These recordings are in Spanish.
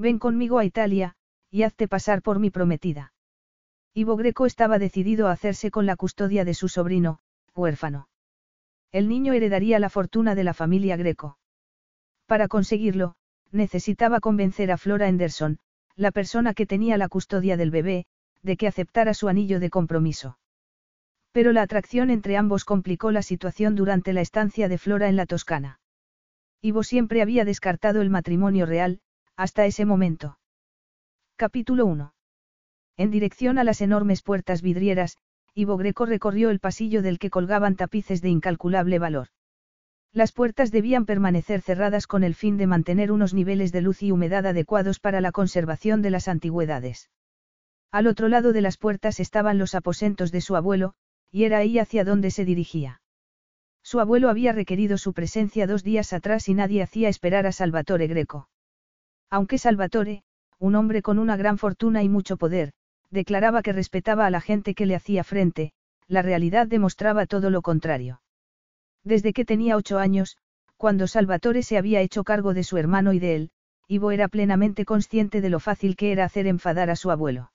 Ven conmigo a Italia, y hazte pasar por mi prometida. Ivo Greco estaba decidido a hacerse con la custodia de su sobrino, huérfano. El niño heredaría la fortuna de la familia Greco. Para conseguirlo, necesitaba convencer a Flora Henderson, la persona que tenía la custodia del bebé, de que aceptara su anillo de compromiso. Pero la atracción entre ambos complicó la situación durante la estancia de Flora en la Toscana. Ivo siempre había descartado el matrimonio real, hasta ese momento. Capítulo 1. En dirección a las enormes puertas vidrieras, Ivo Greco recorrió el pasillo del que colgaban tapices de incalculable valor. Las puertas debían permanecer cerradas con el fin de mantener unos niveles de luz y humedad adecuados para la conservación de las antigüedades. Al otro lado de las puertas estaban los aposentos de su abuelo, y era ahí hacia donde se dirigía. Su abuelo había requerido su presencia dos días atrás y nadie hacía esperar a Salvatore Greco. Aunque Salvatore, un hombre con una gran fortuna y mucho poder, declaraba que respetaba a la gente que le hacía frente, la realidad demostraba todo lo contrario. Desde que tenía ocho años, cuando Salvatore se había hecho cargo de su hermano y de él, Ivo era plenamente consciente de lo fácil que era hacer enfadar a su abuelo.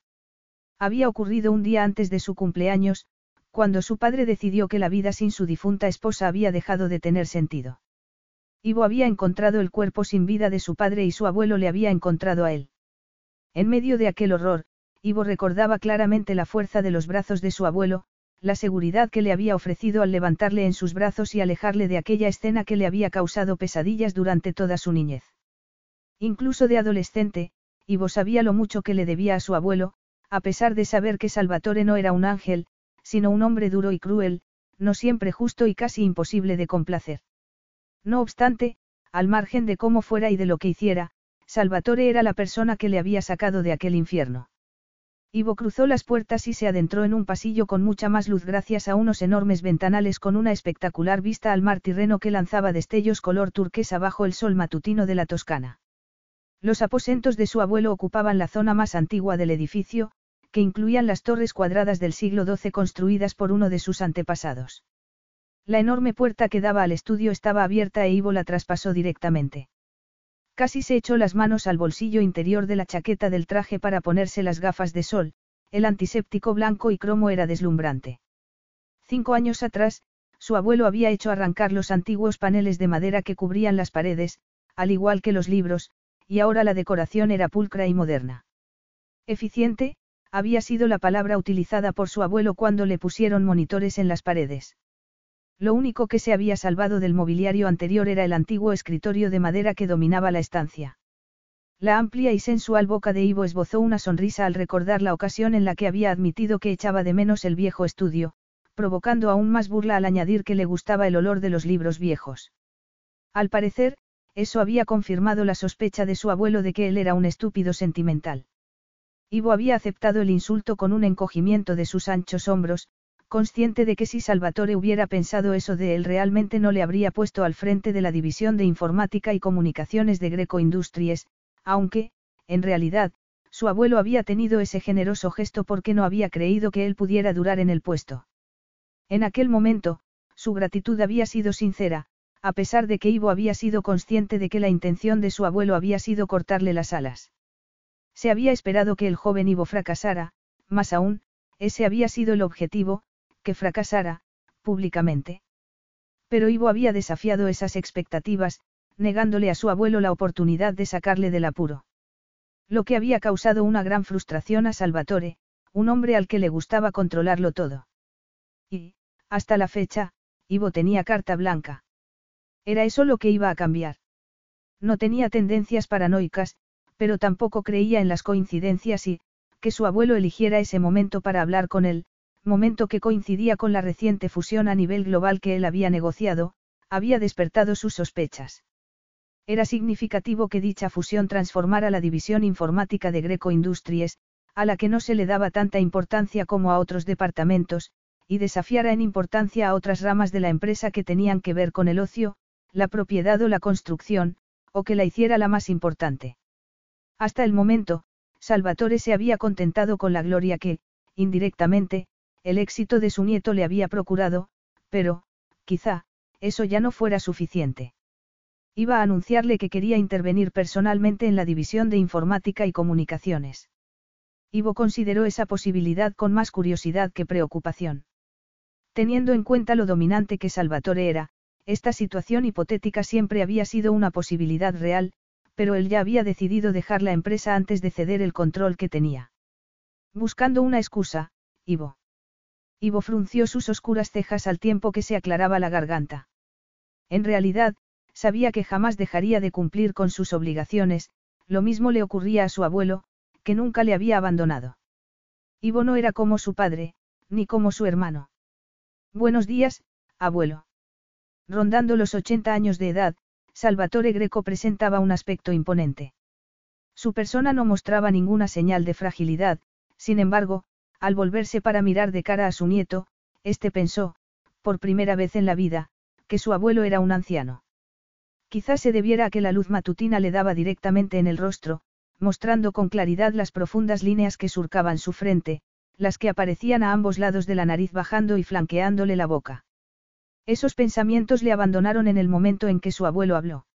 Había ocurrido un día antes de su cumpleaños, cuando su padre decidió que la vida sin su difunta esposa había dejado de tener sentido. Ivo había encontrado el cuerpo sin vida de su padre y su abuelo le había encontrado a él. En medio de aquel horror, Ivo recordaba claramente la fuerza de los brazos de su abuelo, la seguridad que le había ofrecido al levantarle en sus brazos y alejarle de aquella escena que le había causado pesadillas durante toda su niñez. Incluso de adolescente, Ivo sabía lo mucho que le debía a su abuelo, a pesar de saber que Salvatore no era un ángel, sino un hombre duro y cruel, no siempre justo y casi imposible de complacer. No obstante, al margen de cómo fuera y de lo que hiciera, Salvatore era la persona que le había sacado de aquel infierno. Ivo cruzó las puertas y se adentró en un pasillo con mucha más luz gracias a unos enormes ventanales con una espectacular vista al mar Tirreno que lanzaba destellos color turquesa bajo el sol matutino de la Toscana. Los aposentos de su abuelo ocupaban la zona más antigua del edificio, que incluían las torres cuadradas del siglo XII construidas por uno de sus antepasados. La enorme puerta que daba al estudio estaba abierta e Ivo la traspasó directamente. Casi se echó las manos al bolsillo interior de la chaqueta del traje para ponerse las gafas de sol, el antiséptico blanco y cromo era deslumbrante. Cinco años atrás, su abuelo había hecho arrancar los antiguos paneles de madera que cubrían las paredes, al igual que los libros, y ahora la decoración era pulcra y moderna. Eficiente, había sido la palabra utilizada por su abuelo cuando le pusieron monitores en las paredes. Lo único que se había salvado del mobiliario anterior era el antiguo escritorio de madera que dominaba la estancia. La amplia y sensual boca de Ivo esbozó una sonrisa al recordar la ocasión en la que había admitido que echaba de menos el viejo estudio, provocando aún más burla al añadir que le gustaba el olor de los libros viejos. Al parecer, eso había confirmado la sospecha de su abuelo de que él era un estúpido sentimental. Ivo había aceptado el insulto con un encogimiento de sus anchos hombros, consciente de que si Salvatore hubiera pensado eso de él realmente no le habría puesto al frente de la división de informática y comunicaciones de Greco Industries, aunque, en realidad, su abuelo había tenido ese generoso gesto porque no había creído que él pudiera durar en el puesto. En aquel momento, su gratitud había sido sincera, a pesar de que Ivo había sido consciente de que la intención de su abuelo había sido cortarle las alas. Se había esperado que el joven Ivo fracasara, más aún, ese había sido el objetivo, que fracasara, públicamente. Pero Ivo había desafiado esas expectativas, negándole a su abuelo la oportunidad de sacarle del apuro. Lo que había causado una gran frustración a Salvatore, un hombre al que le gustaba controlarlo todo. Y, hasta la fecha, Ivo tenía carta blanca. Era eso lo que iba a cambiar. No tenía tendencias paranoicas, pero tampoco creía en las coincidencias y, que su abuelo eligiera ese momento para hablar con él, momento que coincidía con la reciente fusión a nivel global que él había negociado, había despertado sus sospechas. Era significativo que dicha fusión transformara la división informática de Greco Industries, a la que no se le daba tanta importancia como a otros departamentos, y desafiara en importancia a otras ramas de la empresa que tenían que ver con el ocio, la propiedad o la construcción, o que la hiciera la más importante. Hasta el momento, Salvatore se había contentado con la gloria que, indirectamente, el éxito de su nieto le había procurado, pero, quizá, eso ya no fuera suficiente. Iba a anunciarle que quería intervenir personalmente en la división de informática y comunicaciones. Ivo consideró esa posibilidad con más curiosidad que preocupación. Teniendo en cuenta lo dominante que Salvatore era, esta situación hipotética siempre había sido una posibilidad real, pero él ya había decidido dejar la empresa antes de ceder el control que tenía. Buscando una excusa, Ivo. Ivo frunció sus oscuras cejas al tiempo que se aclaraba la garganta. En realidad, sabía que jamás dejaría de cumplir con sus obligaciones, lo mismo le ocurría a su abuelo, que nunca le había abandonado. Ivo no era como su padre, ni como su hermano. Buenos días, abuelo. Rondando los 80 años de edad, Salvatore Greco presentaba un aspecto imponente. Su persona no mostraba ninguna señal de fragilidad, sin embargo, al volverse para mirar de cara a su nieto, este pensó, por primera vez en la vida, que su abuelo era un anciano. Quizás se debiera a que la luz matutina le daba directamente en el rostro, mostrando con claridad las profundas líneas que surcaban su frente, las que aparecían a ambos lados de la nariz bajando y flanqueándole la boca. Esos pensamientos le abandonaron en el momento en que su abuelo habló.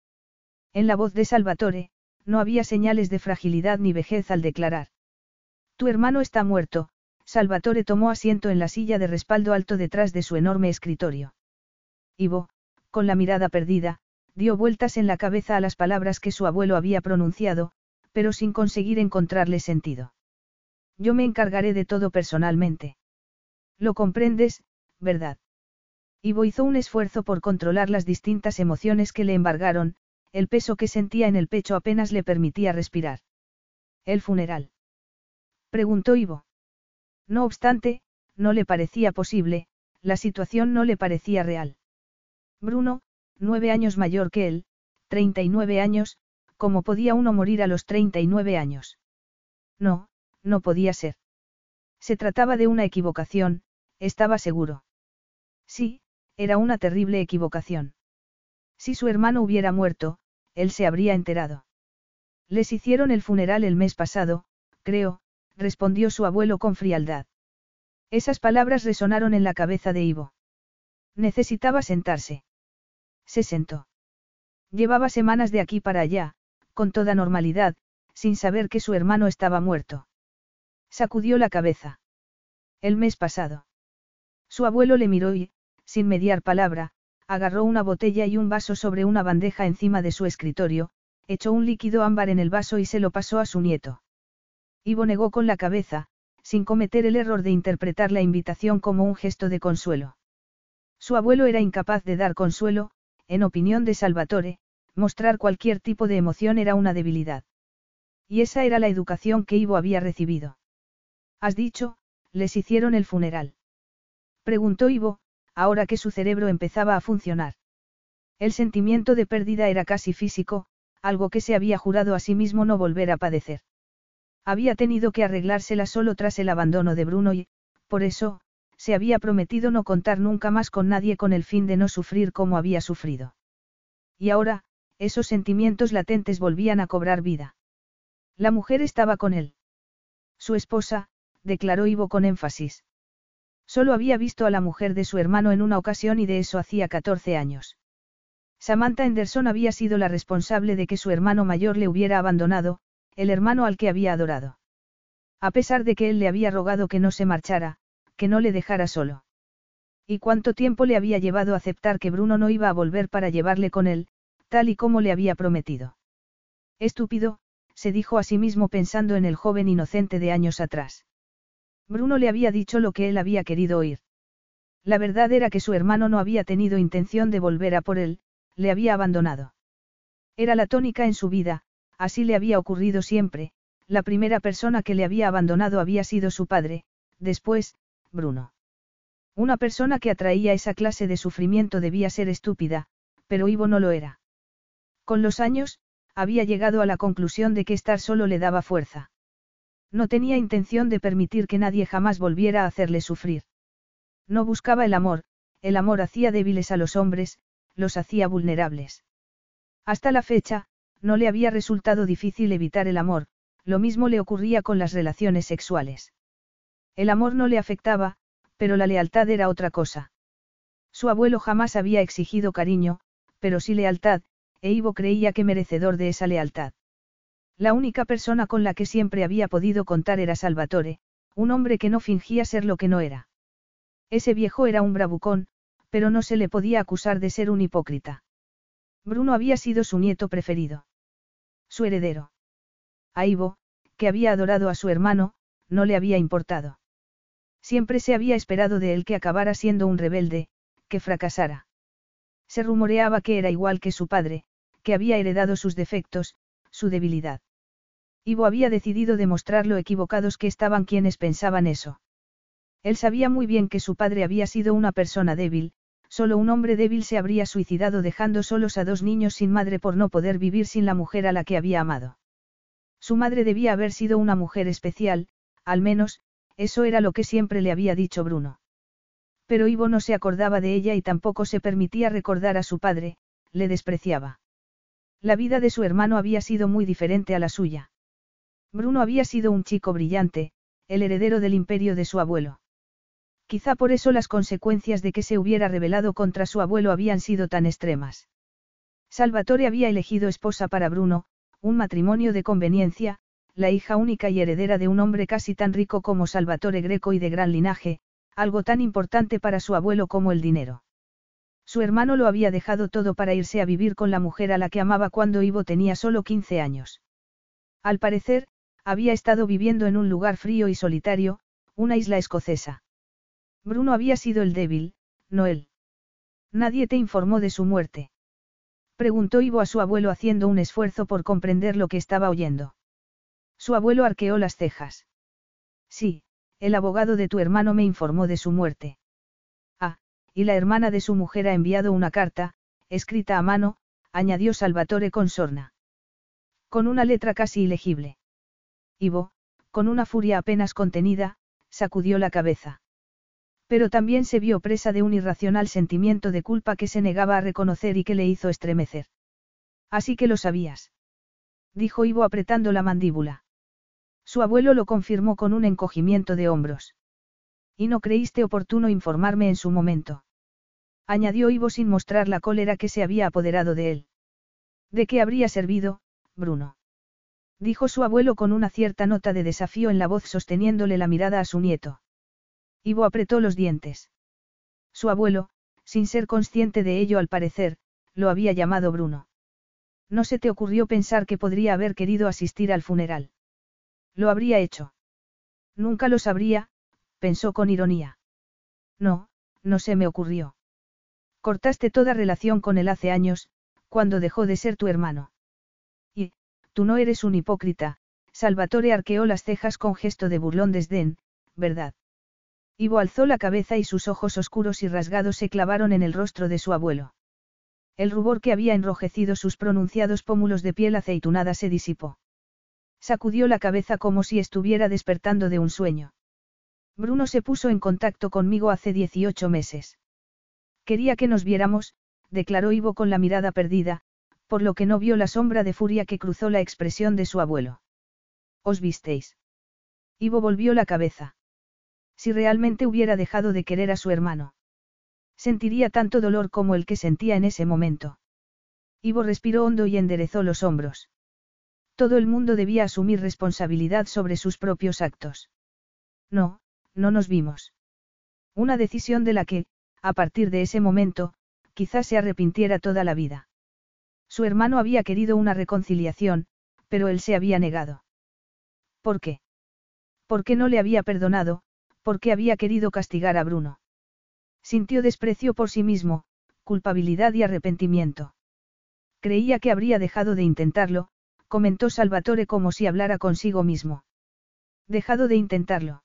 En la voz de Salvatore, no había señales de fragilidad ni vejez al declarar. Tu hermano está muerto, Salvatore tomó asiento en la silla de respaldo alto detrás de su enorme escritorio. Ivo, con la mirada perdida, dio vueltas en la cabeza a las palabras que su abuelo había pronunciado, pero sin conseguir encontrarle sentido. Yo me encargaré de todo personalmente. Lo comprendes, ¿verdad? Ivo hizo un esfuerzo por controlar las distintas emociones que le embargaron, el peso que sentía en el pecho apenas le permitía respirar. ¿El funeral? Preguntó Ivo. No obstante, no le parecía posible, la situación no le parecía real. Bruno, nueve años mayor que él, treinta y nueve años, ¿cómo podía uno morir a los treinta y nueve años? No, no podía ser. Se trataba de una equivocación, estaba seguro. Sí, era una terrible equivocación. Si su hermano hubiera muerto, él se habría enterado. Les hicieron el funeral el mes pasado, creo, respondió su abuelo con frialdad. Esas palabras resonaron en la cabeza de Ivo. Necesitaba sentarse. Se sentó. Llevaba semanas de aquí para allá, con toda normalidad, sin saber que su hermano estaba muerto. Sacudió la cabeza. El mes pasado. Su abuelo le miró y, sin mediar palabra, agarró una botella y un vaso sobre una bandeja encima de su escritorio, echó un líquido ámbar en el vaso y se lo pasó a su nieto. Ivo negó con la cabeza, sin cometer el error de interpretar la invitación como un gesto de consuelo. Su abuelo era incapaz de dar consuelo, en opinión de Salvatore, mostrar cualquier tipo de emoción era una debilidad. Y esa era la educación que Ivo había recibido. Has dicho, les hicieron el funeral. Preguntó Ivo, ahora que su cerebro empezaba a funcionar. El sentimiento de pérdida era casi físico, algo que se había jurado a sí mismo no volver a padecer. Había tenido que arreglársela solo tras el abandono de Bruno y, por eso, se había prometido no contar nunca más con nadie con el fin de no sufrir como había sufrido. Y ahora, esos sentimientos latentes volvían a cobrar vida. La mujer estaba con él. Su esposa, declaró Ivo con énfasis. Solo había visto a la mujer de su hermano en una ocasión y de eso hacía 14 años. Samantha Anderson había sido la responsable de que su hermano mayor le hubiera abandonado, el hermano al que había adorado. A pesar de que él le había rogado que no se marchara, que no le dejara solo. ¿Y cuánto tiempo le había llevado aceptar que Bruno no iba a volver para llevarle con él, tal y como le había prometido? Estúpido, se dijo a sí mismo pensando en el joven inocente de años atrás. Bruno le había dicho lo que él había querido oír. La verdad era que su hermano no había tenido intención de volver a por él, le había abandonado. Era la tónica en su vida, así le había ocurrido siempre, la primera persona que le había abandonado había sido su padre, después, Bruno. Una persona que atraía esa clase de sufrimiento debía ser estúpida, pero Ivo no lo era. Con los años, había llegado a la conclusión de que estar solo le daba fuerza. No tenía intención de permitir que nadie jamás volviera a hacerle sufrir. No buscaba el amor, el amor hacía débiles a los hombres, los hacía vulnerables. Hasta la fecha, no le había resultado difícil evitar el amor, lo mismo le ocurría con las relaciones sexuales. El amor no le afectaba, pero la lealtad era otra cosa. Su abuelo jamás había exigido cariño, pero sí lealtad, e Ivo creía que merecedor de esa lealtad. La única persona con la que siempre había podido contar era Salvatore, un hombre que no fingía ser lo que no era. Ese viejo era un bravucón, pero no se le podía acusar de ser un hipócrita. Bruno había sido su nieto preferido. Su heredero. A Ivo, que había adorado a su hermano, no le había importado. Siempre se había esperado de él que acabara siendo un rebelde, que fracasara. Se rumoreaba que era igual que su padre, que había heredado sus defectos, su debilidad. Ivo había decidido demostrar lo equivocados que estaban quienes pensaban eso. Él sabía muy bien que su padre había sido una persona débil, solo un hombre débil se habría suicidado dejando solos a dos niños sin madre por no poder vivir sin la mujer a la que había amado. Su madre debía haber sido una mujer especial, al menos, eso era lo que siempre le había dicho Bruno. Pero Ivo no se acordaba de ella y tampoco se permitía recordar a su padre, le despreciaba. La vida de su hermano había sido muy diferente a la suya. Bruno había sido un chico brillante, el heredero del imperio de su abuelo. Quizá por eso las consecuencias de que se hubiera rebelado contra su abuelo habían sido tan extremas. Salvatore había elegido esposa para Bruno, un matrimonio de conveniencia, la hija única y heredera de un hombre casi tan rico como Salvatore Greco y de gran linaje, algo tan importante para su abuelo como el dinero. Su hermano lo había dejado todo para irse a vivir con la mujer a la que amaba cuando Ivo tenía solo 15 años. Al parecer, había estado viviendo en un lugar frío y solitario, una isla escocesa. Bruno había sido el débil, no él. Nadie te informó de su muerte. Preguntó Ivo a su abuelo haciendo un esfuerzo por comprender lo que estaba oyendo. Su abuelo arqueó las cejas. Sí, el abogado de tu hermano me informó de su muerte. Ah, y la hermana de su mujer ha enviado una carta, escrita a mano, añadió Salvatore con sorna. Con una letra casi ilegible. Ivo, con una furia apenas contenida, sacudió la cabeza. Pero también se vio presa de un irracional sentimiento de culpa que se negaba a reconocer y que le hizo estremecer. Así que lo sabías. Dijo Ivo apretando la mandíbula. Su abuelo lo confirmó con un encogimiento de hombros. Y no creíste oportuno informarme en su momento. Añadió Ivo sin mostrar la cólera que se había apoderado de él. ¿De qué habría servido, Bruno? Dijo su abuelo con una cierta nota de desafío en la voz sosteniéndole la mirada a su nieto. Ivo apretó los dientes. Su abuelo, sin ser consciente de ello al parecer, lo había llamado Bruno. No se te ocurrió pensar que podría haber querido asistir al funeral. Lo habría hecho. Nunca lo sabría, pensó con ironía. No, no se me ocurrió. Cortaste toda relación con él hace años, cuando dejó de ser tu hermano. Y, tú no eres un hipócrita, Salvatore arqueó las cejas con gesto de burlón desdén, ¿verdad? Ivo alzó la cabeza y sus ojos oscuros y rasgados se clavaron en el rostro de su abuelo. El rubor que había enrojecido sus pronunciados pómulos de piel aceitunada se disipó. Sacudió la cabeza como si estuviera despertando de un sueño. Bruno se puso en contacto conmigo hace 18 meses. Quería que nos viéramos, declaró Ivo con la mirada perdida, por lo que no vio la sombra de furia que cruzó la expresión de su abuelo. ¿Os visteis? Ivo volvió la cabeza. Si realmente hubiera dejado de querer a su hermano. Sentiría tanto dolor como el que sentía en ese momento. Ivo respiró hondo y enderezó los hombros. Todo el mundo debía asumir responsabilidad sobre sus propios actos. No, no nos vimos. Una decisión de la que, a partir de ese momento, quizás se arrepintiera toda la vida. Su hermano había querido una reconciliación, pero él se había negado. ¿Por qué? Porque no le había perdonado, porque había querido castigar a Bruno. Sintió desprecio por sí mismo, culpabilidad y arrepentimiento. Creía que habría dejado de intentarlo, comentó Salvatore como si hablara consigo mismo. Dejado de intentarlo.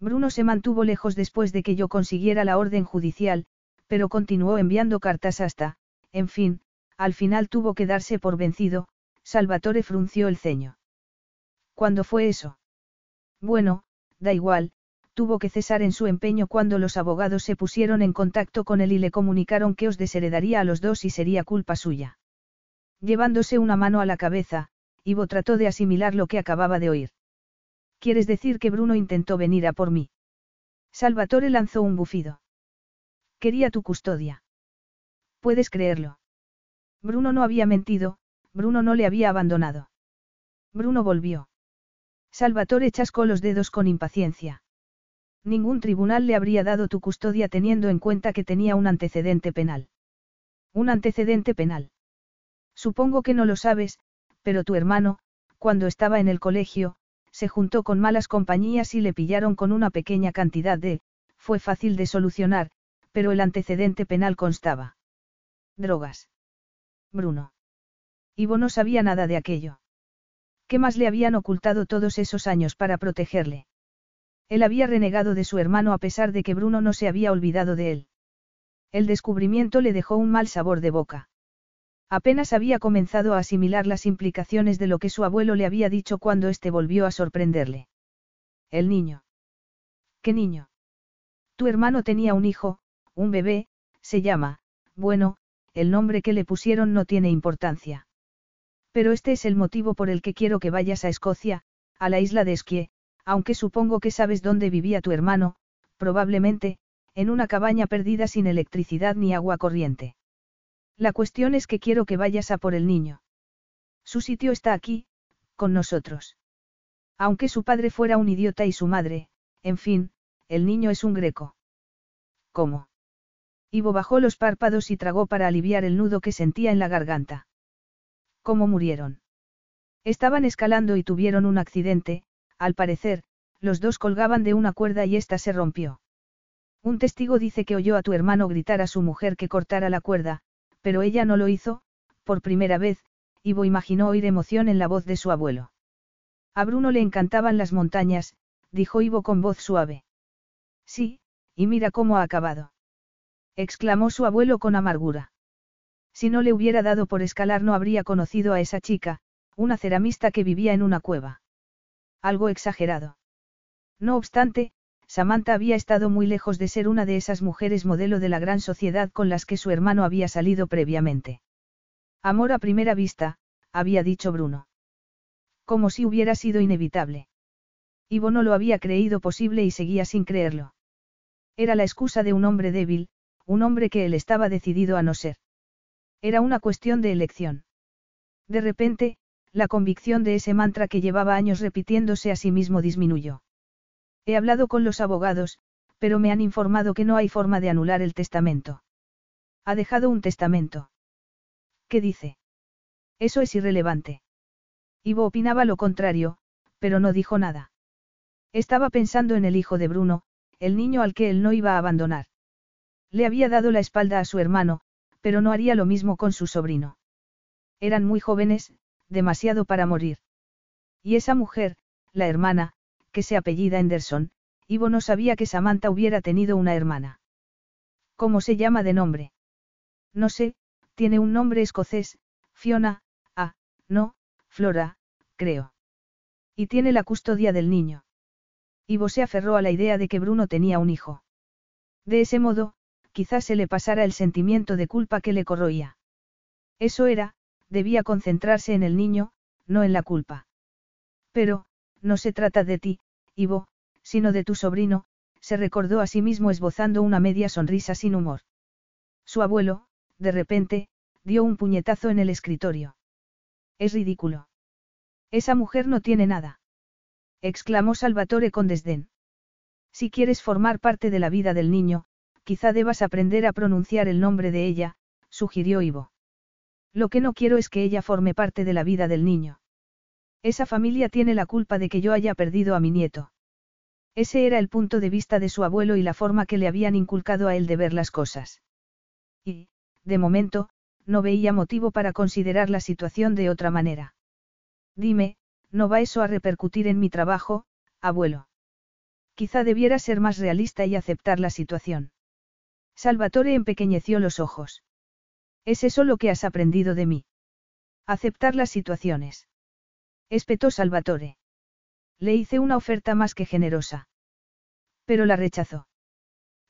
Bruno se mantuvo lejos después de que yo consiguiera la orden judicial, pero continuó enviando cartas hasta, en fin, al final tuvo que darse por vencido, Salvatore frunció el ceño. ¿Cuándo fue eso? Bueno, da igual, tuvo que cesar en su empeño cuando los abogados se pusieron en contacto con él y le comunicaron que os desheredaría a los dos y sería culpa suya. Llevándose una mano a la cabeza, Ivo trató de asimilar lo que acababa de oír. ¿Quieres decir que Bruno intentó venir a por mí? Salvatore lanzó un bufido. Quería tu custodia. Puedes creerlo. Bruno no había mentido, Bruno no le había abandonado. Bruno volvió. Salvatore chascó los dedos con impaciencia. Ningún tribunal le habría dado tu custodia teniendo en cuenta que tenía un antecedente penal. Un antecedente penal. Supongo que no lo sabes, pero tu hermano, cuando estaba en el colegio, se juntó con malas compañías y le pillaron con una pequeña cantidad de, fue fácil de solucionar, pero el antecedente penal constaba. Drogas. Bruno. Ivo no sabía nada de aquello. ¿Qué más le habían ocultado todos esos años para protegerle? Él había renegado de su hermano a pesar de que Bruno no se había olvidado de él. El descubrimiento le dejó un mal sabor de boca. Apenas había comenzado a asimilar las implicaciones de lo que su abuelo le había dicho cuando éste volvió a sorprenderle. El niño. ¿Qué niño? Tu hermano tenía un hijo, un bebé, se llama, bueno, el nombre que le pusieron no tiene importancia. Pero este es el motivo por el que quiero que vayas a Escocia, a la isla de Esquie, aunque supongo que sabes dónde vivía tu hermano, probablemente, en una cabaña perdida sin electricidad ni agua corriente. La cuestión es que quiero que vayas a por el niño. Su sitio está aquí, con nosotros. Aunque su padre fuera un idiota y su madre, en fin, el niño es un greco. ¿Cómo? Ivo bajó los párpados y tragó para aliviar el nudo que sentía en la garganta. ¿Cómo murieron? Estaban escalando y tuvieron un accidente, al parecer, los dos colgaban de una cuerda y ésta se rompió. Un testigo dice que oyó a tu hermano gritar a su mujer que cortara la cuerda, pero ella no lo hizo, por primera vez, Ivo imaginó oír emoción en la voz de su abuelo. A Bruno le encantaban las montañas, dijo Ivo con voz suave. Sí, y mira cómo ha acabado. exclamó su abuelo con amargura. Si no le hubiera dado por escalar no habría conocido a esa chica, una ceramista que vivía en una cueva algo exagerado. No obstante, Samantha había estado muy lejos de ser una de esas mujeres modelo de la gran sociedad con las que su hermano había salido previamente. Amor a primera vista, había dicho Bruno. Como si hubiera sido inevitable. Ivo no lo había creído posible y seguía sin creerlo. Era la excusa de un hombre débil, un hombre que él estaba decidido a no ser. Era una cuestión de elección. De repente, la convicción de ese mantra que llevaba años repitiéndose a sí mismo disminuyó. He hablado con los abogados, pero me han informado que no hay forma de anular el testamento. Ha dejado un testamento. ¿Qué dice? Eso es irrelevante. Ivo opinaba lo contrario, pero no dijo nada. Estaba pensando en el hijo de Bruno, el niño al que él no iba a abandonar. Le había dado la espalda a su hermano, pero no haría lo mismo con su sobrino. Eran muy jóvenes, demasiado para morir. Y esa mujer, la hermana, que se apellida Henderson, Ivo no sabía que Samantha hubiera tenido una hermana. ¿Cómo se llama de nombre? No sé, tiene un nombre escocés, Fiona, ah, no, Flora, creo. Y tiene la custodia del niño. Ivo se aferró a la idea de que Bruno tenía un hijo. De ese modo, quizás se le pasara el sentimiento de culpa que le corroía. Eso era, debía concentrarse en el niño, no en la culpa. Pero, no se trata de ti, Ivo, sino de tu sobrino, se recordó a sí mismo esbozando una media sonrisa sin humor. Su abuelo, de repente, dio un puñetazo en el escritorio. Es ridículo. Esa mujer no tiene nada. exclamó Salvatore con desdén. Si quieres formar parte de la vida del niño, quizá debas aprender a pronunciar el nombre de ella, sugirió Ivo. Lo que no quiero es que ella forme parte de la vida del niño. Esa familia tiene la culpa de que yo haya perdido a mi nieto. Ese era el punto de vista de su abuelo y la forma que le habían inculcado a él de ver las cosas. Y, de momento, no veía motivo para considerar la situación de otra manera. Dime, ¿no va eso a repercutir en mi trabajo, abuelo? Quizá debiera ser más realista y aceptar la situación. Salvatore empequeñeció los ojos. ¿Es eso lo que has aprendido de mí? Aceptar las situaciones. Espetó Salvatore. Le hice una oferta más que generosa. Pero la rechazó.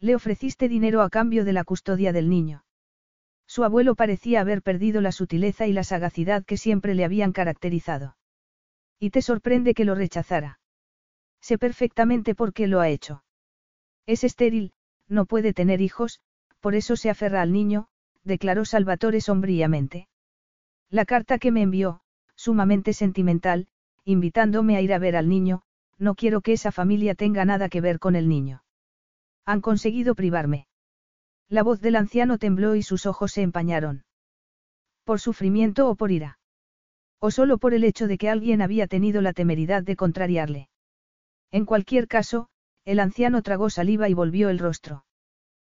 Le ofreciste dinero a cambio de la custodia del niño. Su abuelo parecía haber perdido la sutileza y la sagacidad que siempre le habían caracterizado. Y te sorprende que lo rechazara. Sé perfectamente por qué lo ha hecho. Es estéril, no puede tener hijos, por eso se aferra al niño, declaró Salvatore sombríamente. La carta que me envió, sumamente sentimental, invitándome a ir a ver al niño, no quiero que esa familia tenga nada que ver con el niño. Han conseguido privarme. La voz del anciano tembló y sus ojos se empañaron. ¿Por sufrimiento o por ira? ¿O solo por el hecho de que alguien había tenido la temeridad de contrariarle? En cualquier caso, el anciano tragó saliva y volvió el rostro.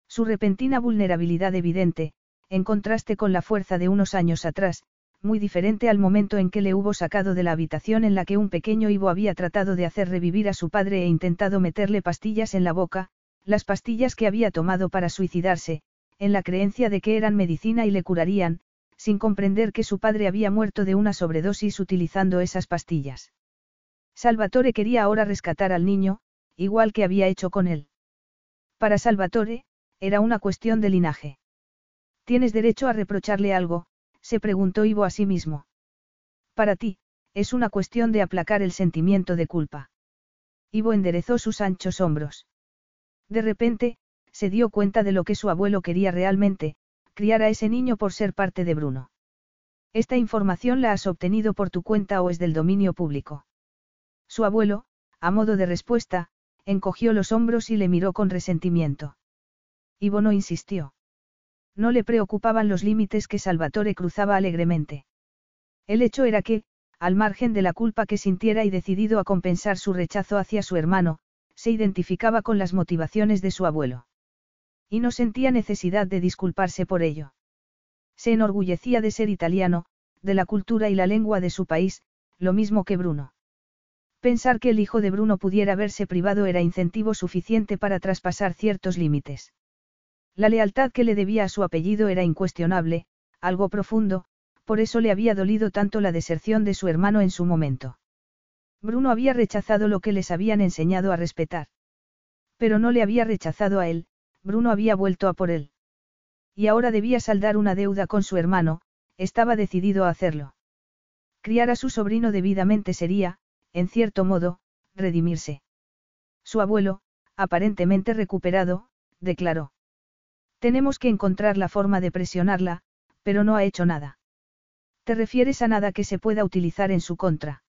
Su repentina vulnerabilidad evidente, en contraste con la fuerza de unos años atrás, muy diferente al momento en que le hubo sacado de la habitación en la que un pequeño Ivo había tratado de hacer revivir a su padre e intentado meterle pastillas en la boca, las pastillas que había tomado para suicidarse, en la creencia de que eran medicina y le curarían, sin comprender que su padre había muerto de una sobredosis utilizando esas pastillas. Salvatore quería ahora rescatar al niño, igual que había hecho con él. Para Salvatore, era una cuestión de linaje. Tienes derecho a reprocharle algo, se preguntó Ivo a sí mismo. Para ti, es una cuestión de aplacar el sentimiento de culpa. Ivo enderezó sus anchos hombros. De repente, se dio cuenta de lo que su abuelo quería realmente, criar a ese niño por ser parte de Bruno. Esta información la has obtenido por tu cuenta o es del dominio público. Su abuelo, a modo de respuesta, encogió los hombros y le miró con resentimiento. Ivo no insistió. No le preocupaban los límites que Salvatore cruzaba alegremente. El hecho era que, al margen de la culpa que sintiera y decidido a compensar su rechazo hacia su hermano, se identificaba con las motivaciones de su abuelo. Y no sentía necesidad de disculparse por ello. Se enorgullecía de ser italiano, de la cultura y la lengua de su país, lo mismo que Bruno. Pensar que el hijo de Bruno pudiera verse privado era incentivo suficiente para traspasar ciertos límites. La lealtad que le debía a su apellido era incuestionable, algo profundo, por eso le había dolido tanto la deserción de su hermano en su momento. Bruno había rechazado lo que les habían enseñado a respetar. Pero no le había rechazado a él, Bruno había vuelto a por él. Y ahora debía saldar una deuda con su hermano, estaba decidido a hacerlo. Criar a su sobrino debidamente sería, en cierto modo, redimirse. Su abuelo, aparentemente recuperado, declaró. Tenemos que encontrar la forma de presionarla, pero no ha hecho nada. ¿Te refieres a nada que se pueda utilizar en su contra?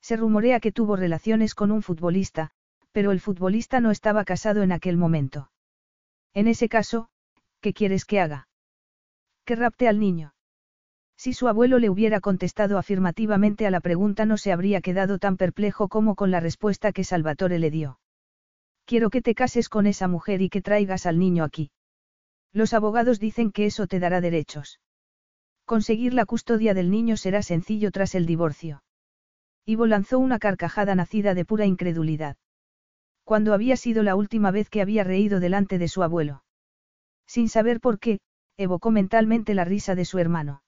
Se rumorea que tuvo relaciones con un futbolista, pero el futbolista no estaba casado en aquel momento. En ese caso, ¿qué quieres que haga? Que rapte al niño. Si su abuelo le hubiera contestado afirmativamente a la pregunta no se habría quedado tan perplejo como con la respuesta que Salvatore le dio. Quiero que te cases con esa mujer y que traigas al niño aquí. Los abogados dicen que eso te dará derechos. Conseguir la custodia del niño será sencillo tras el divorcio. Ivo lanzó una carcajada nacida de pura incredulidad. Cuando había sido la última vez que había reído delante de su abuelo? Sin saber por qué, evocó mentalmente la risa de su hermano.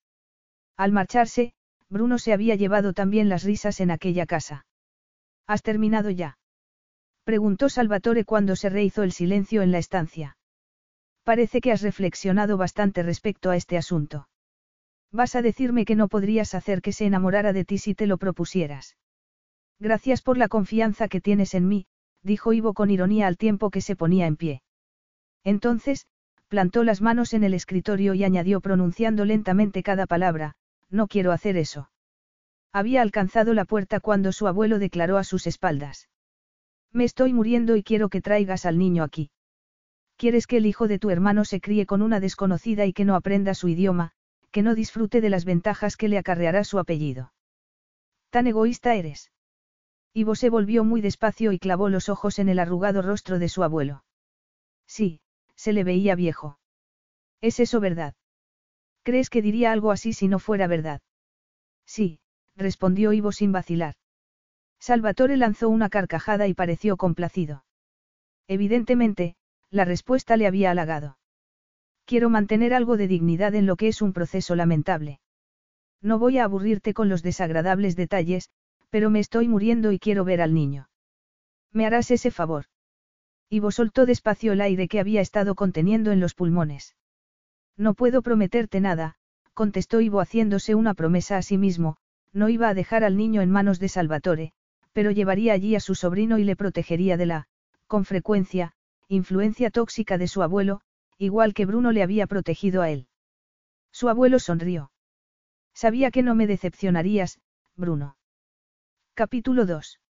Al marcharse, Bruno se había llevado también las risas en aquella casa. ¿Has terminado ya? Preguntó Salvatore cuando se rehizó el silencio en la estancia. Parece que has reflexionado bastante respecto a este asunto. Vas a decirme que no podrías hacer que se enamorara de ti si te lo propusieras. Gracias por la confianza que tienes en mí, dijo Ivo con ironía al tiempo que se ponía en pie. Entonces, plantó las manos en el escritorio y añadió pronunciando lentamente cada palabra, no quiero hacer eso. Había alcanzado la puerta cuando su abuelo declaró a sus espaldas. Me estoy muriendo y quiero que traigas al niño aquí. Quieres que el hijo de tu hermano se críe con una desconocida y que no aprenda su idioma, que no disfrute de las ventajas que le acarreará su apellido. Tan egoísta eres. Ivo se volvió muy despacio y clavó los ojos en el arrugado rostro de su abuelo. Sí, se le veía viejo. ¿Es eso verdad? ¿Crees que diría algo así si no fuera verdad? Sí, respondió Ivo sin vacilar. Salvatore lanzó una carcajada y pareció complacido. Evidentemente, la respuesta le había halagado. Quiero mantener algo de dignidad en lo que es un proceso lamentable. No voy a aburrirte con los desagradables detalles, pero me estoy muriendo y quiero ver al niño. ¿Me harás ese favor? Ivo soltó despacio el aire que había estado conteniendo en los pulmones. No puedo prometerte nada, contestó Ivo haciéndose una promesa a sí mismo, no iba a dejar al niño en manos de Salvatore, pero llevaría allí a su sobrino y le protegería de la, con frecuencia, influencia tóxica de su abuelo, igual que Bruno le había protegido a él. Su abuelo sonrió. Sabía que no me decepcionarías, Bruno. Capítulo 2.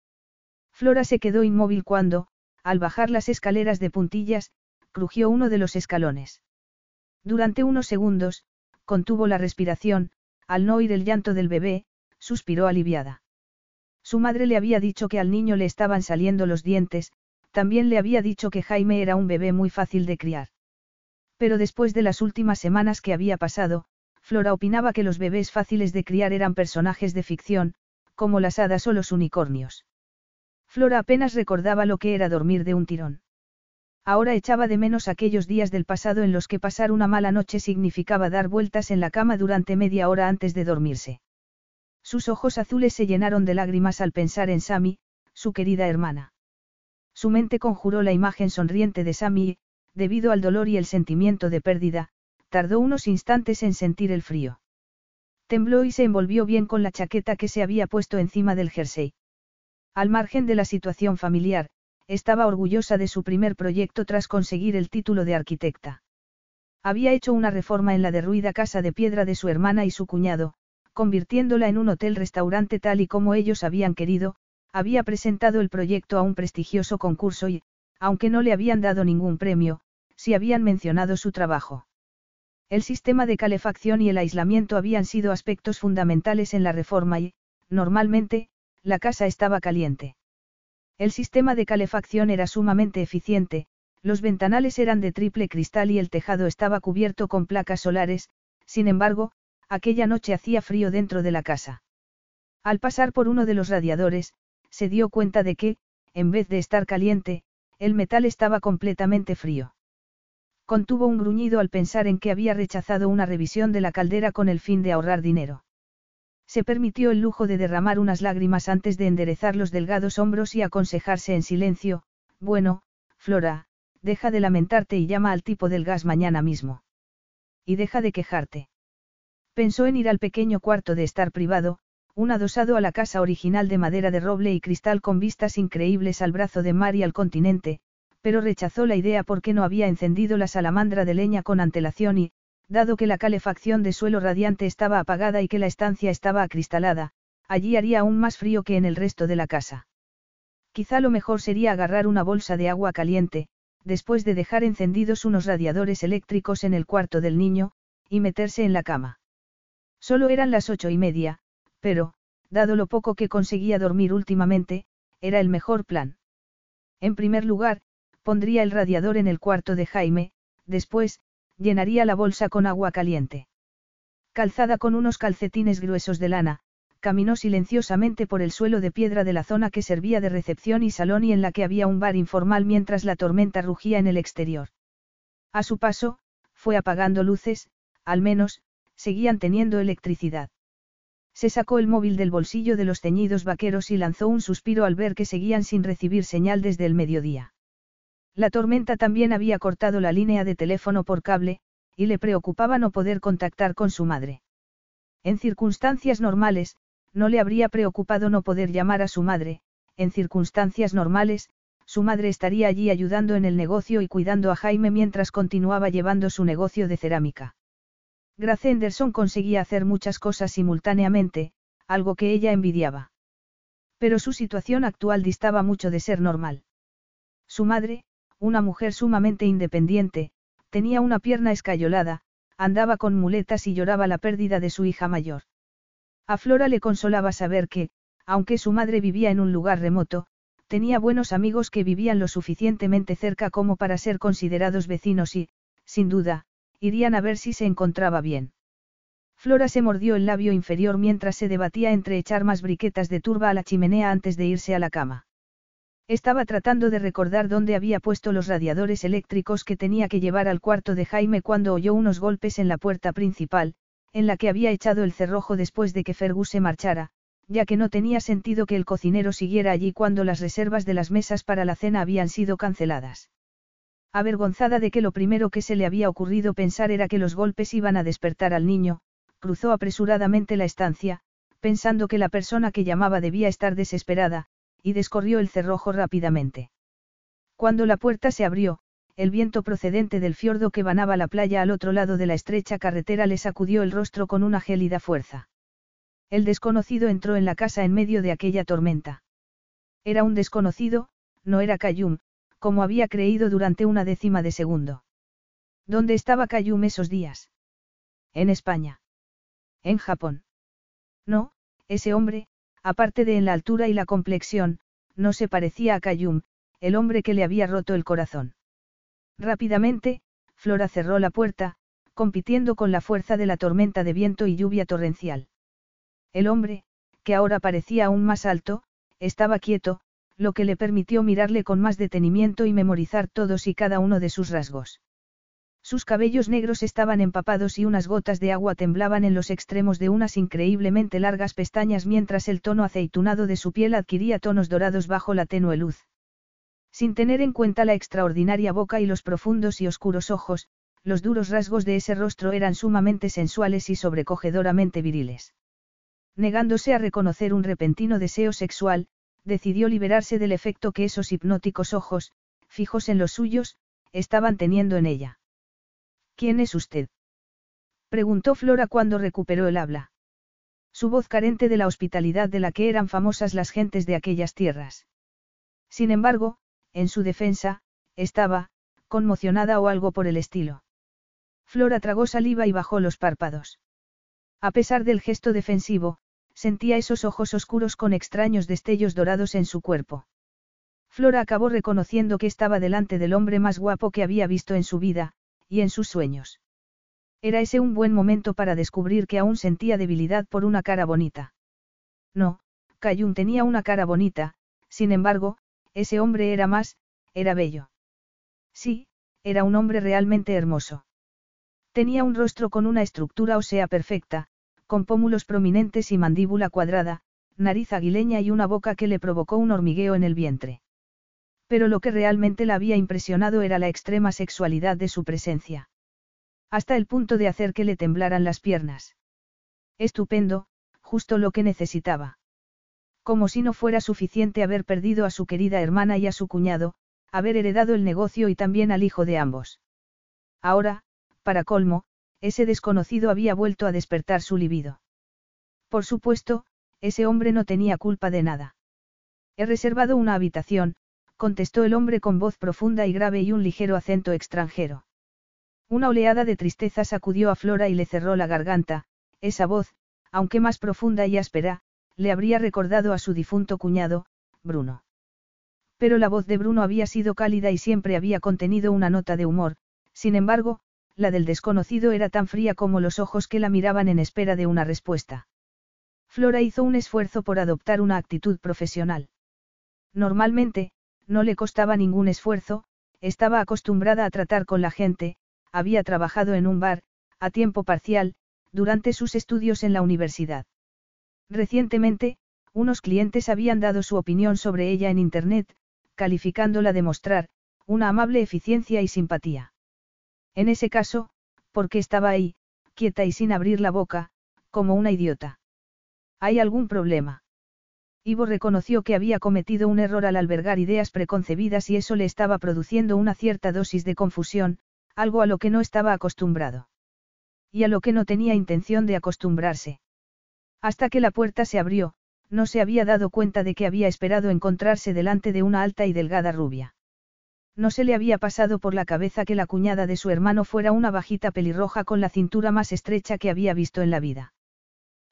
Flora se quedó inmóvil cuando, al bajar las escaleras de puntillas, crujió uno de los escalones. Durante unos segundos, contuvo la respiración, al no oír el llanto del bebé, suspiró aliviada. Su madre le había dicho que al niño le estaban saliendo los dientes, también le había dicho que Jaime era un bebé muy fácil de criar. Pero después de las últimas semanas que había pasado, Flora opinaba que los bebés fáciles de criar eran personajes de ficción, como las hadas o los unicornios. Flora apenas recordaba lo que era dormir de un tirón. Ahora echaba de menos aquellos días del pasado en los que pasar una mala noche significaba dar vueltas en la cama durante media hora antes de dormirse. Sus ojos azules se llenaron de lágrimas al pensar en Sammy, su querida hermana. Su mente conjuró la imagen sonriente de Sammy y, debido al dolor y el sentimiento de pérdida, Tardó unos instantes en sentir el frío. Tembló y se envolvió bien con la chaqueta que se había puesto encima del jersey. Al margen de la situación familiar, estaba orgullosa de su primer proyecto tras conseguir el título de arquitecta. Había hecho una reforma en la derruida casa de piedra de su hermana y su cuñado, convirtiéndola en un hotel-restaurante tal y como ellos habían querido, había presentado el proyecto a un prestigioso concurso y, aunque no le habían dado ningún premio, sí habían mencionado su trabajo. El sistema de calefacción y el aislamiento habían sido aspectos fundamentales en la reforma y, normalmente, la casa estaba caliente. El sistema de calefacción era sumamente eficiente, los ventanales eran de triple cristal y el tejado estaba cubierto con placas solares, sin embargo, aquella noche hacía frío dentro de la casa. Al pasar por uno de los radiadores, se dio cuenta de que, en vez de estar caliente, el metal estaba completamente frío. Contuvo un gruñido al pensar en que había rechazado una revisión de la caldera con el fin de ahorrar dinero. Se permitió el lujo de derramar unas lágrimas antes de enderezar los delgados hombros y aconsejarse en silencio, bueno, Flora, deja de lamentarte y llama al tipo del gas mañana mismo. Y deja de quejarte. Pensó en ir al pequeño cuarto de estar privado, un adosado a la casa original de madera de roble y cristal con vistas increíbles al brazo de mar y al continente, pero rechazó la idea porque no había encendido la salamandra de leña con antelación y, dado que la calefacción de suelo radiante estaba apagada y que la estancia estaba acristalada, allí haría aún más frío que en el resto de la casa. Quizá lo mejor sería agarrar una bolsa de agua caliente, después de dejar encendidos unos radiadores eléctricos en el cuarto del niño, y meterse en la cama. Solo eran las ocho y media, pero, dado lo poco que conseguía dormir últimamente, era el mejor plan. En primer lugar, pondría el radiador en el cuarto de Jaime, después, llenaría la bolsa con agua caliente. Calzada con unos calcetines gruesos de lana, caminó silenciosamente por el suelo de piedra de la zona que servía de recepción y salón y en la que había un bar informal mientras la tormenta rugía en el exterior. A su paso, fue apagando luces, al menos, seguían teniendo electricidad. Se sacó el móvil del bolsillo de los ceñidos vaqueros y lanzó un suspiro al ver que seguían sin recibir señal desde el mediodía. La tormenta también había cortado la línea de teléfono por cable, y le preocupaba no poder contactar con su madre. En circunstancias normales, no le habría preocupado no poder llamar a su madre, en circunstancias normales, su madre estaría allí ayudando en el negocio y cuidando a Jaime mientras continuaba llevando su negocio de cerámica. Grace Henderson conseguía hacer muchas cosas simultáneamente, algo que ella envidiaba. Pero su situación actual distaba mucho de ser normal. Su madre, una mujer sumamente independiente, tenía una pierna escayolada, andaba con muletas y lloraba la pérdida de su hija mayor. A Flora le consolaba saber que, aunque su madre vivía en un lugar remoto, tenía buenos amigos que vivían lo suficientemente cerca como para ser considerados vecinos y, sin duda, irían a ver si se encontraba bien. Flora se mordió el labio inferior mientras se debatía entre echar más briquetas de turba a la chimenea antes de irse a la cama. Estaba tratando de recordar dónde había puesto los radiadores eléctricos que tenía que llevar al cuarto de Jaime cuando oyó unos golpes en la puerta principal, en la que había echado el cerrojo después de que Fergus se marchara, ya que no tenía sentido que el cocinero siguiera allí cuando las reservas de las mesas para la cena habían sido canceladas. Avergonzada de que lo primero que se le había ocurrido pensar era que los golpes iban a despertar al niño, cruzó apresuradamente la estancia, pensando que la persona que llamaba debía estar desesperada, y descorrió el cerrojo rápidamente. Cuando la puerta se abrió, el viento procedente del fiordo que banaba la playa al otro lado de la estrecha carretera le sacudió el rostro con una gélida fuerza. El desconocido entró en la casa en medio de aquella tormenta. Era un desconocido, no era Cayum, como había creído durante una décima de segundo. ¿Dónde estaba Cayum esos días? En España. En Japón. No, ese hombre, aparte de en la altura y la complexión, no se parecía a Kayum, el hombre que le había roto el corazón. Rápidamente, Flora cerró la puerta, compitiendo con la fuerza de la tormenta de viento y lluvia torrencial. El hombre, que ahora parecía aún más alto, estaba quieto, lo que le permitió mirarle con más detenimiento y memorizar todos y cada uno de sus rasgos. Sus cabellos negros estaban empapados y unas gotas de agua temblaban en los extremos de unas increíblemente largas pestañas mientras el tono aceitunado de su piel adquiría tonos dorados bajo la tenue luz. Sin tener en cuenta la extraordinaria boca y los profundos y oscuros ojos, los duros rasgos de ese rostro eran sumamente sensuales y sobrecogedoramente viriles. Negándose a reconocer un repentino deseo sexual, decidió liberarse del efecto que esos hipnóticos ojos, fijos en los suyos, estaban teniendo en ella. ¿Quién es usted? preguntó Flora cuando recuperó el habla. Su voz carente de la hospitalidad de la que eran famosas las gentes de aquellas tierras. Sin embargo, en su defensa, estaba, conmocionada o algo por el estilo. Flora tragó saliva y bajó los párpados. A pesar del gesto defensivo, sentía esos ojos oscuros con extraños destellos dorados en su cuerpo. Flora acabó reconociendo que estaba delante del hombre más guapo que había visto en su vida, y en sus sueños. Era ese un buen momento para descubrir que aún sentía debilidad por una cara bonita. No, Cayun tenía una cara bonita, sin embargo, ese hombre era más, era bello. Sí, era un hombre realmente hermoso. Tenía un rostro con una estructura ósea perfecta, con pómulos prominentes y mandíbula cuadrada, nariz aguileña y una boca que le provocó un hormigueo en el vientre. Pero lo que realmente la había impresionado era la extrema sexualidad de su presencia. Hasta el punto de hacer que le temblaran las piernas. Estupendo, justo lo que necesitaba. Como si no fuera suficiente haber perdido a su querida hermana y a su cuñado, haber heredado el negocio y también al hijo de ambos. Ahora, para colmo, ese desconocido había vuelto a despertar su libido. Por supuesto, ese hombre no tenía culpa de nada. He reservado una habitación, contestó el hombre con voz profunda y grave y un ligero acento extranjero. Una oleada de tristeza sacudió a Flora y le cerró la garganta, esa voz, aunque más profunda y áspera, le habría recordado a su difunto cuñado, Bruno. Pero la voz de Bruno había sido cálida y siempre había contenido una nota de humor, sin embargo, la del desconocido era tan fría como los ojos que la miraban en espera de una respuesta. Flora hizo un esfuerzo por adoptar una actitud profesional. Normalmente, no le costaba ningún esfuerzo, estaba acostumbrada a tratar con la gente, había trabajado en un bar, a tiempo parcial, durante sus estudios en la universidad. Recientemente, unos clientes habían dado su opinión sobre ella en Internet, calificándola de mostrar, una amable eficiencia y simpatía. En ese caso, porque estaba ahí, quieta y sin abrir la boca, como una idiota. ¿Hay algún problema? Ivo reconoció que había cometido un error al albergar ideas preconcebidas y eso le estaba produciendo una cierta dosis de confusión, algo a lo que no estaba acostumbrado. Y a lo que no tenía intención de acostumbrarse. Hasta que la puerta se abrió, no se había dado cuenta de que había esperado encontrarse delante de una alta y delgada rubia. No se le había pasado por la cabeza que la cuñada de su hermano fuera una bajita pelirroja con la cintura más estrecha que había visto en la vida.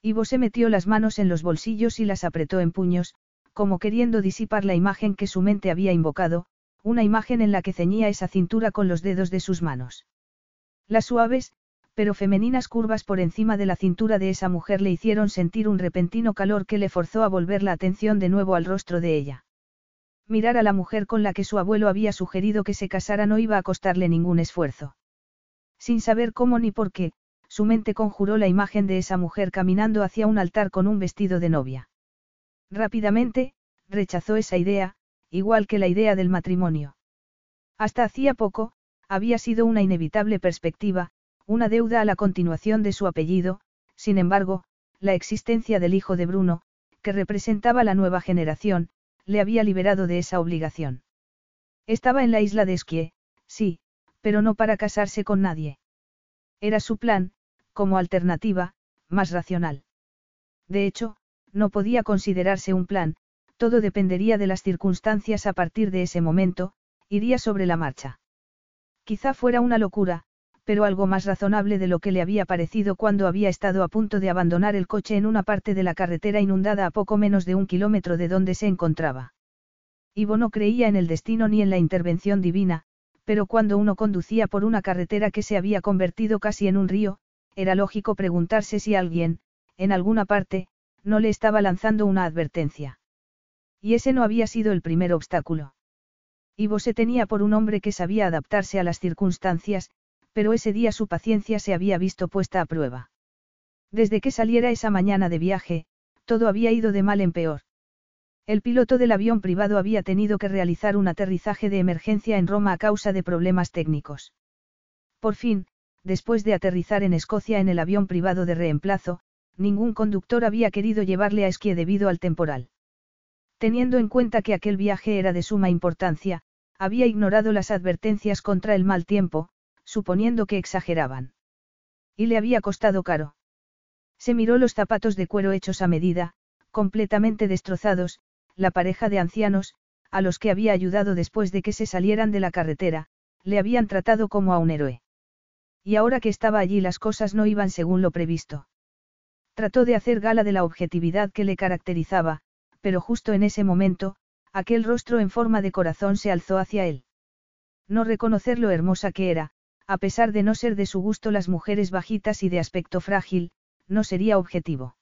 Ivo se metió las manos en los bolsillos y las apretó en puños, como queriendo disipar la imagen que su mente había invocado, una imagen en la que ceñía esa cintura con los dedos de sus manos. Las suaves, pero femeninas curvas por encima de la cintura de esa mujer le hicieron sentir un repentino calor que le forzó a volver la atención de nuevo al rostro de ella. Mirar a la mujer con la que su abuelo había sugerido que se casara no iba a costarle ningún esfuerzo. Sin saber cómo ni por qué, su mente conjuró la imagen de esa mujer caminando hacia un altar con un vestido de novia. Rápidamente, rechazó esa idea, igual que la idea del matrimonio. Hasta hacía poco, había sido una inevitable perspectiva, una deuda a la continuación de su apellido, sin embargo, la existencia del hijo de Bruno, que representaba la nueva generación, le había liberado de esa obligación. Estaba en la isla de Esquie, sí, pero no para casarse con nadie. Era su plan, como alternativa, más racional. De hecho, no podía considerarse un plan, todo dependería de las circunstancias a partir de ese momento, iría sobre la marcha. Quizá fuera una locura, pero algo más razonable de lo que le había parecido cuando había estado a punto de abandonar el coche en una parte de la carretera inundada a poco menos de un kilómetro de donde se encontraba. Ivo no creía en el destino ni en la intervención divina, pero cuando uno conducía por una carretera que se había convertido casi en un río, era lógico preguntarse si alguien, en alguna parte, no le estaba lanzando una advertencia. Y ese no había sido el primer obstáculo. Ivo se tenía por un hombre que sabía adaptarse a las circunstancias, pero ese día su paciencia se había visto puesta a prueba. Desde que saliera esa mañana de viaje, todo había ido de mal en peor. El piloto del avión privado había tenido que realizar un aterrizaje de emergencia en Roma a causa de problemas técnicos. Por fin, después de aterrizar en Escocia en el avión privado de reemplazo, ningún conductor había querido llevarle a esquí debido al temporal. Teniendo en cuenta que aquel viaje era de suma importancia, había ignorado las advertencias contra el mal tiempo, suponiendo que exageraban. Y le había costado caro. Se miró los zapatos de cuero hechos a medida, completamente destrozados, la pareja de ancianos, a los que había ayudado después de que se salieran de la carretera, le habían tratado como a un héroe. Y ahora que estaba allí las cosas no iban según lo previsto. Trató de hacer gala de la objetividad que le caracterizaba, pero justo en ese momento, aquel rostro en forma de corazón se alzó hacia él. No reconocer lo hermosa que era, a pesar de no ser de su gusto las mujeres bajitas y de aspecto frágil, no sería objetivo.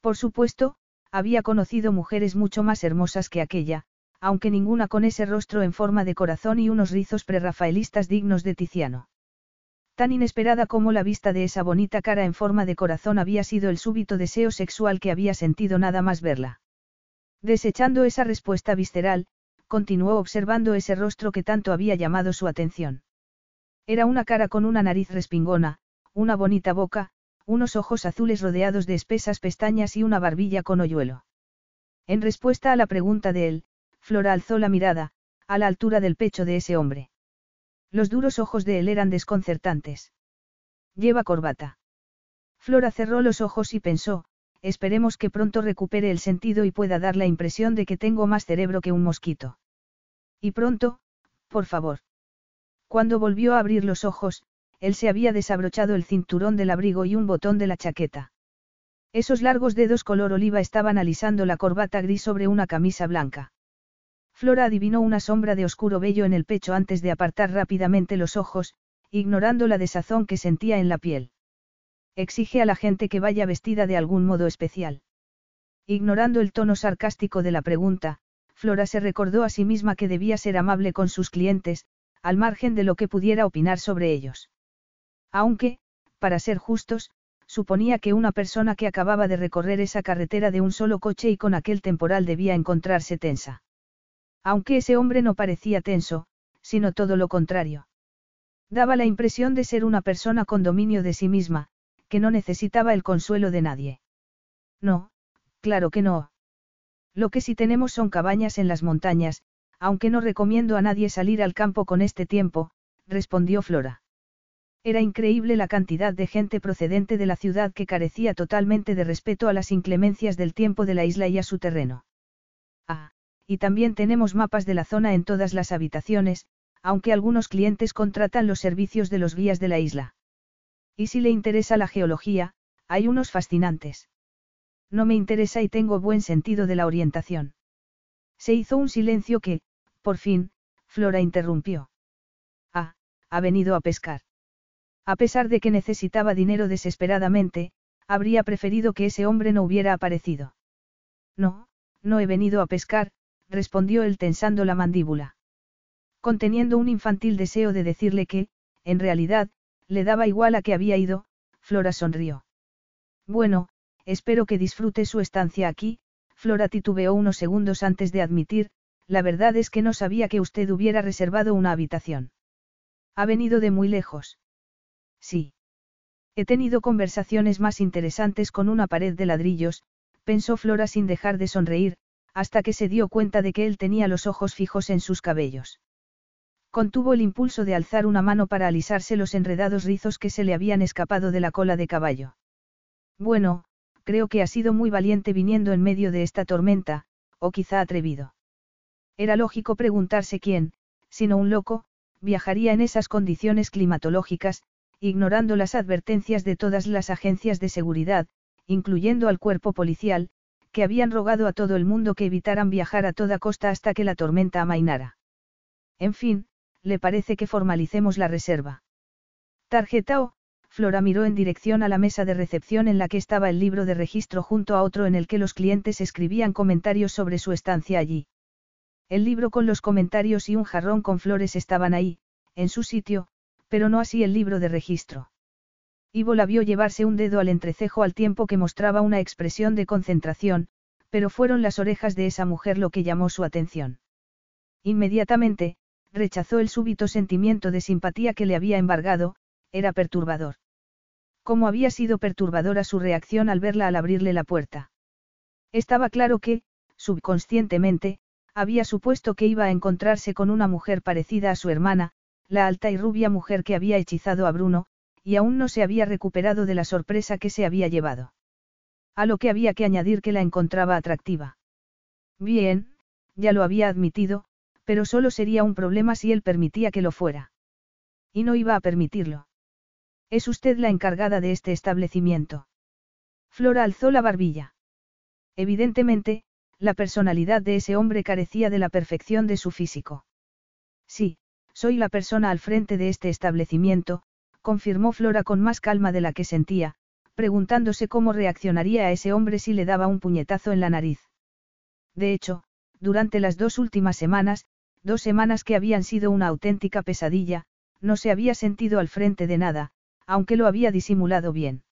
Por supuesto, había conocido mujeres mucho más hermosas que aquella, aunque ninguna con ese rostro en forma de corazón y unos rizos prerrafaelistas dignos de Tiziano. Tan inesperada como la vista de esa bonita cara en forma de corazón había sido el súbito deseo sexual que había sentido nada más verla. Desechando esa respuesta visceral, continuó observando ese rostro que tanto había llamado su atención. Era una cara con una nariz respingona, una bonita boca, unos ojos azules rodeados de espesas pestañas y una barbilla con hoyuelo. En respuesta a la pregunta de él, Flora alzó la mirada, a la altura del pecho de ese hombre. Los duros ojos de él eran desconcertantes. Lleva corbata. Flora cerró los ojos y pensó, esperemos que pronto recupere el sentido y pueda dar la impresión de que tengo más cerebro que un mosquito. Y pronto, por favor. Cuando volvió a abrir los ojos, él se había desabrochado el cinturón del abrigo y un botón de la chaqueta. Esos largos dedos color oliva estaban alisando la corbata gris sobre una camisa blanca. Flora adivinó una sombra de oscuro vello en el pecho antes de apartar rápidamente los ojos, ignorando la desazón que sentía en la piel. Exige a la gente que vaya vestida de algún modo especial. Ignorando el tono sarcástico de la pregunta, Flora se recordó a sí misma que debía ser amable con sus clientes, al margen de lo que pudiera opinar sobre ellos. Aunque, para ser justos, suponía que una persona que acababa de recorrer esa carretera de un solo coche y con aquel temporal debía encontrarse tensa. Aunque ese hombre no parecía tenso, sino todo lo contrario. Daba la impresión de ser una persona con dominio de sí misma, que no necesitaba el consuelo de nadie. No, claro que no. Lo que sí tenemos son cabañas en las montañas, aunque no recomiendo a nadie salir al campo con este tiempo, respondió Flora. Era increíble la cantidad de gente procedente de la ciudad que carecía totalmente de respeto a las inclemencias del tiempo de la isla y a su terreno. Ah, y también tenemos mapas de la zona en todas las habitaciones, aunque algunos clientes contratan los servicios de los guías de la isla. Y si le interesa la geología, hay unos fascinantes. No me interesa y tengo buen sentido de la orientación. Se hizo un silencio que, por fin, Flora interrumpió. Ah, ha venido a pescar. A pesar de que necesitaba dinero desesperadamente, habría preferido que ese hombre no hubiera aparecido. No, no he venido a pescar, respondió él tensando la mandíbula. Conteniendo un infantil deseo de decirle que, en realidad, le daba igual a que había ido, Flora sonrió. Bueno, espero que disfrute su estancia aquí, Flora titubeó unos segundos antes de admitir, la verdad es que no sabía que usted hubiera reservado una habitación. ¿Ha venido de muy lejos? Sí. He tenido conversaciones más interesantes con una pared de ladrillos, pensó Flora sin dejar de sonreír, hasta que se dio cuenta de que él tenía los ojos fijos en sus cabellos. Contuvo el impulso de alzar una mano para alisarse los enredados rizos que se le habían escapado de la cola de caballo. Bueno, creo que ha sido muy valiente viniendo en medio de esta tormenta, o quizá atrevido. Era lógico preguntarse quién, sino un loco, viajaría en esas condiciones climatológicas, ignorando las advertencias de todas las agencias de seguridad, incluyendo al cuerpo policial, que habían rogado a todo el mundo que evitaran viajar a toda costa hasta que la tormenta amainara. En fin, le parece que formalicemos la reserva. Tarjeta o, Flora miró en dirección a la mesa de recepción en la que estaba el libro de registro junto a otro en el que los clientes escribían comentarios sobre su estancia allí. El libro con los comentarios y un jarrón con flores estaban ahí, en su sitio, pero no así el libro de registro. Ivo la vio llevarse un dedo al entrecejo al tiempo que mostraba una expresión de concentración, pero fueron las orejas de esa mujer lo que llamó su atención. Inmediatamente, rechazó el súbito sentimiento de simpatía que le había embargado, era perturbador. ¿Cómo había sido perturbadora su reacción al verla al abrirle la puerta? Estaba claro que, subconscientemente, había supuesto que iba a encontrarse con una mujer parecida a su hermana, la alta y rubia mujer que había hechizado a Bruno, y aún no se había recuperado de la sorpresa que se había llevado. A lo que había que añadir que la encontraba atractiva. Bien, ya lo había admitido, pero solo sería un problema si él permitía que lo fuera. Y no iba a permitirlo. Es usted la encargada de este establecimiento. Flora alzó la barbilla. Evidentemente, la personalidad de ese hombre carecía de la perfección de su físico. Sí, soy la persona al frente de este establecimiento, confirmó Flora con más calma de la que sentía, preguntándose cómo reaccionaría a ese hombre si le daba un puñetazo en la nariz. De hecho, durante las dos últimas semanas, dos semanas que habían sido una auténtica pesadilla, no se había sentido al frente de nada, aunque lo había disimulado bien.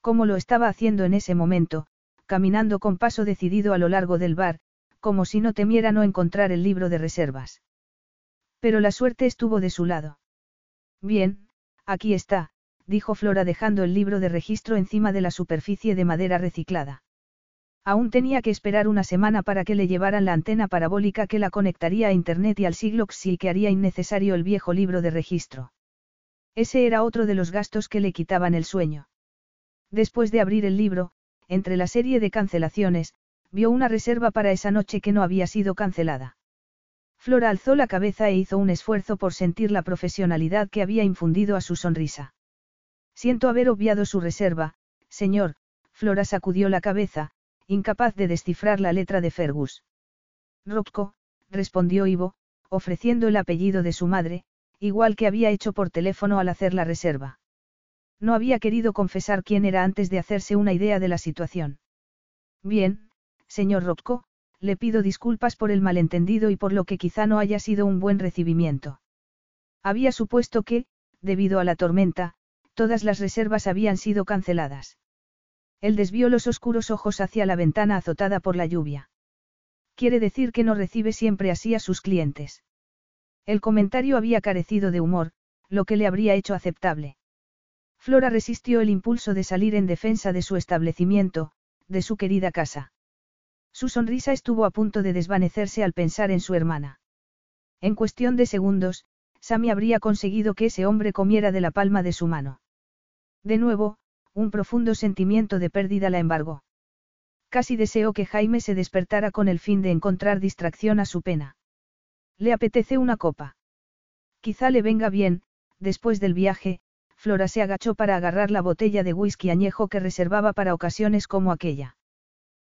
Como lo estaba haciendo en ese momento, caminando con paso decidido a lo largo del bar, como si no temiera no encontrar el libro de reservas. Pero la suerte estuvo de su lado. Bien, aquí está, dijo Flora dejando el libro de registro encima de la superficie de madera reciclada. Aún tenía que esperar una semana para que le llevaran la antena parabólica que la conectaría a Internet y al siglo y que haría innecesario el viejo libro de registro. Ese era otro de los gastos que le quitaban el sueño. Después de abrir el libro, entre la serie de cancelaciones, vio una reserva para esa noche que no había sido cancelada. Flora alzó la cabeza e hizo un esfuerzo por sentir la profesionalidad que había infundido a su sonrisa. Siento haber obviado su reserva, señor, Flora sacudió la cabeza, incapaz de descifrar la letra de Fergus. Rocco, respondió Ivo, ofreciendo el apellido de su madre, igual que había hecho por teléfono al hacer la reserva. No había querido confesar quién era antes de hacerse una idea de la situación. Bien, señor Rocco, le pido disculpas por el malentendido y por lo que quizá no haya sido un buen recibimiento. Había supuesto que, debido a la tormenta, todas las reservas habían sido canceladas. Él desvió los oscuros ojos hacia la ventana azotada por la lluvia. Quiere decir que no recibe siempre así a sus clientes. El comentario había carecido de humor, lo que le habría hecho aceptable. Flora resistió el impulso de salir en defensa de su establecimiento, de su querida casa. Su sonrisa estuvo a punto de desvanecerse al pensar en su hermana. En cuestión de segundos, Sammy habría conseguido que ese hombre comiera de la palma de su mano. De nuevo, un profundo sentimiento de pérdida la embargó. Casi deseó que Jaime se despertara con el fin de encontrar distracción a su pena. Le apetece una copa. Quizá le venga bien, después del viaje, Flora se agachó para agarrar la botella de whisky añejo que reservaba para ocasiones como aquella.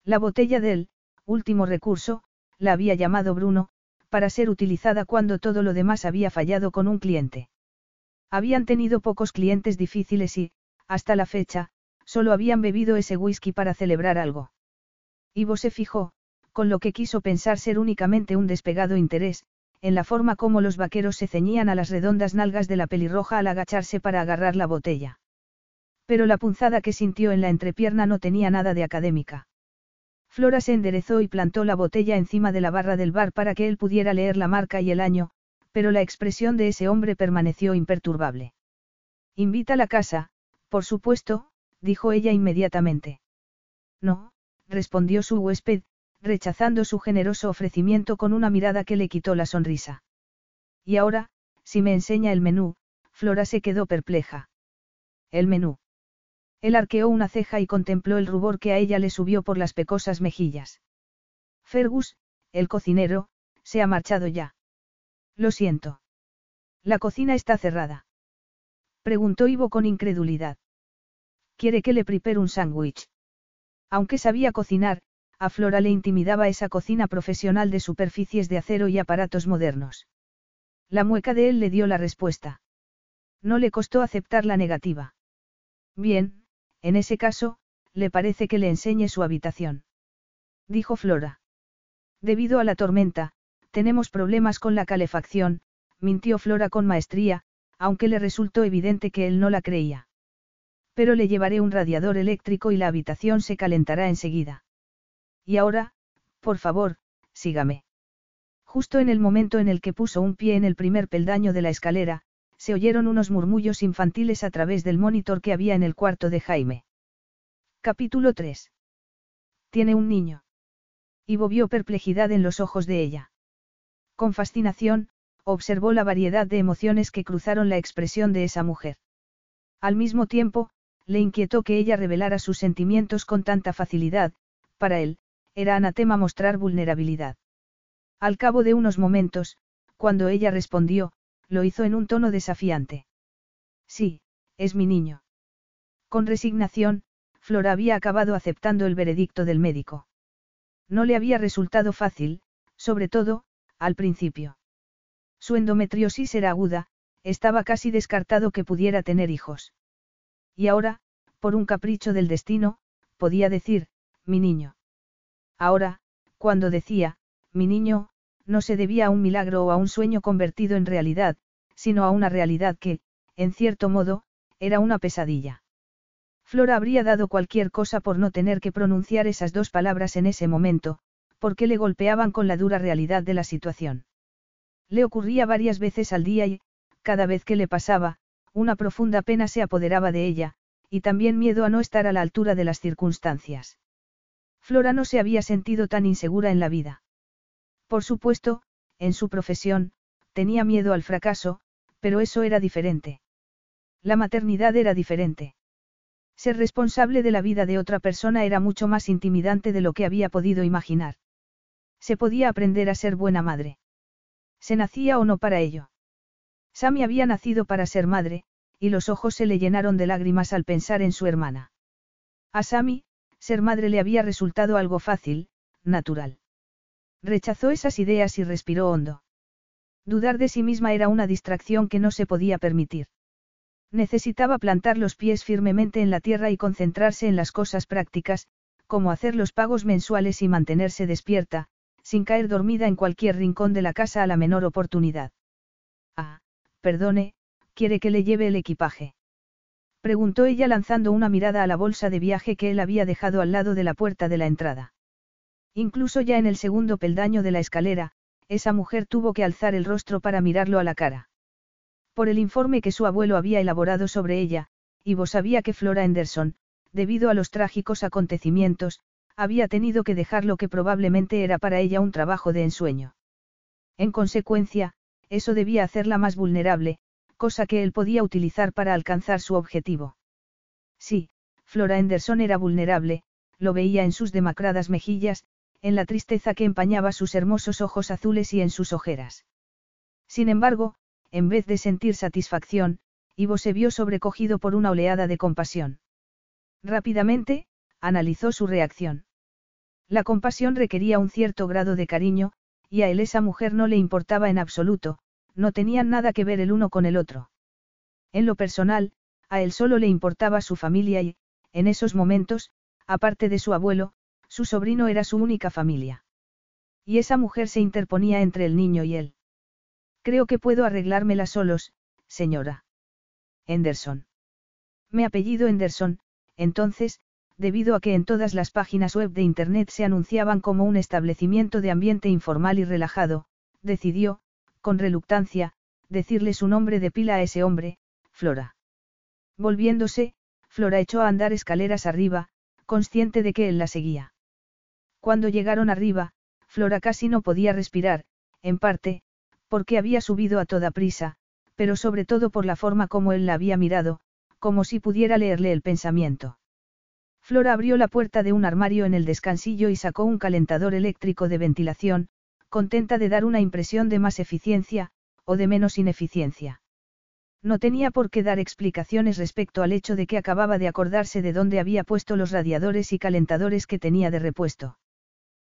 La botella del, último recurso, la había llamado Bruno, para ser utilizada cuando todo lo demás había fallado con un cliente. Habían tenido pocos clientes difíciles y, hasta la fecha, solo habían bebido ese whisky para celebrar algo. Ivo se fijó, con lo que quiso pensar ser únicamente un despegado interés, en la forma como los vaqueros se ceñían a las redondas nalgas de la pelirroja al agacharse para agarrar la botella. Pero la punzada que sintió en la entrepierna no tenía nada de académica. Flora se enderezó y plantó la botella encima de la barra del bar para que él pudiera leer la marca y el año, pero la expresión de ese hombre permaneció imperturbable. Invita a la casa, por supuesto, dijo ella inmediatamente. No, respondió su huésped, rechazando su generoso ofrecimiento con una mirada que le quitó la sonrisa. Y ahora, si me enseña el menú, Flora se quedó perpleja. El menú. Él arqueó una ceja y contempló el rubor que a ella le subió por las pecosas mejillas. Fergus, el cocinero, se ha marchado ya. Lo siento. La cocina está cerrada. Preguntó Ivo con incredulidad. ¿Quiere que le prepare un sándwich? Aunque sabía cocinar, a Flora le intimidaba esa cocina profesional de superficies de acero y aparatos modernos. La mueca de él le dio la respuesta. No le costó aceptar la negativa. Bien, en ese caso, le parece que le enseñe su habitación. Dijo Flora. Debido a la tormenta, tenemos problemas con la calefacción, mintió Flora con maestría, aunque le resultó evidente que él no la creía. Pero le llevaré un radiador eléctrico y la habitación se calentará enseguida. Y ahora, por favor, sígame. Justo en el momento en el que puso un pie en el primer peldaño de la escalera, se oyeron unos murmullos infantiles a través del monitor que había en el cuarto de Jaime. Capítulo 3. Tiene un niño. Y vio perplejidad en los ojos de ella. Con fascinación, observó la variedad de emociones que cruzaron la expresión de esa mujer. Al mismo tiempo, le inquietó que ella revelara sus sentimientos con tanta facilidad, para él, era anatema mostrar vulnerabilidad. Al cabo de unos momentos, cuando ella respondió, lo hizo en un tono desafiante. Sí, es mi niño. Con resignación, Flora había acabado aceptando el veredicto del médico. No le había resultado fácil, sobre todo, al principio. Su endometriosis era aguda, estaba casi descartado que pudiera tener hijos. Y ahora, por un capricho del destino, podía decir, mi niño. Ahora, cuando decía, mi niño, no se debía a un milagro o a un sueño convertido en realidad, sino a una realidad que, en cierto modo, era una pesadilla. Flora habría dado cualquier cosa por no tener que pronunciar esas dos palabras en ese momento, porque le golpeaban con la dura realidad de la situación. Le ocurría varias veces al día y, cada vez que le pasaba, una profunda pena se apoderaba de ella, y también miedo a no estar a la altura de las circunstancias. Flora no se había sentido tan insegura en la vida. Por supuesto, en su profesión, tenía miedo al fracaso, pero eso era diferente. La maternidad era diferente. Ser responsable de la vida de otra persona era mucho más intimidante de lo que había podido imaginar. Se podía aprender a ser buena madre. Se nacía o no para ello. Sammy había nacido para ser madre, y los ojos se le llenaron de lágrimas al pensar en su hermana. A Sammy, ser madre le había resultado algo fácil, natural. Rechazó esas ideas y respiró hondo. Dudar de sí misma era una distracción que no se podía permitir. Necesitaba plantar los pies firmemente en la tierra y concentrarse en las cosas prácticas, como hacer los pagos mensuales y mantenerse despierta, sin caer dormida en cualquier rincón de la casa a la menor oportunidad. Ah, perdone, quiere que le lleve el equipaje. Preguntó ella lanzando una mirada a la bolsa de viaje que él había dejado al lado de la puerta de la entrada. Incluso ya en el segundo peldaño de la escalera, esa mujer tuvo que alzar el rostro para mirarlo a la cara. Por el informe que su abuelo había elaborado sobre ella, Ivo sabía que Flora Anderson, debido a los trágicos acontecimientos, había tenido que dejar lo que probablemente era para ella un trabajo de ensueño. En consecuencia, eso debía hacerla más vulnerable, cosa que él podía utilizar para alcanzar su objetivo. Sí, Flora Anderson era vulnerable, lo veía en sus demacradas mejillas, en la tristeza que empañaba sus hermosos ojos azules y en sus ojeras. Sin embargo, en vez de sentir satisfacción, Ivo se vio sobrecogido por una oleada de compasión. Rápidamente, analizó su reacción. La compasión requería un cierto grado de cariño, y a él esa mujer no le importaba en absoluto, no tenían nada que ver el uno con el otro. En lo personal, a él solo le importaba su familia y, en esos momentos, aparte de su abuelo, su sobrino era su única familia. Y esa mujer se interponía entre el niño y él. Creo que puedo arreglármela solos, señora. Henderson. Me apellido Henderson, entonces, debido a que en todas las páginas web de Internet se anunciaban como un establecimiento de ambiente informal y relajado, decidió, con reluctancia, decirle su nombre de pila a ese hombre, Flora. Volviéndose, Flora echó a andar escaleras arriba, consciente de que él la seguía. Cuando llegaron arriba, Flora casi no podía respirar, en parte, porque había subido a toda prisa, pero sobre todo por la forma como él la había mirado, como si pudiera leerle el pensamiento. Flora abrió la puerta de un armario en el descansillo y sacó un calentador eléctrico de ventilación, contenta de dar una impresión de más eficiencia, o de menos ineficiencia. No tenía por qué dar explicaciones respecto al hecho de que acababa de acordarse de dónde había puesto los radiadores y calentadores que tenía de repuesto.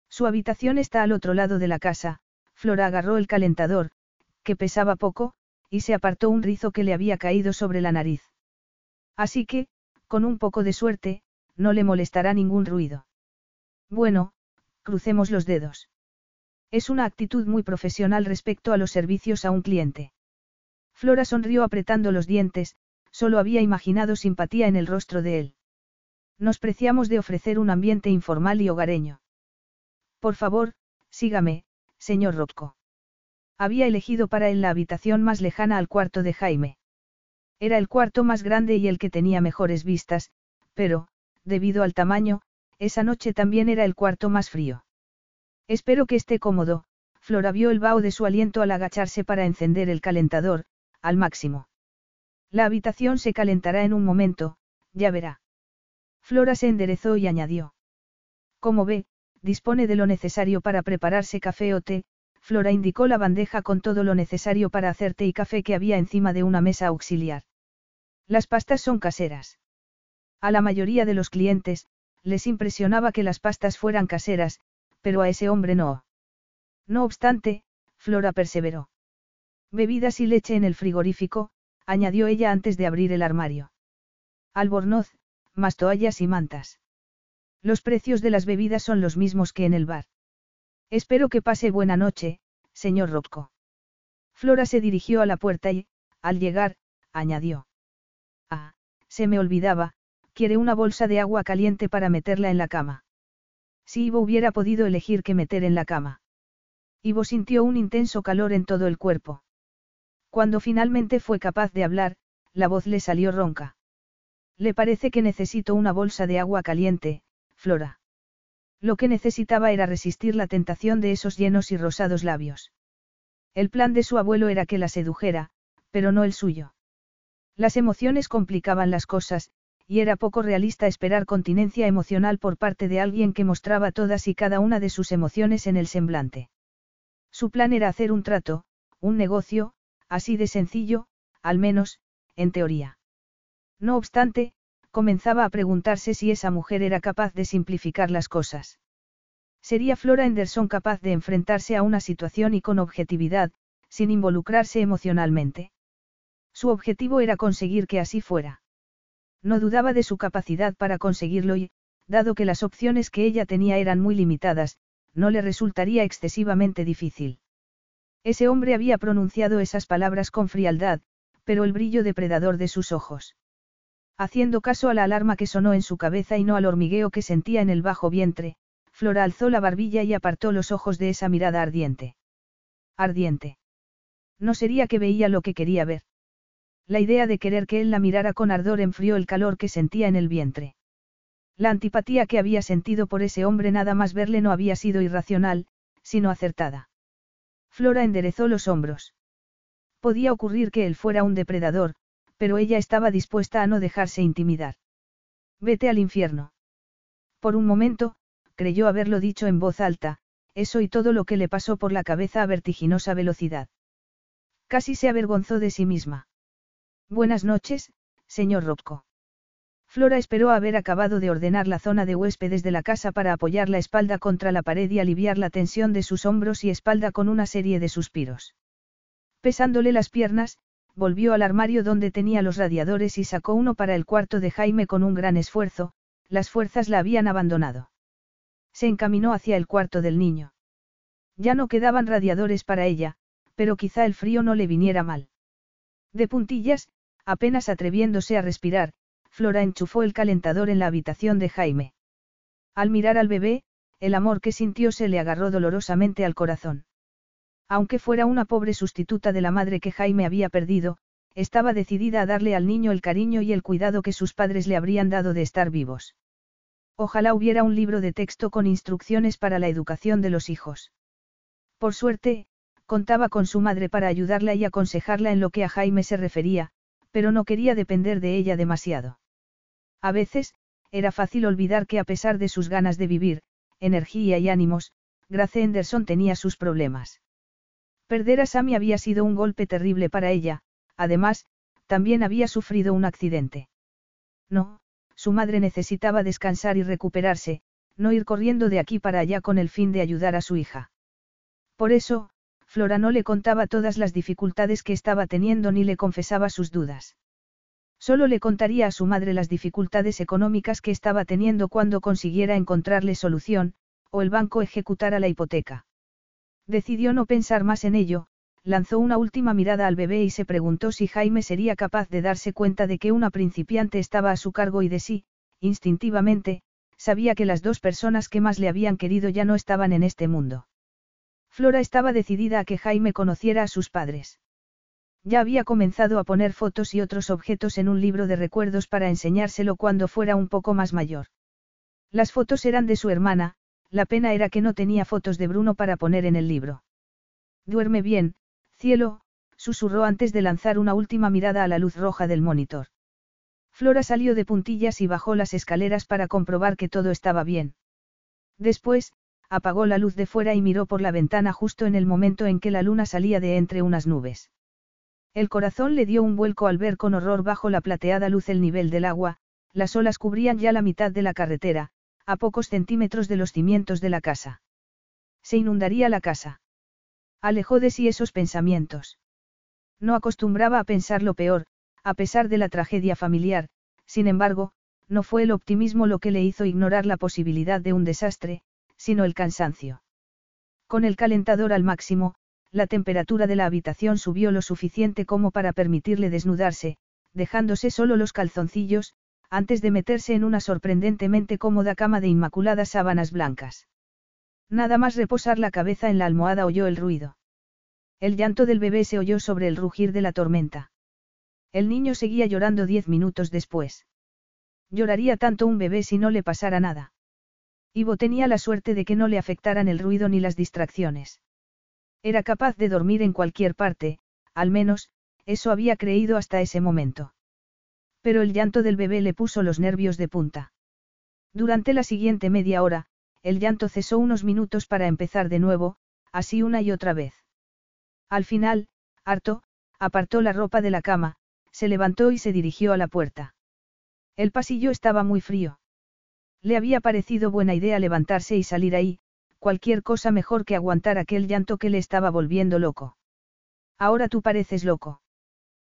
Su habitación está al otro lado de la casa, Flora agarró el calentador, que pesaba poco, y se apartó un rizo que le había caído sobre la nariz. Así que, con un poco de suerte, no le molestará ningún ruido. Bueno, crucemos los dedos. Es una actitud muy profesional respecto a los servicios a un cliente. Flora sonrió apretando los dientes, solo había imaginado simpatía en el rostro de él. Nos preciamos de ofrecer un ambiente informal y hogareño. Por favor, sígame, señor Rocco. Había elegido para él la habitación más lejana al cuarto de Jaime. Era el cuarto más grande y el que tenía mejores vistas, pero, debido al tamaño, esa noche también era el cuarto más frío. Espero que esté cómodo, Flora vio el vaho de su aliento al agacharse para encender el calentador, al máximo. La habitación se calentará en un momento, ya verá. Flora se enderezó y añadió. Como ve, dispone de lo necesario para prepararse café o té, Flora indicó la bandeja con todo lo necesario para hacer té y café que había encima de una mesa auxiliar. Las pastas son caseras. A la mayoría de los clientes, les impresionaba que las pastas fueran caseras, pero a ese hombre no. No obstante, Flora perseveró. Bebidas y leche en el frigorífico, añadió ella antes de abrir el armario. Albornoz, más toallas y mantas. Los precios de las bebidas son los mismos que en el bar. Espero que pase buena noche, señor Rocco. Flora se dirigió a la puerta y, al llegar, añadió. Ah, se me olvidaba, quiere una bolsa de agua caliente para meterla en la cama. Si Ivo hubiera podido elegir qué meter en la cama. Ivo sintió un intenso calor en todo el cuerpo. Cuando finalmente fue capaz de hablar, la voz le salió ronca. Le parece que necesito una bolsa de agua caliente, Flora. Lo que necesitaba era resistir la tentación de esos llenos y rosados labios. El plan de su abuelo era que la sedujera, pero no el suyo. Las emociones complicaban las cosas, y era poco realista esperar continencia emocional por parte de alguien que mostraba todas y cada una de sus emociones en el semblante. Su plan era hacer un trato, un negocio, así de sencillo, al menos, en teoría. No obstante, comenzaba a preguntarse si esa mujer era capaz de simplificar las cosas. ¿Sería Flora Anderson capaz de enfrentarse a una situación y con objetividad, sin involucrarse emocionalmente? Su objetivo era conseguir que así fuera. No dudaba de su capacidad para conseguirlo y, dado que las opciones que ella tenía eran muy limitadas, no le resultaría excesivamente difícil. Ese hombre había pronunciado esas palabras con frialdad, pero el brillo depredador de sus ojos. Haciendo caso a la alarma que sonó en su cabeza y no al hormigueo que sentía en el bajo vientre, Flora alzó la barbilla y apartó los ojos de esa mirada ardiente. Ardiente. No sería que veía lo que quería ver. La idea de querer que él la mirara con ardor enfrió el calor que sentía en el vientre. La antipatía que había sentido por ese hombre nada más verle no había sido irracional, sino acertada. Flora enderezó los hombros. Podía ocurrir que él fuera un depredador, pero ella estaba dispuesta a no dejarse intimidar. Vete al infierno. Por un momento, creyó haberlo dicho en voz alta, eso y todo lo que le pasó por la cabeza a vertiginosa velocidad. Casi se avergonzó de sí misma. Buenas noches, señor Rocco. Flora esperó haber acabado de ordenar la zona de huéspedes de la casa para apoyar la espalda contra la pared y aliviar la tensión de sus hombros y espalda con una serie de suspiros. Pesándole las piernas, volvió al armario donde tenía los radiadores y sacó uno para el cuarto de Jaime con un gran esfuerzo, las fuerzas la habían abandonado. Se encaminó hacia el cuarto del niño. Ya no quedaban radiadores para ella, pero quizá el frío no le viniera mal. De puntillas, apenas atreviéndose a respirar, Flora enchufó el calentador en la habitación de Jaime. Al mirar al bebé, el amor que sintió se le agarró dolorosamente al corazón. Aunque fuera una pobre sustituta de la madre que Jaime había perdido, estaba decidida a darle al niño el cariño y el cuidado que sus padres le habrían dado de estar vivos. Ojalá hubiera un libro de texto con instrucciones para la educación de los hijos. Por suerte, contaba con su madre para ayudarla y aconsejarla en lo que a Jaime se refería, pero no quería depender de ella demasiado. A veces, era fácil olvidar que a pesar de sus ganas de vivir, energía y ánimos, Grace Henderson tenía sus problemas. Perder a Sammy había sido un golpe terrible para ella, además, también había sufrido un accidente. No, su madre necesitaba descansar y recuperarse, no ir corriendo de aquí para allá con el fin de ayudar a su hija. Por eso, Flora no le contaba todas las dificultades que estaba teniendo ni le confesaba sus dudas. Solo le contaría a su madre las dificultades económicas que estaba teniendo cuando consiguiera encontrarle solución, o el banco ejecutara la hipoteca. Decidió no pensar más en ello, lanzó una última mirada al bebé y se preguntó si Jaime sería capaz de darse cuenta de que una principiante estaba a su cargo y de sí, instintivamente, sabía que las dos personas que más le habían querido ya no estaban en este mundo. Flora estaba decidida a que Jaime conociera a sus padres. Ya había comenzado a poner fotos y otros objetos en un libro de recuerdos para enseñárselo cuando fuera un poco más mayor. Las fotos eran de su hermana, la pena era que no tenía fotos de Bruno para poner en el libro. Duerme bien, cielo, susurró antes de lanzar una última mirada a la luz roja del monitor. Flora salió de puntillas y bajó las escaleras para comprobar que todo estaba bien. Después, apagó la luz de fuera y miró por la ventana justo en el momento en que la luna salía de entre unas nubes. El corazón le dio un vuelco al ver con horror bajo la plateada luz el nivel del agua, las olas cubrían ya la mitad de la carretera, a pocos centímetros de los cimientos de la casa. Se inundaría la casa. Alejó de sí esos pensamientos. No acostumbraba a pensar lo peor, a pesar de la tragedia familiar, sin embargo, no fue el optimismo lo que le hizo ignorar la posibilidad de un desastre, sino el cansancio. Con el calentador al máximo, la temperatura de la habitación subió lo suficiente como para permitirle desnudarse, dejándose solo los calzoncillos, antes de meterse en una sorprendentemente cómoda cama de inmaculadas sábanas blancas. Nada más reposar la cabeza en la almohada oyó el ruido. El llanto del bebé se oyó sobre el rugir de la tormenta. El niño seguía llorando diez minutos después. Lloraría tanto un bebé si no le pasara nada. Ivo tenía la suerte de que no le afectaran el ruido ni las distracciones. Era capaz de dormir en cualquier parte, al menos, eso había creído hasta ese momento. Pero el llanto del bebé le puso los nervios de punta. Durante la siguiente media hora, el llanto cesó unos minutos para empezar de nuevo, así una y otra vez. Al final, harto, apartó la ropa de la cama, se levantó y se dirigió a la puerta. El pasillo estaba muy frío. Le había parecido buena idea levantarse y salir ahí, cualquier cosa mejor que aguantar aquel llanto que le estaba volviendo loco. Ahora tú pareces loco.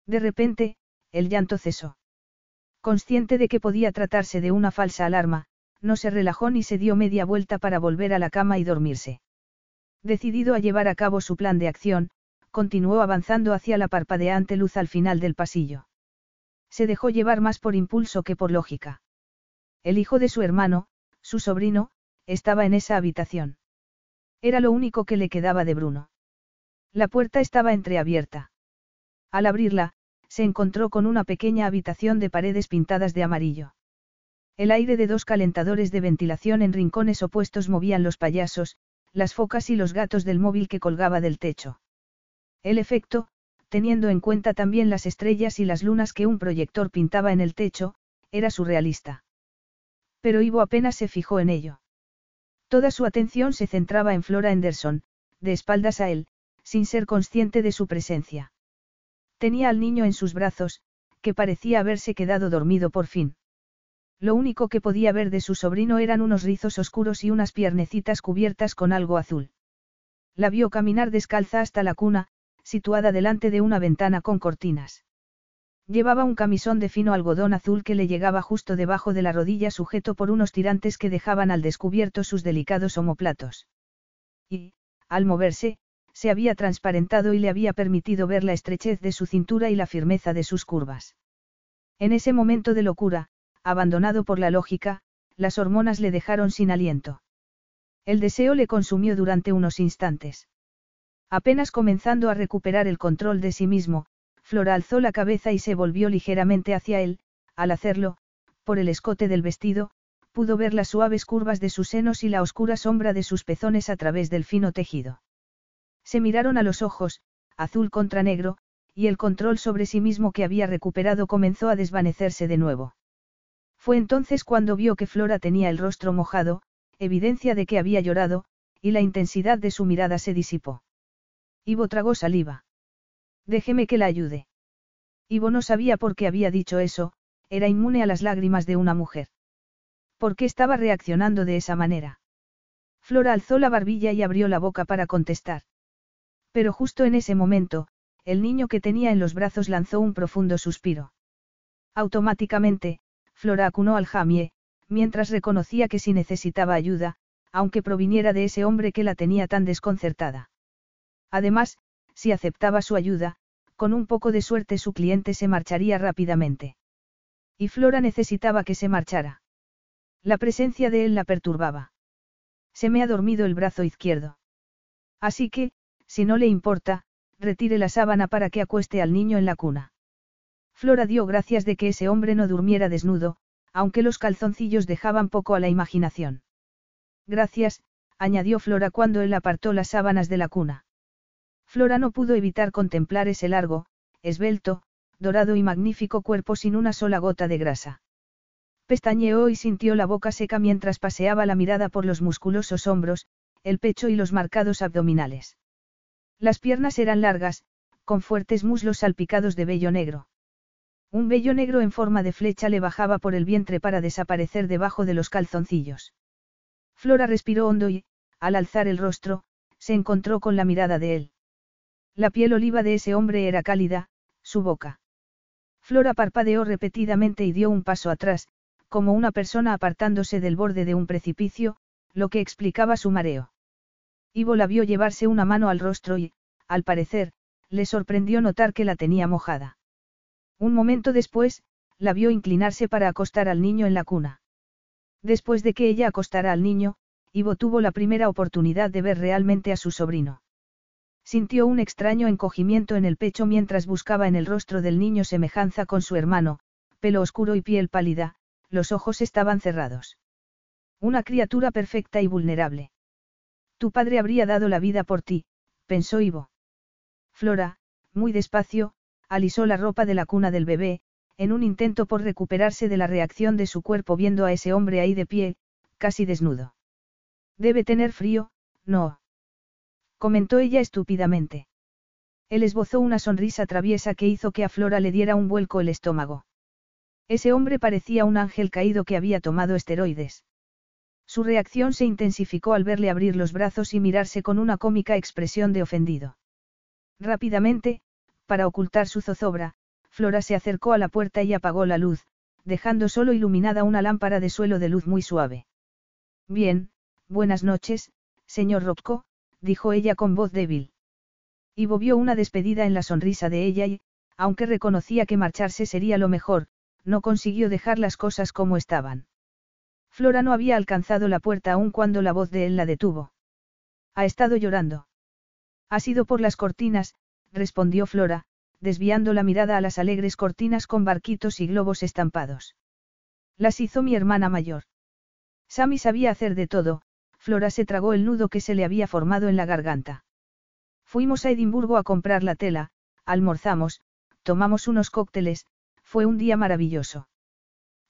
De repente, el llanto cesó. Consciente de que podía tratarse de una falsa alarma, no se relajó ni se dio media vuelta para volver a la cama y dormirse. Decidido a llevar a cabo su plan de acción, continuó avanzando hacia la parpadeante luz al final del pasillo. Se dejó llevar más por impulso que por lógica. El hijo de su hermano, su sobrino, estaba en esa habitación. Era lo único que le quedaba de Bruno. La puerta estaba entreabierta. Al abrirla, se encontró con una pequeña habitación de paredes pintadas de amarillo. El aire de dos calentadores de ventilación en rincones opuestos movían los payasos, las focas y los gatos del móvil que colgaba del techo. El efecto, teniendo en cuenta también las estrellas y las lunas que un proyector pintaba en el techo, era surrealista. Pero Ivo apenas se fijó en ello. Toda su atención se centraba en Flora Henderson, de espaldas a él, sin ser consciente de su presencia. Tenía al niño en sus brazos, que parecía haberse quedado dormido por fin. Lo único que podía ver de su sobrino eran unos rizos oscuros y unas piernecitas cubiertas con algo azul. La vio caminar descalza hasta la cuna, situada delante de una ventana con cortinas. Llevaba un camisón de fino algodón azul que le llegaba justo debajo de la rodilla sujeto por unos tirantes que dejaban al descubierto sus delicados omoplatos. Y, al moverse, se había transparentado y le había permitido ver la estrechez de su cintura y la firmeza de sus curvas. En ese momento de locura, abandonado por la lógica, las hormonas le dejaron sin aliento. El deseo le consumió durante unos instantes. Apenas comenzando a recuperar el control de sí mismo, Flora alzó la cabeza y se volvió ligeramente hacia él, al hacerlo, por el escote del vestido, pudo ver las suaves curvas de sus senos y la oscura sombra de sus pezones a través del fino tejido. Se miraron a los ojos, azul contra negro, y el control sobre sí mismo que había recuperado comenzó a desvanecerse de nuevo. Fue entonces cuando vio que Flora tenía el rostro mojado, evidencia de que había llorado, y la intensidad de su mirada se disipó. Ivo tragó saliva. Déjeme que la ayude. Ivo no sabía por qué había dicho eso, era inmune a las lágrimas de una mujer. ¿Por qué estaba reaccionando de esa manera? Flora alzó la barbilla y abrió la boca para contestar. Pero justo en ese momento, el niño que tenía en los brazos lanzó un profundo suspiro. Automáticamente, Flora acunó al jamie, mientras reconocía que si necesitaba ayuda, aunque proviniera de ese hombre que la tenía tan desconcertada. Además, si aceptaba su ayuda, con un poco de suerte su cliente se marcharía rápidamente. Y Flora necesitaba que se marchara. La presencia de él la perturbaba. Se me ha dormido el brazo izquierdo. Así que, si no le importa, retire la sábana para que acueste al niño en la cuna. Flora dio gracias de que ese hombre no durmiera desnudo, aunque los calzoncillos dejaban poco a la imaginación. Gracias, añadió Flora cuando él apartó las sábanas de la cuna. Flora no pudo evitar contemplar ese largo, esbelto, dorado y magnífico cuerpo sin una sola gota de grasa. Pestañeó y sintió la boca seca mientras paseaba la mirada por los musculosos hombros, el pecho y los marcados abdominales. Las piernas eran largas, con fuertes muslos salpicados de vello negro. Un vello negro en forma de flecha le bajaba por el vientre para desaparecer debajo de los calzoncillos. Flora respiró hondo y, al alzar el rostro, se encontró con la mirada de él. La piel oliva de ese hombre era cálida, su boca. Flora parpadeó repetidamente y dio un paso atrás, como una persona apartándose del borde de un precipicio, lo que explicaba su mareo. Ivo la vio llevarse una mano al rostro y, al parecer, le sorprendió notar que la tenía mojada. Un momento después, la vio inclinarse para acostar al niño en la cuna. Después de que ella acostara al niño, Ivo tuvo la primera oportunidad de ver realmente a su sobrino. Sintió un extraño encogimiento en el pecho mientras buscaba en el rostro del niño semejanza con su hermano, pelo oscuro y piel pálida, los ojos estaban cerrados. Una criatura perfecta y vulnerable. Tu padre habría dado la vida por ti, pensó Ivo. Flora, muy despacio, alisó la ropa de la cuna del bebé, en un intento por recuperarse de la reacción de su cuerpo viendo a ese hombre ahí de pie, casi desnudo. Debe tener frío, no comentó ella estúpidamente. Él esbozó una sonrisa traviesa que hizo que a Flora le diera un vuelco el estómago. Ese hombre parecía un ángel caído que había tomado esteroides. Su reacción se intensificó al verle abrir los brazos y mirarse con una cómica expresión de ofendido. Rápidamente, para ocultar su zozobra, Flora se acercó a la puerta y apagó la luz, dejando solo iluminada una lámpara de suelo de luz muy suave. Bien, buenas noches, señor Rocco, dijo ella con voz débil. Ivo vio una despedida en la sonrisa de ella y, aunque reconocía que marcharse sería lo mejor, no consiguió dejar las cosas como estaban. Flora no había alcanzado la puerta aún cuando la voz de él la detuvo. Ha estado llorando. Ha sido por las cortinas, respondió Flora, desviando la mirada a las alegres cortinas con barquitos y globos estampados. Las hizo mi hermana mayor. Sammy sabía hacer de todo, Flora se tragó el nudo que se le había formado en la garganta. Fuimos a Edimburgo a comprar la tela, almorzamos, tomamos unos cócteles, fue un día maravilloso.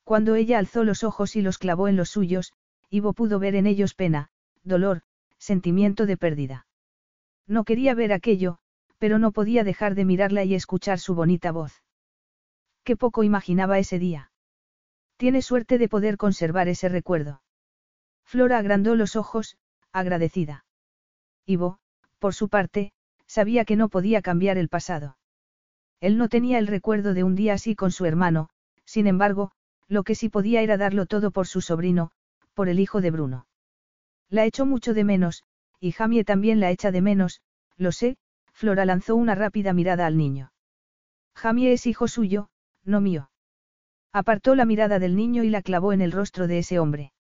Cuando ella alzó los ojos y los clavó en los suyos, Ivo pudo ver en ellos pena, dolor, sentimiento de pérdida. No quería ver aquello, pero no podía dejar de mirarla y escuchar su bonita voz. Qué poco imaginaba ese día. Tiene suerte de poder conservar ese recuerdo. Flora agrandó los ojos, agradecida. Ivo, por su parte, sabía que no podía cambiar el pasado. Él no tenía el recuerdo de un día así con su hermano, sin embargo, lo que sí podía era darlo todo por su sobrino, por el hijo de Bruno. La echó mucho de menos, y Jamie también la echa de menos, lo sé, Flora lanzó una rápida mirada al niño. Jamie es hijo suyo, no mío. Apartó la mirada del niño y la clavó en el rostro de ese hombre.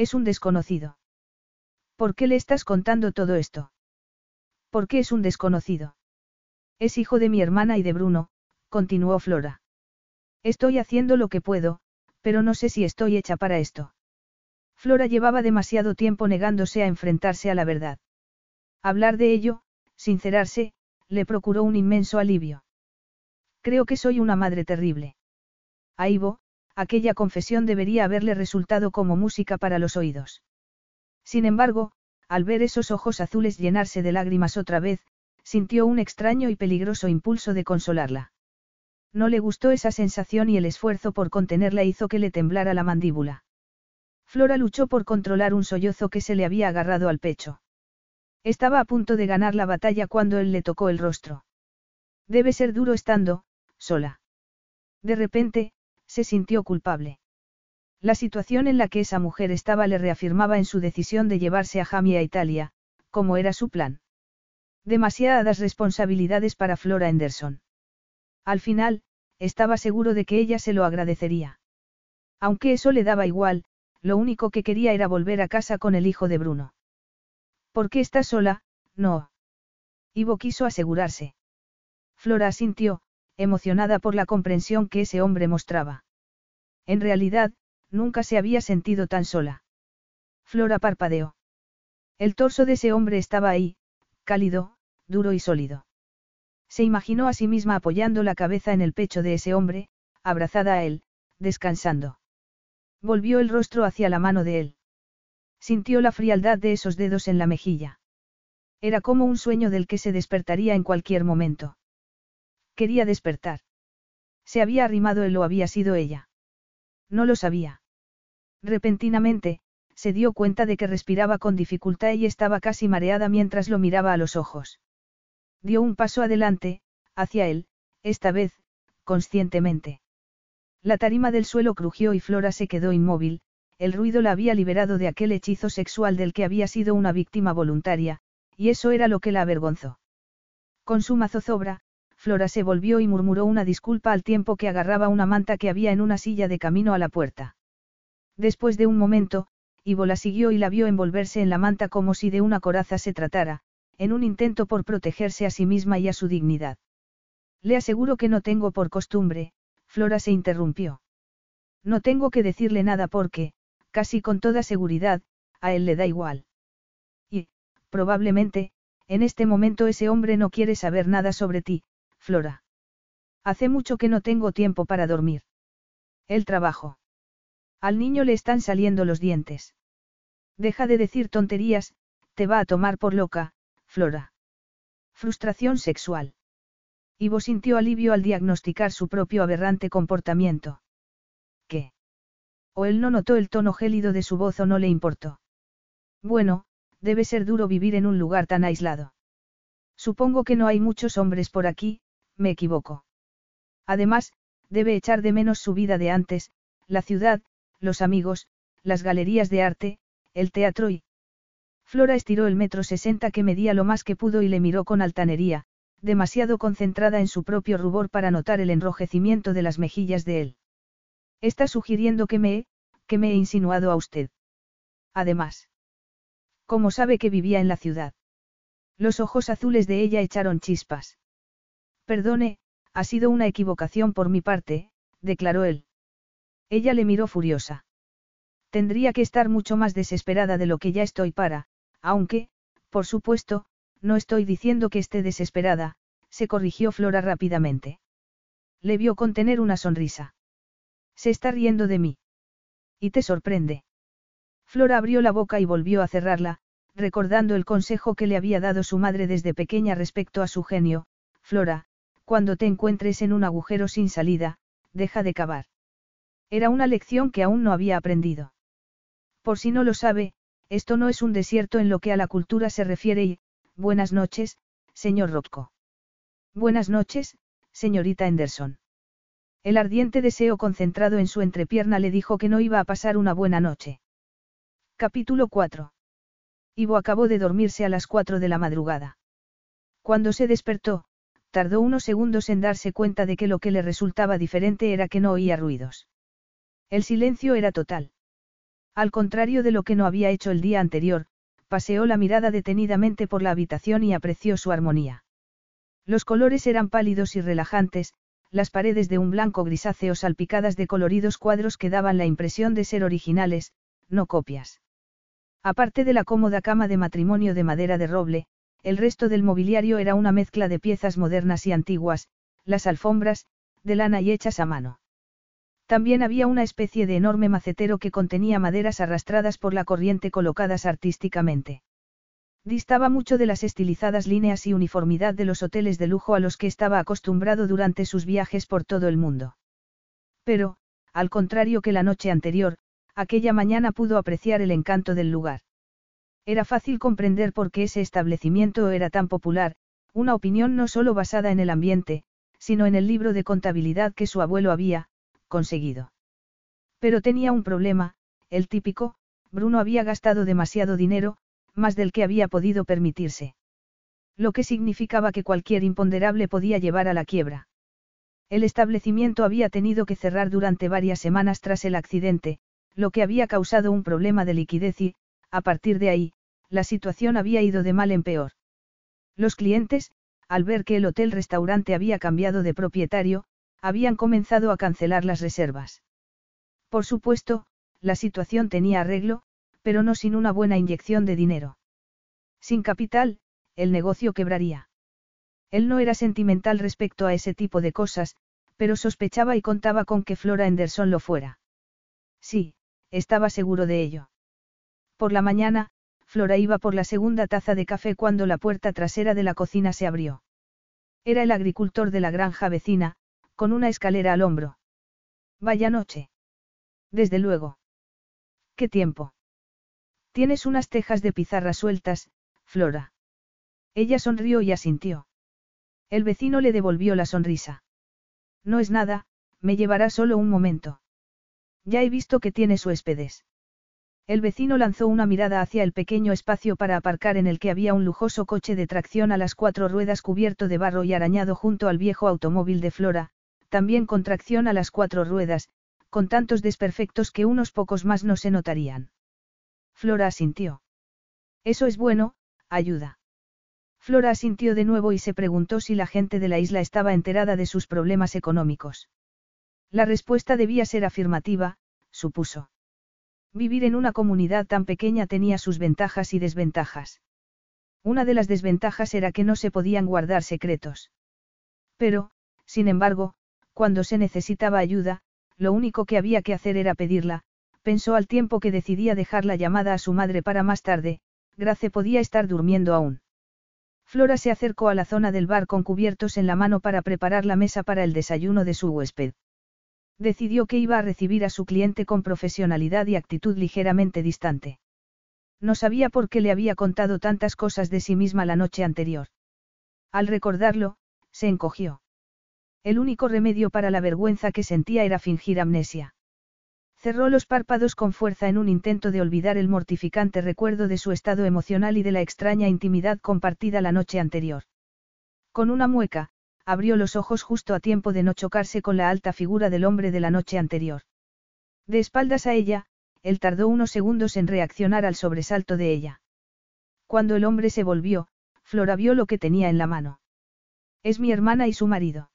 Es un desconocido. ¿Por qué le estás contando todo esto? ¿Por qué es un desconocido? Es hijo de mi hermana y de Bruno, continuó Flora. Estoy haciendo lo que puedo, pero no sé si estoy hecha para esto. Flora llevaba demasiado tiempo negándose a enfrentarse a la verdad. Hablar de ello, sincerarse, le procuró un inmenso alivio. Creo que soy una madre terrible. A Ivo, aquella confesión debería haberle resultado como música para los oídos. Sin embargo, al ver esos ojos azules llenarse de lágrimas otra vez, sintió un extraño y peligroso impulso de consolarla. No le gustó esa sensación y el esfuerzo por contenerla hizo que le temblara la mandíbula. Flora luchó por controlar un sollozo que se le había agarrado al pecho. Estaba a punto de ganar la batalla cuando él le tocó el rostro. Debe ser duro estando, sola. De repente, se sintió culpable. La situación en la que esa mujer estaba le reafirmaba en su decisión de llevarse a Jamie a Italia, como era su plan. Demasiadas responsabilidades para Flora Anderson. Al final, estaba seguro de que ella se lo agradecería. Aunque eso le daba igual, lo único que quería era volver a casa con el hijo de Bruno. ¿Por qué estás sola? No. Ivo quiso asegurarse. Flora asintió, emocionada por la comprensión que ese hombre mostraba. En realidad, nunca se había sentido tan sola. Flora parpadeó. El torso de ese hombre estaba ahí, cálido, duro y sólido. Se imaginó a sí misma apoyando la cabeza en el pecho de ese hombre, abrazada a él, descansando. Volvió el rostro hacia la mano de él. Sintió la frialdad de esos dedos en la mejilla. Era como un sueño del que se despertaría en cualquier momento. Quería despertar. Se había arrimado él o había sido ella. No lo sabía. Repentinamente, se dio cuenta de que respiraba con dificultad y estaba casi mareada mientras lo miraba a los ojos. Dio un paso adelante, hacia él, esta vez, conscientemente. La tarima del suelo crujió y Flora se quedó inmóvil, el ruido la había liberado de aquel hechizo sexual del que había sido una víctima voluntaria, y eso era lo que la avergonzó. Con suma zozobra, Flora se volvió y murmuró una disculpa al tiempo que agarraba una manta que había en una silla de camino a la puerta. Después de un momento, Ivo la siguió y la vio envolverse en la manta como si de una coraza se tratara, en un intento por protegerse a sí misma y a su dignidad. Le aseguro que no tengo por costumbre, Flora se interrumpió. No tengo que decirle nada porque, casi con toda seguridad, a él le da igual. Y, probablemente, en este momento ese hombre no quiere saber nada sobre ti, Flora. Hace mucho que no tengo tiempo para dormir. El trabajo. Al niño le están saliendo los dientes. Deja de decir tonterías, te va a tomar por loca, Flora. Frustración sexual. Ivo sintió alivio al diagnosticar su propio aberrante comportamiento. ¿Qué? O él no notó el tono gélido de su voz o no le importó. Bueno, debe ser duro vivir en un lugar tan aislado. Supongo que no hay muchos hombres por aquí, me equivoco. Además, debe echar de menos su vida de antes, la ciudad, los amigos, las galerías de arte, el teatro y... Flora estiró el metro sesenta que medía lo más que pudo y le miró con altanería, demasiado concentrada en su propio rubor para notar el enrojecimiento de las mejillas de él. Está sugiriendo que me he, que me he insinuado a usted. Además. ¿Cómo sabe que vivía en la ciudad? Los ojos azules de ella echaron chispas. Perdone, ha sido una equivocación por mi parte, declaró él. Ella le miró furiosa. Tendría que estar mucho más desesperada de lo que ya estoy para, aunque, por supuesto, no estoy diciendo que esté desesperada, se corrigió Flora rápidamente. Le vio contener una sonrisa. Se está riendo de mí. ¿Y te sorprende? Flora abrió la boca y volvió a cerrarla, recordando el consejo que le había dado su madre desde pequeña respecto a su genio, Flora, cuando te encuentres en un agujero sin salida, deja de cavar. Era una lección que aún no había aprendido. Por si no lo sabe, esto no es un desierto en lo que a la cultura se refiere y, buenas noches, señor Rocco. Buenas noches, señorita Henderson. El ardiente deseo concentrado en su entrepierna le dijo que no iba a pasar una buena noche. Capítulo 4. Ivo acabó de dormirse a las 4 de la madrugada. Cuando se despertó, tardó unos segundos en darse cuenta de que lo que le resultaba diferente era que no oía ruidos. El silencio era total. Al contrario de lo que no había hecho el día anterior, paseó la mirada detenidamente por la habitación y apreció su armonía. Los colores eran pálidos y relajantes, las paredes de un blanco grisáceo salpicadas de coloridos cuadros que daban la impresión de ser originales, no copias. Aparte de la cómoda cama de matrimonio de madera de roble, el resto del mobiliario era una mezcla de piezas modernas y antiguas, las alfombras, de lana y hechas a mano. También había una especie de enorme macetero que contenía maderas arrastradas por la corriente colocadas artísticamente. Distaba mucho de las estilizadas líneas y uniformidad de los hoteles de lujo a los que estaba acostumbrado durante sus viajes por todo el mundo. Pero, al contrario que la noche anterior, aquella mañana pudo apreciar el encanto del lugar. Era fácil comprender por qué ese establecimiento era tan popular, una opinión no solo basada en el ambiente, sino en el libro de contabilidad que su abuelo había, conseguido. Pero tenía un problema, el típico, Bruno había gastado demasiado dinero, más del que había podido permitirse. Lo que significaba que cualquier imponderable podía llevar a la quiebra. El establecimiento había tenido que cerrar durante varias semanas tras el accidente, lo que había causado un problema de liquidez y, a partir de ahí, la situación había ido de mal en peor. Los clientes, al ver que el hotel-restaurante había cambiado de propietario, habían comenzado a cancelar las reservas. Por supuesto, la situación tenía arreglo, pero no sin una buena inyección de dinero. Sin capital, el negocio quebraría. Él no era sentimental respecto a ese tipo de cosas, pero sospechaba y contaba con que Flora Henderson lo fuera. Sí, estaba seguro de ello. Por la mañana, Flora iba por la segunda taza de café cuando la puerta trasera de la cocina se abrió. Era el agricultor de la granja vecina, con una escalera al hombro. Vaya noche. Desde luego. ¿Qué tiempo? Tienes unas tejas de pizarra sueltas, Flora. Ella sonrió y asintió. El vecino le devolvió la sonrisa. No es nada, me llevará solo un momento. Ya he visto que tiene huéspedes. El vecino lanzó una mirada hacia el pequeño espacio para aparcar en el que había un lujoso coche de tracción a las cuatro ruedas cubierto de barro y arañado junto al viejo automóvil de Flora, también con tracción a las cuatro ruedas, con tantos desperfectos que unos pocos más no se notarían. Flora asintió. Eso es bueno, ayuda. Flora asintió de nuevo y se preguntó si la gente de la isla estaba enterada de sus problemas económicos. La respuesta debía ser afirmativa, supuso. Vivir en una comunidad tan pequeña tenía sus ventajas y desventajas. Una de las desventajas era que no se podían guardar secretos. Pero, sin embargo, cuando se necesitaba ayuda, lo único que había que hacer era pedirla, pensó al tiempo que decidía dejar la llamada a su madre para más tarde, Grace podía estar durmiendo aún. Flora se acercó a la zona del bar con cubiertos en la mano para preparar la mesa para el desayuno de su huésped. Decidió que iba a recibir a su cliente con profesionalidad y actitud ligeramente distante. No sabía por qué le había contado tantas cosas de sí misma la noche anterior. Al recordarlo, se encogió. El único remedio para la vergüenza que sentía era fingir amnesia. Cerró los párpados con fuerza en un intento de olvidar el mortificante recuerdo de su estado emocional y de la extraña intimidad compartida la noche anterior. Con una mueca, abrió los ojos justo a tiempo de no chocarse con la alta figura del hombre de la noche anterior. De espaldas a ella, él tardó unos segundos en reaccionar al sobresalto de ella. Cuando el hombre se volvió, Flora vio lo que tenía en la mano. Es mi hermana y su marido.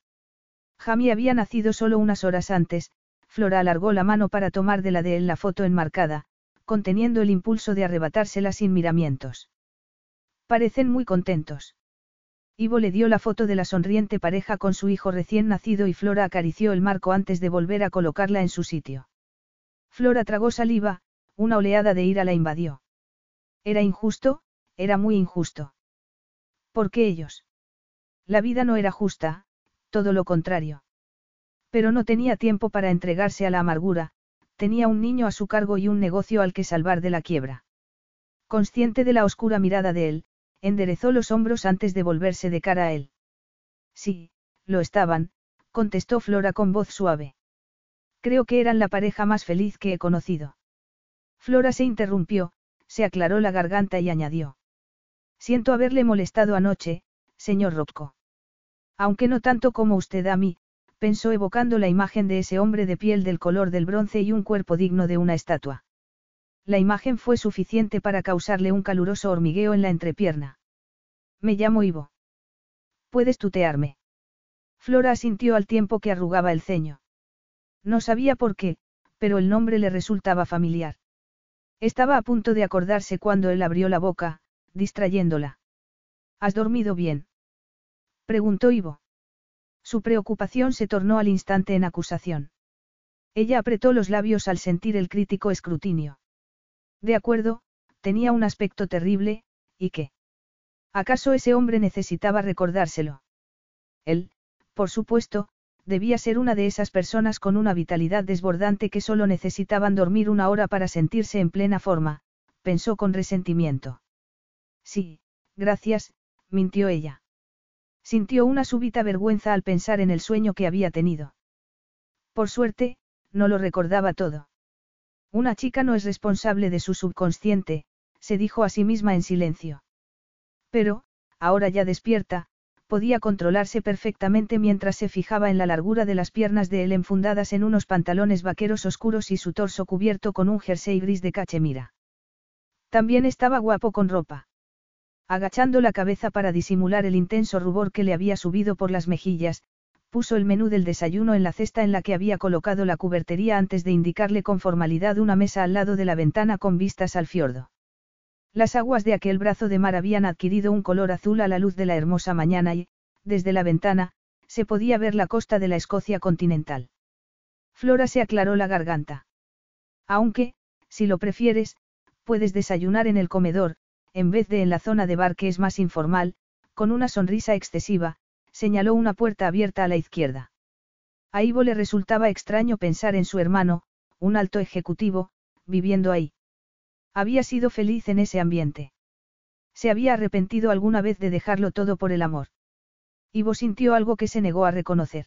Jamie había nacido solo unas horas antes, Flora alargó la mano para tomar de la de él la foto enmarcada, conteniendo el impulso de arrebatársela sin miramientos. Parecen muy contentos. Ivo le dio la foto de la sonriente pareja con su hijo recién nacido y Flora acarició el marco antes de volver a colocarla en su sitio. Flora tragó saliva, una oleada de ira la invadió. Era injusto, era muy injusto. ¿Por qué ellos? La vida no era justa, todo lo contrario. Pero no tenía tiempo para entregarse a la amargura, tenía un niño a su cargo y un negocio al que salvar de la quiebra. Consciente de la oscura mirada de él, enderezó los hombros antes de volverse de cara a él. Sí, lo estaban, contestó Flora con voz suave. Creo que eran la pareja más feliz que he conocido. Flora se interrumpió, se aclaró la garganta y añadió. Siento haberle molestado anoche, señor Rocco. Aunque no tanto como usted a mí, pensó evocando la imagen de ese hombre de piel del color del bronce y un cuerpo digno de una estatua. La imagen fue suficiente para causarle un caluroso hormigueo en la entrepierna. Me llamo Ivo. ¿Puedes tutearme? Flora asintió al tiempo que arrugaba el ceño. No sabía por qué, pero el nombre le resultaba familiar. Estaba a punto de acordarse cuando él abrió la boca, distrayéndola. ¿Has dormido bien? preguntó Ivo. Su preocupación se tornó al instante en acusación. Ella apretó los labios al sentir el crítico escrutinio. De acuerdo, tenía un aspecto terrible, ¿y qué? ¿Acaso ese hombre necesitaba recordárselo? Él, por supuesto, debía ser una de esas personas con una vitalidad desbordante que solo necesitaban dormir una hora para sentirse en plena forma, pensó con resentimiento. Sí, gracias, mintió ella. Sintió una súbita vergüenza al pensar en el sueño que había tenido. Por suerte, no lo recordaba todo. Una chica no es responsable de su subconsciente, se dijo a sí misma en silencio. Pero, ahora ya despierta, podía controlarse perfectamente mientras se fijaba en la largura de las piernas de él enfundadas en unos pantalones vaqueros oscuros y su torso cubierto con un jersey gris de cachemira. También estaba guapo con ropa. Agachando la cabeza para disimular el intenso rubor que le había subido por las mejillas, puso el menú del desayuno en la cesta en la que había colocado la cubertería antes de indicarle con formalidad una mesa al lado de la ventana con vistas al fiordo. Las aguas de aquel brazo de mar habían adquirido un color azul a la luz de la hermosa mañana y, desde la ventana, se podía ver la costa de la Escocia continental. Flora se aclaró la garganta. Aunque, si lo prefieres, puedes desayunar en el comedor, en vez de en la zona de bar que es más informal, con una sonrisa excesiva, señaló una puerta abierta a la izquierda. A Ivo le resultaba extraño pensar en su hermano, un alto ejecutivo, viviendo ahí. Había sido feliz en ese ambiente. Se había arrepentido alguna vez de dejarlo todo por el amor. Ivo sintió algo que se negó a reconocer.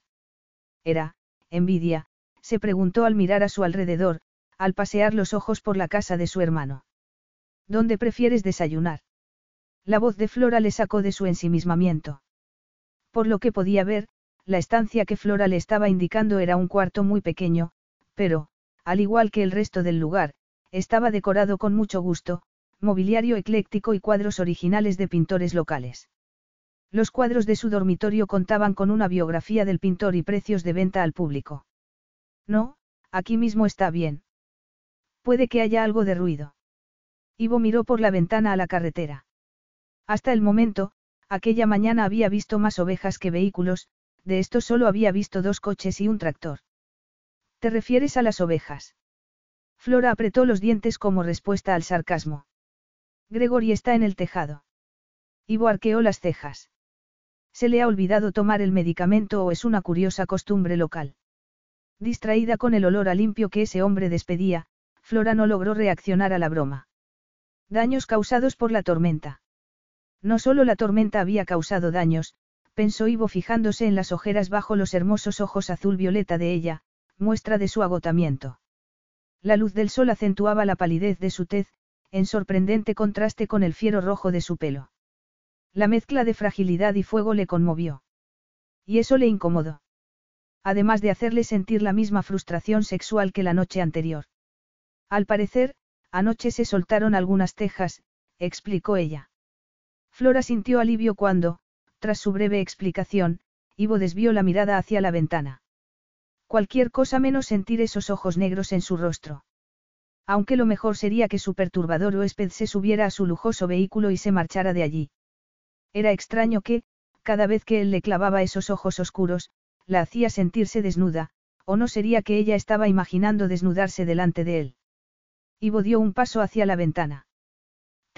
Era, envidia, se preguntó al mirar a su alrededor, al pasear los ojos por la casa de su hermano. ¿Dónde prefieres desayunar? La voz de Flora le sacó de su ensimismamiento. Por lo que podía ver, la estancia que Flora le estaba indicando era un cuarto muy pequeño, pero, al igual que el resto del lugar, estaba decorado con mucho gusto, mobiliario ecléctico y cuadros originales de pintores locales. Los cuadros de su dormitorio contaban con una biografía del pintor y precios de venta al público. No, aquí mismo está bien. Puede que haya algo de ruido. Ivo miró por la ventana a la carretera. Hasta el momento, aquella mañana había visto más ovejas que vehículos, de esto solo había visto dos coches y un tractor. ¿Te refieres a las ovejas? Flora apretó los dientes como respuesta al sarcasmo. Gregory está en el tejado. Ivo arqueó las cejas. ¿Se le ha olvidado tomar el medicamento o es una curiosa costumbre local? Distraída con el olor a limpio que ese hombre despedía, Flora no logró reaccionar a la broma. Daños causados por la tormenta. No solo la tormenta había causado daños, pensó Ivo fijándose en las ojeras bajo los hermosos ojos azul violeta de ella, muestra de su agotamiento. La luz del sol acentuaba la palidez de su tez, en sorprendente contraste con el fiero rojo de su pelo. La mezcla de fragilidad y fuego le conmovió. Y eso le incomodó. Además de hacerle sentir la misma frustración sexual que la noche anterior. Al parecer, Anoche se soltaron algunas tejas, explicó ella. Flora sintió alivio cuando, tras su breve explicación, Ivo desvió la mirada hacia la ventana. Cualquier cosa menos sentir esos ojos negros en su rostro. Aunque lo mejor sería que su perturbador huésped se subiera a su lujoso vehículo y se marchara de allí. Era extraño que, cada vez que él le clavaba esos ojos oscuros, la hacía sentirse desnuda, o no sería que ella estaba imaginando desnudarse delante de él. Ivo dio un paso hacia la ventana.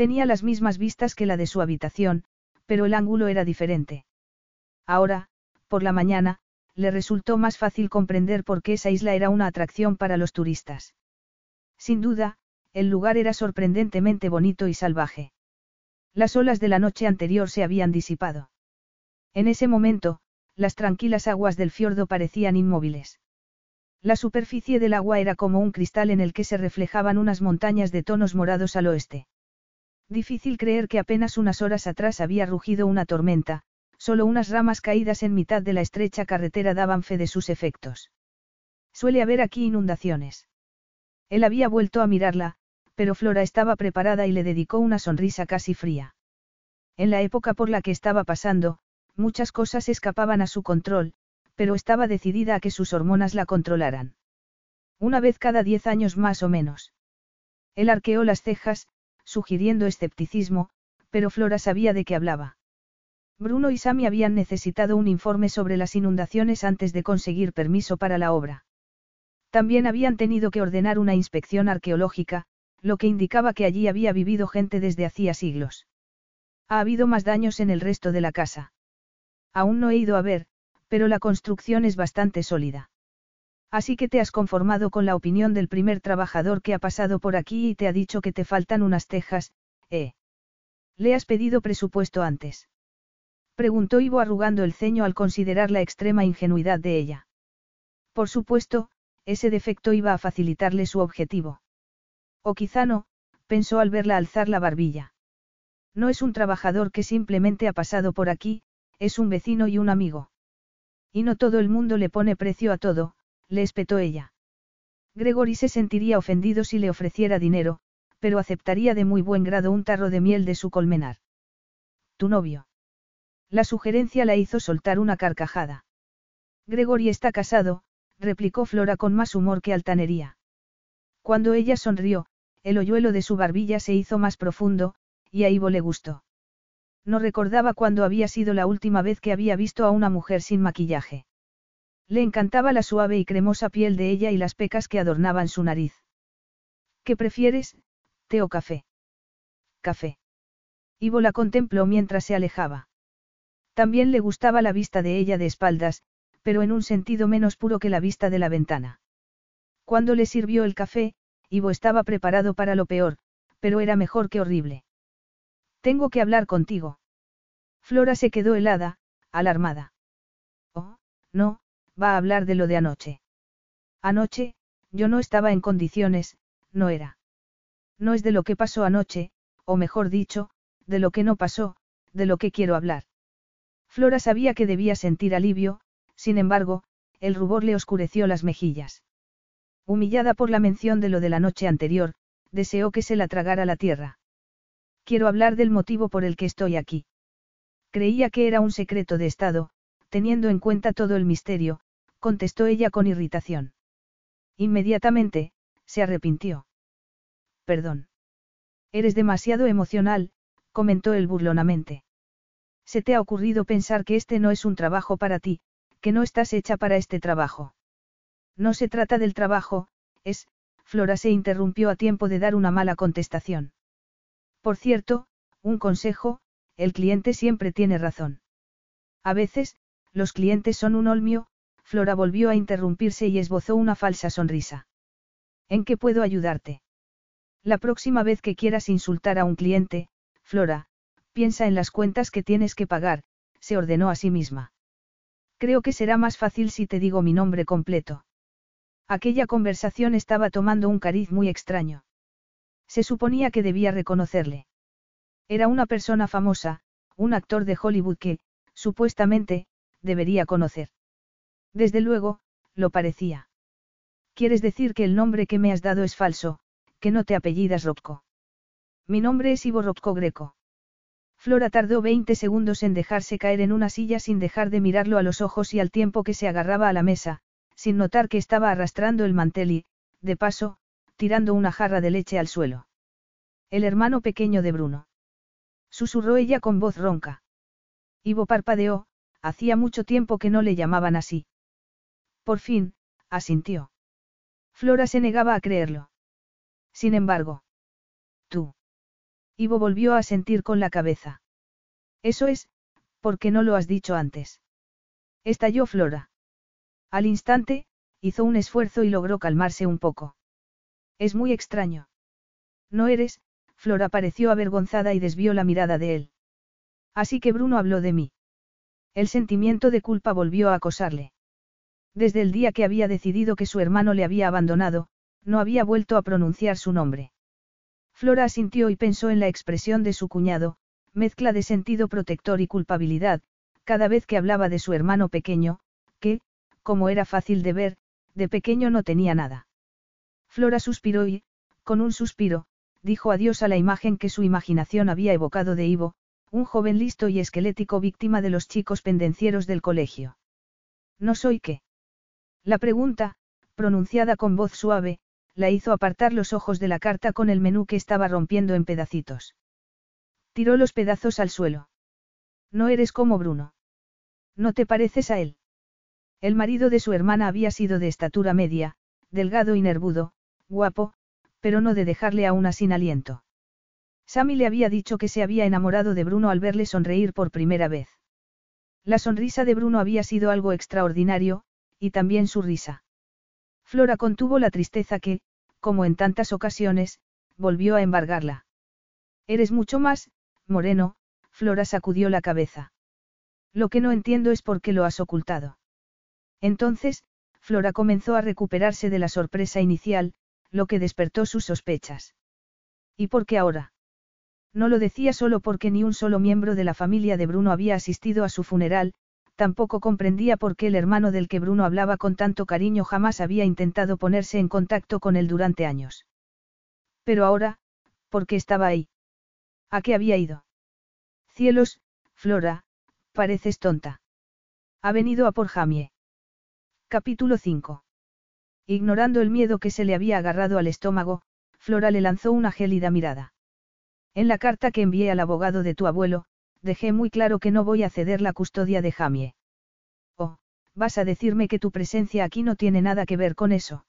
Tenía las mismas vistas que la de su habitación, pero el ángulo era diferente. Ahora, por la mañana, le resultó más fácil comprender por qué esa isla era una atracción para los turistas. Sin duda, el lugar era sorprendentemente bonito y salvaje. Las olas de la noche anterior se habían disipado. En ese momento, las tranquilas aguas del fiordo parecían inmóviles. La superficie del agua era como un cristal en el que se reflejaban unas montañas de tonos morados al oeste. Difícil creer que apenas unas horas atrás había rugido una tormenta, solo unas ramas caídas en mitad de la estrecha carretera daban fe de sus efectos. Suele haber aquí inundaciones. Él había vuelto a mirarla, pero Flora estaba preparada y le dedicó una sonrisa casi fría. En la época por la que estaba pasando, muchas cosas escapaban a su control, pero estaba decidida a que sus hormonas la controlaran. Una vez cada diez años más o menos. Él arqueó las cejas, sugiriendo escepticismo, pero Flora sabía de qué hablaba. Bruno y Sammy habían necesitado un informe sobre las inundaciones antes de conseguir permiso para la obra. También habían tenido que ordenar una inspección arqueológica, lo que indicaba que allí había vivido gente desde hacía siglos. Ha habido más daños en el resto de la casa. Aún no he ido a ver, pero la construcción es bastante sólida. Así que te has conformado con la opinión del primer trabajador que ha pasado por aquí y te ha dicho que te faltan unas tejas, ¿eh? ¿Le has pedido presupuesto antes? Preguntó Ivo arrugando el ceño al considerar la extrema ingenuidad de ella. Por supuesto, ese defecto iba a facilitarle su objetivo. O quizá no, pensó al verla alzar la barbilla. No es un trabajador que simplemente ha pasado por aquí, es un vecino y un amigo. Y no todo el mundo le pone precio a todo, le espetó ella. Gregory se sentiría ofendido si le ofreciera dinero, pero aceptaría de muy buen grado un tarro de miel de su colmenar. Tu novio. La sugerencia la hizo soltar una carcajada. Gregory está casado, replicó Flora con más humor que altanería. Cuando ella sonrió, el hoyuelo de su barbilla se hizo más profundo, y a Ivo le gustó. No recordaba cuándo había sido la última vez que había visto a una mujer sin maquillaje. Le encantaba la suave y cremosa piel de ella y las pecas que adornaban su nariz. ¿Qué prefieres, té o café? Café. Ivo la contempló mientras se alejaba. También le gustaba la vista de ella de espaldas, pero en un sentido menos puro que la vista de la ventana. Cuando le sirvió el café, Ivo estaba preparado para lo peor, pero era mejor que horrible. Tengo que hablar contigo. Flora se quedó helada, alarmada. Oh, no, va a hablar de lo de anoche. Anoche, yo no estaba en condiciones, no era. No es de lo que pasó anoche, o mejor dicho, de lo que no pasó, de lo que quiero hablar. Flora sabía que debía sentir alivio, sin embargo, el rubor le oscureció las mejillas. Humillada por la mención de lo de la noche anterior, deseó que se la tragara la tierra. Quiero hablar del motivo por el que estoy aquí. Creía que era un secreto de Estado, teniendo en cuenta todo el misterio, contestó ella con irritación. Inmediatamente, se arrepintió. Perdón. Eres demasiado emocional, comentó él burlonamente. Se te ha ocurrido pensar que este no es un trabajo para ti, que no estás hecha para este trabajo. No se trata del trabajo, es, Flora se interrumpió a tiempo de dar una mala contestación. Por cierto, un consejo, el cliente siempre tiene razón. A veces, los clientes son un olmio, Flora volvió a interrumpirse y esbozó una falsa sonrisa. ¿En qué puedo ayudarte? La próxima vez que quieras insultar a un cliente, Flora, piensa en las cuentas que tienes que pagar, se ordenó a sí misma. Creo que será más fácil si te digo mi nombre completo. Aquella conversación estaba tomando un cariz muy extraño. Se suponía que debía reconocerle. Era una persona famosa, un actor de Hollywood que, supuestamente, debería conocer. Desde luego, lo parecía. ¿Quieres decir que el nombre que me has dado es falso, que no te apellidas Rocco? Mi nombre es Ivo Rocco Greco. Flora tardó 20 segundos en dejarse caer en una silla sin dejar de mirarlo a los ojos y al tiempo que se agarraba a la mesa, sin notar que estaba arrastrando el mantel y, de paso, tirando una jarra de leche al suelo. El hermano pequeño de Bruno. Susurró ella con voz ronca. Ivo parpadeó, hacía mucho tiempo que no le llamaban así. Por fin, asintió. Flora se negaba a creerlo. Sin embargo. Tú. Ivo volvió a sentir con la cabeza. Eso es, ¿por qué no lo has dicho antes? Estalló Flora. Al instante, hizo un esfuerzo y logró calmarse un poco. Es muy extraño. No eres, Flora pareció avergonzada y desvió la mirada de él. Así que Bruno habló de mí. El sentimiento de culpa volvió a acosarle. Desde el día que había decidido que su hermano le había abandonado, no había vuelto a pronunciar su nombre. Flora asintió y pensó en la expresión de su cuñado, mezcla de sentido protector y culpabilidad, cada vez que hablaba de su hermano pequeño, que, como era fácil de ver, de pequeño no tenía nada. Flora suspiró y, con un suspiro, dijo adiós a la imagen que su imaginación había evocado de Ivo, un joven listo y esquelético víctima de los chicos pendencieros del colegio. ¿No soy qué? La pregunta, pronunciada con voz suave, la hizo apartar los ojos de la carta con el menú que estaba rompiendo en pedacitos. Tiró los pedazos al suelo. No eres como Bruno. No te pareces a él. El marido de su hermana había sido de estatura media, delgado y nervudo, guapo, pero no de dejarle a una sin aliento. Sammy le había dicho que se había enamorado de Bruno al verle sonreír por primera vez. La sonrisa de Bruno había sido algo extraordinario, y también su risa. Flora contuvo la tristeza que, como en tantas ocasiones, volvió a embargarla. Eres mucho más, Moreno, Flora sacudió la cabeza. Lo que no entiendo es por qué lo has ocultado. Entonces, Flora comenzó a recuperarse de la sorpresa inicial, lo que despertó sus sospechas. ¿Y por qué ahora? No lo decía solo porque ni un solo miembro de la familia de Bruno había asistido a su funeral, tampoco comprendía por qué el hermano del que Bruno hablaba con tanto cariño jamás había intentado ponerse en contacto con él durante años. Pero ahora, ¿por qué estaba ahí? ¿A qué había ido? Cielos, Flora, pareces tonta. Ha venido a por Jamie. Capítulo 5. Ignorando el miedo que se le había agarrado al estómago, Flora le lanzó una gélida mirada. En la carta que envié al abogado de tu abuelo, dejé muy claro que no voy a ceder la custodia de Jamie. Oh, vas a decirme que tu presencia aquí no tiene nada que ver con eso.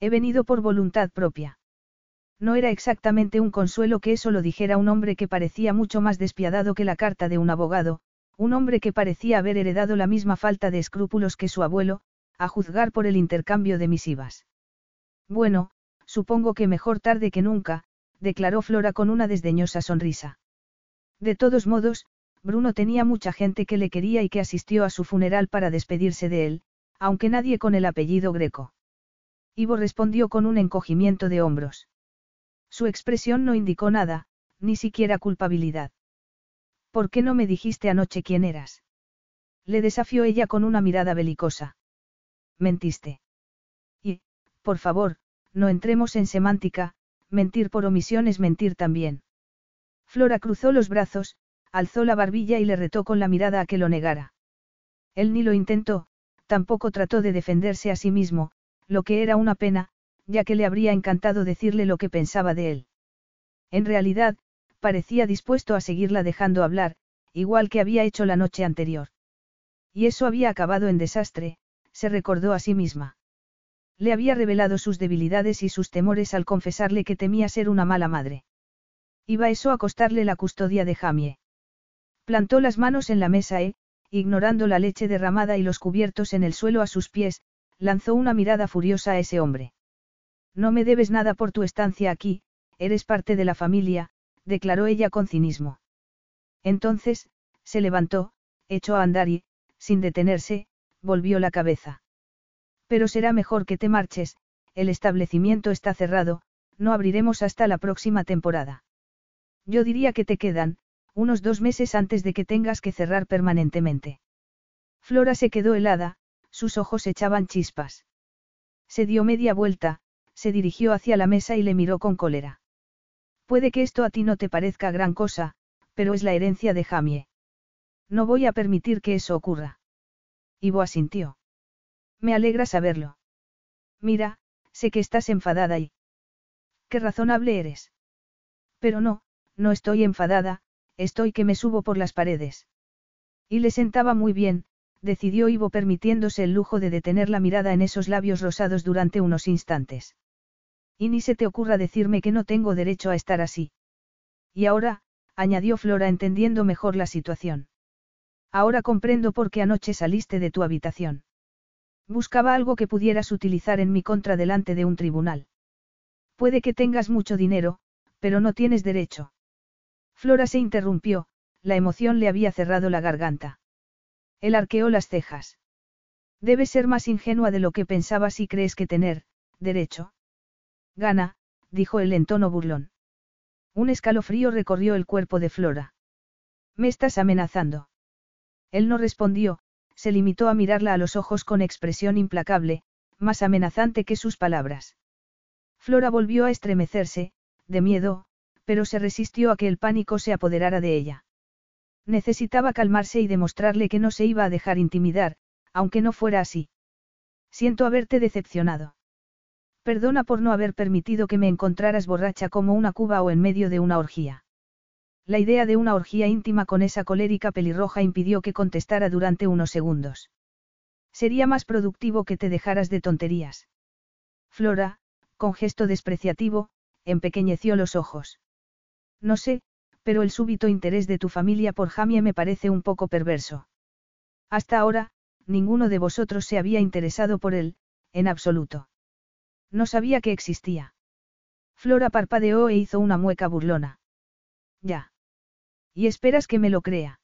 He venido por voluntad propia. No era exactamente un consuelo que eso lo dijera un hombre que parecía mucho más despiadado que la carta de un abogado, un hombre que parecía haber heredado la misma falta de escrúpulos que su abuelo, a juzgar por el intercambio de misivas. Bueno, supongo que mejor tarde que nunca, declaró Flora con una desdeñosa sonrisa. De todos modos, Bruno tenía mucha gente que le quería y que asistió a su funeral para despedirse de él, aunque nadie con el apellido Greco. Ivo respondió con un encogimiento de hombros. Su expresión no indicó nada, ni siquiera culpabilidad. ¿Por qué no me dijiste anoche quién eras? Le desafió ella con una mirada belicosa. Mentiste. Y, por favor, no entremos en semántica, mentir por omisión es mentir también. Flora cruzó los brazos, alzó la barbilla y le retó con la mirada a que lo negara. Él ni lo intentó, tampoco trató de defenderse a sí mismo, lo que era una pena, ya que le habría encantado decirle lo que pensaba de él. En realidad, parecía dispuesto a seguirla dejando hablar, igual que había hecho la noche anterior. Y eso había acabado en desastre, se recordó a sí misma. Le había revelado sus debilidades y sus temores al confesarle que temía ser una mala madre. Iba eso a costarle la custodia de Jamie. Plantó las manos en la mesa e, ignorando la leche derramada y los cubiertos en el suelo a sus pies, lanzó una mirada furiosa a ese hombre. No me debes nada por tu estancia aquí, eres parte de la familia, declaró ella con cinismo. Entonces, se levantó, echó a andar y, sin detenerse, volvió la cabeza. Pero será mejor que te marches, el establecimiento está cerrado, no abriremos hasta la próxima temporada. Yo diría que te quedan, unos dos meses antes de que tengas que cerrar permanentemente. Flora se quedó helada, sus ojos echaban chispas. Se dio media vuelta, se dirigió hacia la mesa y le miró con cólera. Puede que esto a ti no te parezca gran cosa, pero es la herencia de Jamie. No voy a permitir que eso ocurra. Ivo asintió. Me alegra saberlo. Mira, sé que estás enfadada y... Qué razonable eres. Pero no, no estoy enfadada, estoy que me subo por las paredes. Y le sentaba muy bien, decidió Ivo permitiéndose el lujo de detener la mirada en esos labios rosados durante unos instantes. Y ni se te ocurra decirme que no tengo derecho a estar así. Y ahora, añadió Flora entendiendo mejor la situación. Ahora comprendo por qué anoche saliste de tu habitación. Buscaba algo que pudieras utilizar en mi contra delante de un tribunal. Puede que tengas mucho dinero, pero no tienes derecho. Flora se interrumpió, la emoción le había cerrado la garganta. Él arqueó las cejas. Debes ser más ingenua de lo que pensabas y crees que tener, derecho. Gana, dijo él en tono burlón. Un escalofrío recorrió el cuerpo de Flora. ¿Me estás amenazando? Él no respondió, se limitó a mirarla a los ojos con expresión implacable, más amenazante que sus palabras. Flora volvió a estremecerse, de miedo, pero se resistió a que el pánico se apoderara de ella. Necesitaba calmarse y demostrarle que no se iba a dejar intimidar, aunque no fuera así. Siento haberte decepcionado. Perdona por no haber permitido que me encontraras borracha como una cuba o en medio de una orgía. La idea de una orgía íntima con esa colérica pelirroja impidió que contestara durante unos segundos. Sería más productivo que te dejaras de tonterías. Flora, con gesto despreciativo, empequeñeció los ojos. No sé, pero el súbito interés de tu familia por Jamie me parece un poco perverso. Hasta ahora, ninguno de vosotros se había interesado por él, en absoluto. No sabía que existía. Flora parpadeó e hizo una mueca burlona. Ya. ¿Y esperas que me lo crea?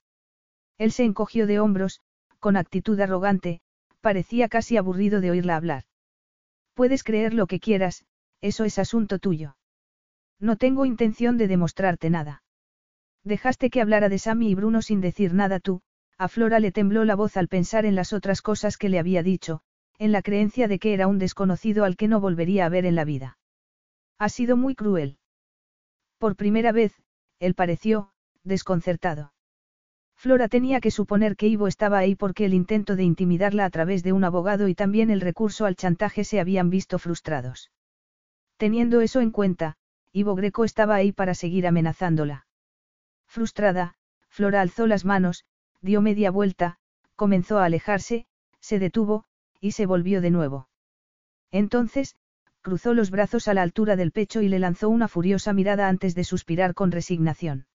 Él se encogió de hombros, con actitud arrogante, parecía casi aburrido de oírla hablar. Puedes creer lo que quieras, eso es asunto tuyo. No tengo intención de demostrarte nada. Dejaste que hablara de Sammy y Bruno sin decir nada tú, a Flora le tembló la voz al pensar en las otras cosas que le había dicho, en la creencia de que era un desconocido al que no volvería a ver en la vida. Ha sido muy cruel. Por primera vez, él pareció, desconcertado. Flora tenía que suponer que Ivo estaba ahí porque el intento de intimidarla a través de un abogado y también el recurso al chantaje se habían visto frustrados. Teniendo eso en cuenta, Ivo Greco estaba ahí para seguir amenazándola. Frustrada, Flora alzó las manos, dio media vuelta, comenzó a alejarse, se detuvo, y se volvió de nuevo. Entonces, cruzó los brazos a la altura del pecho y le lanzó una furiosa mirada antes de suspirar con resignación.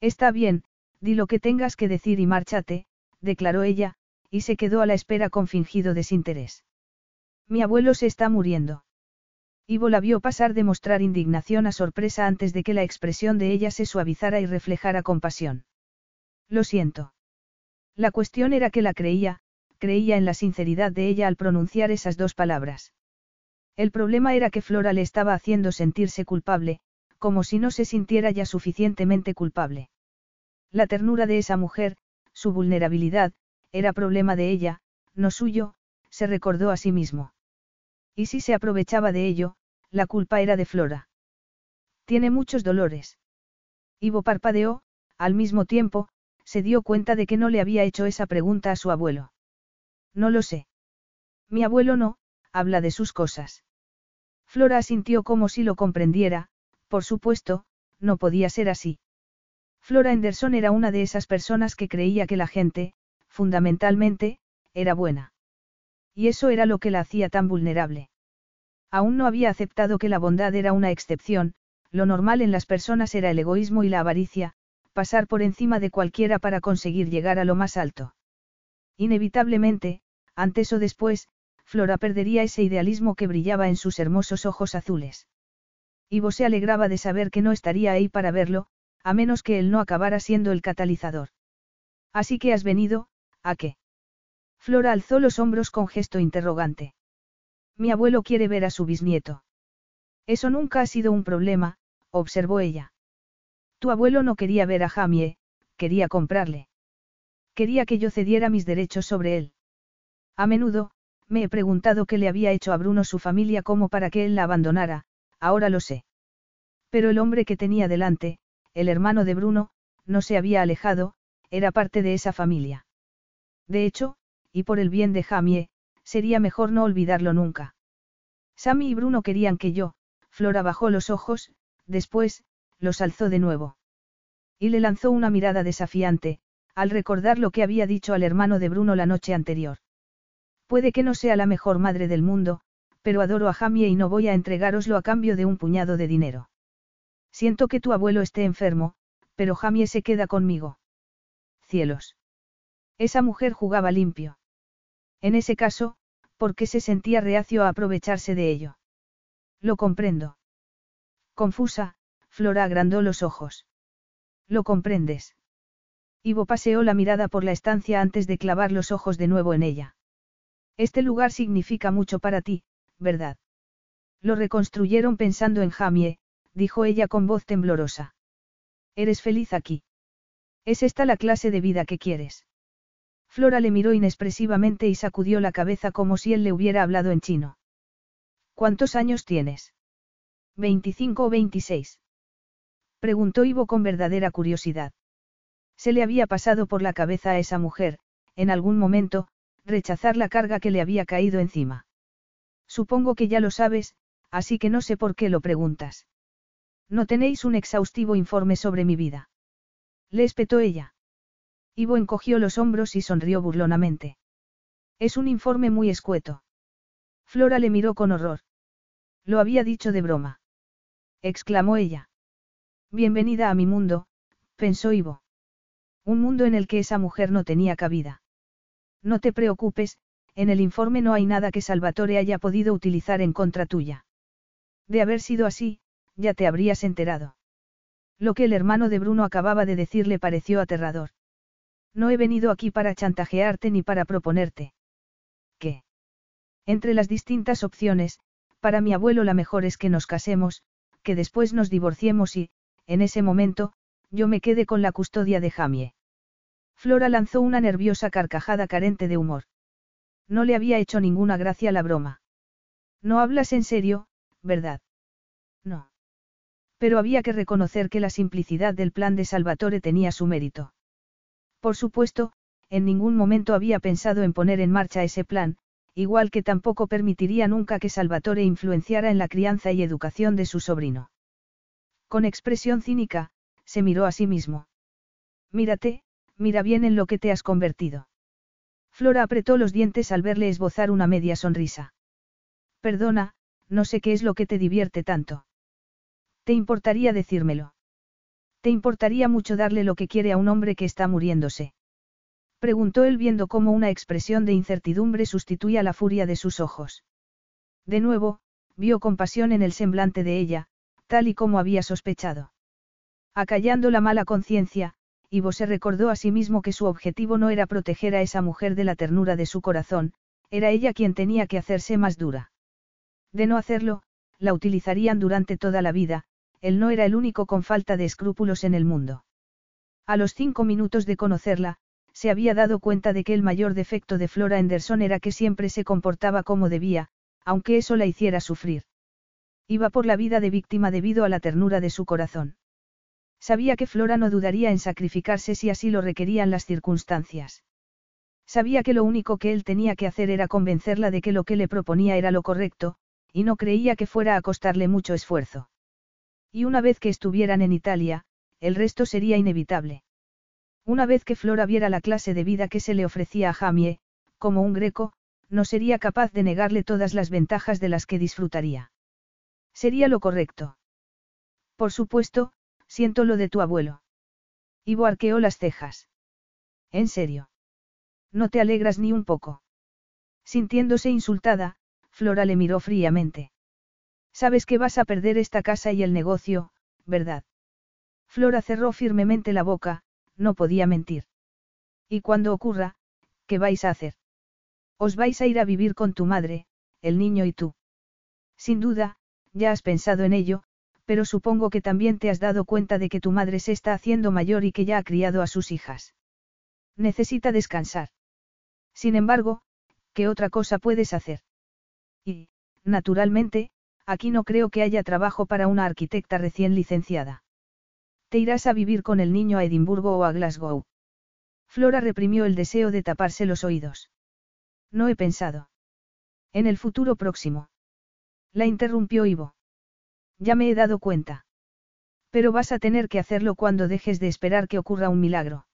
Está bien, di lo que tengas que decir y márchate, declaró ella, y se quedó a la espera con fingido desinterés. Mi abuelo se está muriendo. Ivo la vio pasar de mostrar indignación a sorpresa antes de que la expresión de ella se suavizara y reflejara compasión. Lo siento. La cuestión era que la creía, creía en la sinceridad de ella al pronunciar esas dos palabras. El problema era que Flora le estaba haciendo sentirse culpable, como si no se sintiera ya suficientemente culpable. La ternura de esa mujer, su vulnerabilidad, era problema de ella, no suyo, se recordó a sí mismo. Y si se aprovechaba de ello, la culpa era de Flora. Tiene muchos dolores. Ivo parpadeó, al mismo tiempo, se dio cuenta de que no le había hecho esa pregunta a su abuelo. No lo sé. Mi abuelo no, habla de sus cosas. Flora asintió como si lo comprendiera, por supuesto, no podía ser así. Flora Henderson era una de esas personas que creía que la gente, fundamentalmente, era buena. Y eso era lo que la hacía tan vulnerable. Aún no había aceptado que la bondad era una excepción, lo normal en las personas era el egoísmo y la avaricia, pasar por encima de cualquiera para conseguir llegar a lo más alto. Inevitablemente, antes o después, Flora perdería ese idealismo que brillaba en sus hermosos ojos azules. Ivo se alegraba de saber que no estaría ahí para verlo, a menos que él no acabara siendo el catalizador. Así que has venido, ¿a qué? Flora alzó los hombros con gesto interrogante. Mi abuelo quiere ver a su bisnieto. Eso nunca ha sido un problema, observó ella. Tu abuelo no quería ver a Jamie, quería comprarle. Quería que yo cediera mis derechos sobre él. A menudo, me he preguntado qué le había hecho a Bruno su familia como para que él la abandonara, ahora lo sé. Pero el hombre que tenía delante, el hermano de Bruno, no se había alejado, era parte de esa familia. De hecho, y por el bien de Jamie, sería mejor no olvidarlo nunca. Sammy y Bruno querían que yo, Flora bajó los ojos, después, los alzó de nuevo. Y le lanzó una mirada desafiante, al recordar lo que había dicho al hermano de Bruno la noche anterior. Puede que no sea la mejor madre del mundo, pero adoro a Jamie y no voy a entregároslo a cambio de un puñado de dinero. Siento que tu abuelo esté enfermo, pero Jamie se queda conmigo. Cielos. Esa mujer jugaba limpio. En ese caso, porque se sentía reacio a aprovecharse de ello. Lo comprendo. Confusa, Flora agrandó los ojos. ¿Lo comprendes? Ivo paseó la mirada por la estancia antes de clavar los ojos de nuevo en ella. Este lugar significa mucho para ti, ¿verdad? Lo reconstruyeron pensando en Jamie, dijo ella con voz temblorosa. ¿Eres feliz aquí? ¿Es esta la clase de vida que quieres? Flora le miró inexpresivamente y sacudió la cabeza como si él le hubiera hablado en chino. ¿Cuántos años tienes? ¿25 o 26? Preguntó Ivo con verdadera curiosidad. Se le había pasado por la cabeza a esa mujer, en algún momento, rechazar la carga que le había caído encima. Supongo que ya lo sabes, así que no sé por qué lo preguntas. No tenéis un exhaustivo informe sobre mi vida. Le espetó ella. Ivo encogió los hombros y sonrió burlonamente. Es un informe muy escueto. Flora le miró con horror. Lo había dicho de broma. Exclamó ella. Bienvenida a mi mundo, pensó Ivo. Un mundo en el que esa mujer no tenía cabida. No te preocupes, en el informe no hay nada que Salvatore haya podido utilizar en contra tuya. De haber sido así, ya te habrías enterado. Lo que el hermano de Bruno acababa de decir le pareció aterrador. No he venido aquí para chantajearte ni para proponerte. ¿Qué? Entre las distintas opciones, para mi abuelo la mejor es que nos casemos, que después nos divorciemos y, en ese momento, yo me quede con la custodia de Jamie. Flora lanzó una nerviosa carcajada carente de humor. No le había hecho ninguna gracia la broma. No hablas en serio, ¿verdad? No. Pero había que reconocer que la simplicidad del plan de Salvatore tenía su mérito. Por supuesto, en ningún momento había pensado en poner en marcha ese plan, igual que tampoco permitiría nunca que Salvatore influenciara en la crianza y educación de su sobrino. Con expresión cínica, se miró a sí mismo. Mírate, mira bien en lo que te has convertido. Flora apretó los dientes al verle esbozar una media sonrisa. Perdona, no sé qué es lo que te divierte tanto. ¿Te importaría decírmelo? ¿Te importaría mucho darle lo que quiere a un hombre que está muriéndose? Preguntó él viendo cómo una expresión de incertidumbre sustituía la furia de sus ojos. De nuevo, vio compasión en el semblante de ella, tal y como había sospechado. Acallando la mala conciencia, Ivo se recordó a sí mismo que su objetivo no era proteger a esa mujer de la ternura de su corazón, era ella quien tenía que hacerse más dura. De no hacerlo, la utilizarían durante toda la vida, él no era el único con falta de escrúpulos en el mundo. A los cinco minutos de conocerla, se había dado cuenta de que el mayor defecto de Flora Anderson era que siempre se comportaba como debía, aunque eso la hiciera sufrir. Iba por la vida de víctima debido a la ternura de su corazón. Sabía que Flora no dudaría en sacrificarse si así lo requerían las circunstancias. Sabía que lo único que él tenía que hacer era convencerla de que lo que le proponía era lo correcto, y no creía que fuera a costarle mucho esfuerzo. Y una vez que estuvieran en Italia, el resto sería inevitable. Una vez que Flora viera la clase de vida que se le ofrecía a Jamie, como un greco, no sería capaz de negarle todas las ventajas de las que disfrutaría. Sería lo correcto. Por supuesto, Siento lo de tu abuelo. Ivo arqueó las cejas. ¿En serio? No te alegras ni un poco. Sintiéndose insultada, Flora le miró fríamente. Sabes que vas a perder esta casa y el negocio, ¿verdad? Flora cerró firmemente la boca, no podía mentir. Y cuando ocurra, ¿qué vais a hacer? Os vais a ir a vivir con tu madre, el niño y tú. Sin duda, ya has pensado en ello, pero supongo que también te has dado cuenta de que tu madre se está haciendo mayor y que ya ha criado a sus hijas. Necesita descansar. Sin embargo, ¿qué otra cosa puedes hacer? Y, naturalmente, aquí no creo que haya trabajo para una arquitecta recién licenciada. Te irás a vivir con el niño a Edimburgo o a Glasgow. Flora reprimió el deseo de taparse los oídos. No he pensado. En el futuro próximo. La interrumpió Ivo. Ya me he dado cuenta. Pero vas a tener que hacerlo cuando dejes de esperar que ocurra un milagro.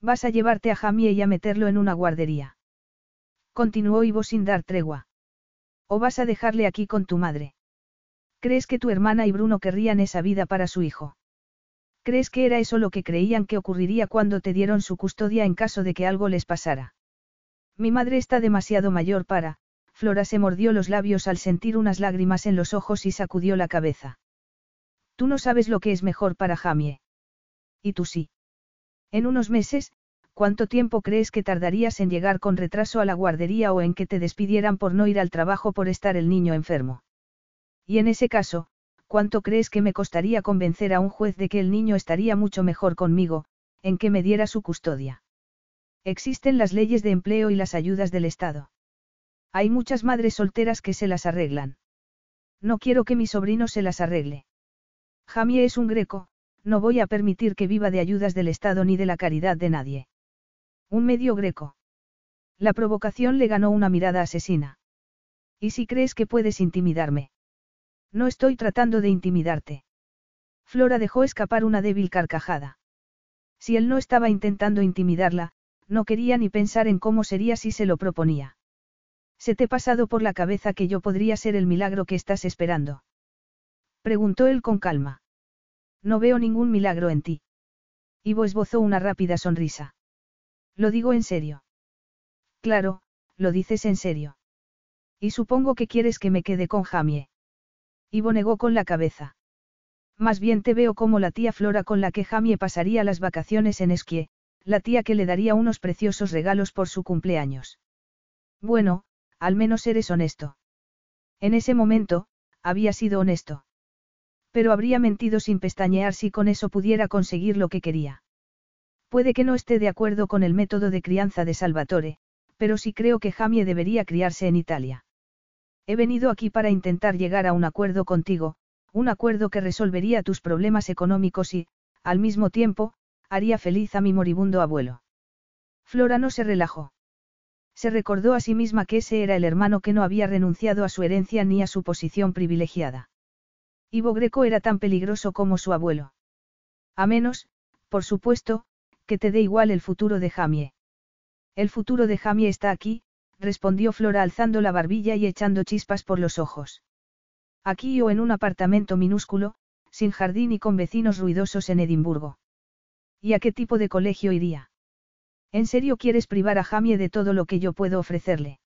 Vas a llevarte a Jamie y a meterlo en una guardería. Continuó Ivo sin dar tregua. O vas a dejarle aquí con tu madre. ¿Crees que tu hermana y Bruno querrían esa vida para su hijo? ¿Crees que era eso lo que creían que ocurriría cuando te dieron su custodia en caso de que algo les pasara? Mi madre está demasiado mayor para, Flora se mordió los labios al sentir unas lágrimas en los ojos y sacudió la cabeza. Tú no sabes lo que es mejor para Jamie. Y tú sí. En unos meses, ¿cuánto tiempo crees que tardarías en llegar con retraso a la guardería o en que te despidieran por no ir al trabajo por estar el niño enfermo? Y en ese caso, ¿cuánto crees que me costaría convencer a un juez de que el niño estaría mucho mejor conmigo, en que me diera su custodia? Existen las leyes de empleo y las ayudas del Estado. Hay muchas madres solteras que se las arreglan. No quiero que mi sobrino se las arregle. Jamie es un greco, no voy a permitir que viva de ayudas del Estado ni de la caridad de nadie. Un medio greco. La provocación le ganó una mirada asesina. ¿Y si crees que puedes intimidarme? No estoy tratando de intimidarte. Flora dejó escapar una débil carcajada. Si él no estaba intentando intimidarla, no quería ni pensar en cómo sería si se lo proponía. ¿Se te ha pasado por la cabeza que yo podría ser el milagro que estás esperando? Preguntó él con calma. No veo ningún milagro en ti. Ivo esbozó una rápida sonrisa. Lo digo en serio. Claro, lo dices en serio. Y supongo que quieres que me quede con Jamie. Ivo negó con la cabeza. Más bien te veo como la tía Flora con la que Jamie pasaría las vacaciones en esquí, la tía que le daría unos preciosos regalos por su cumpleaños. Bueno, al menos eres honesto. En ese momento, había sido honesto. Pero habría mentido sin pestañear si con eso pudiera conseguir lo que quería. Puede que no esté de acuerdo con el método de crianza de Salvatore, pero sí creo que Jamie debería criarse en Italia. He venido aquí para intentar llegar a un acuerdo contigo, un acuerdo que resolvería tus problemas económicos y, al mismo tiempo, haría feliz a mi moribundo abuelo. Flora no se relajó. Se recordó a sí misma que ese era el hermano que no había renunciado a su herencia ni a su posición privilegiada. Ivo Greco era tan peligroso como su abuelo. A menos, por supuesto, que te dé igual el futuro de Jamie. El futuro de Jamie está aquí, respondió Flora alzando la barbilla y echando chispas por los ojos. Aquí o en un apartamento minúsculo, sin jardín y con vecinos ruidosos en Edimburgo. ¿Y a qué tipo de colegio iría? ¿En serio quieres privar a Jamie de todo lo que yo puedo ofrecerle?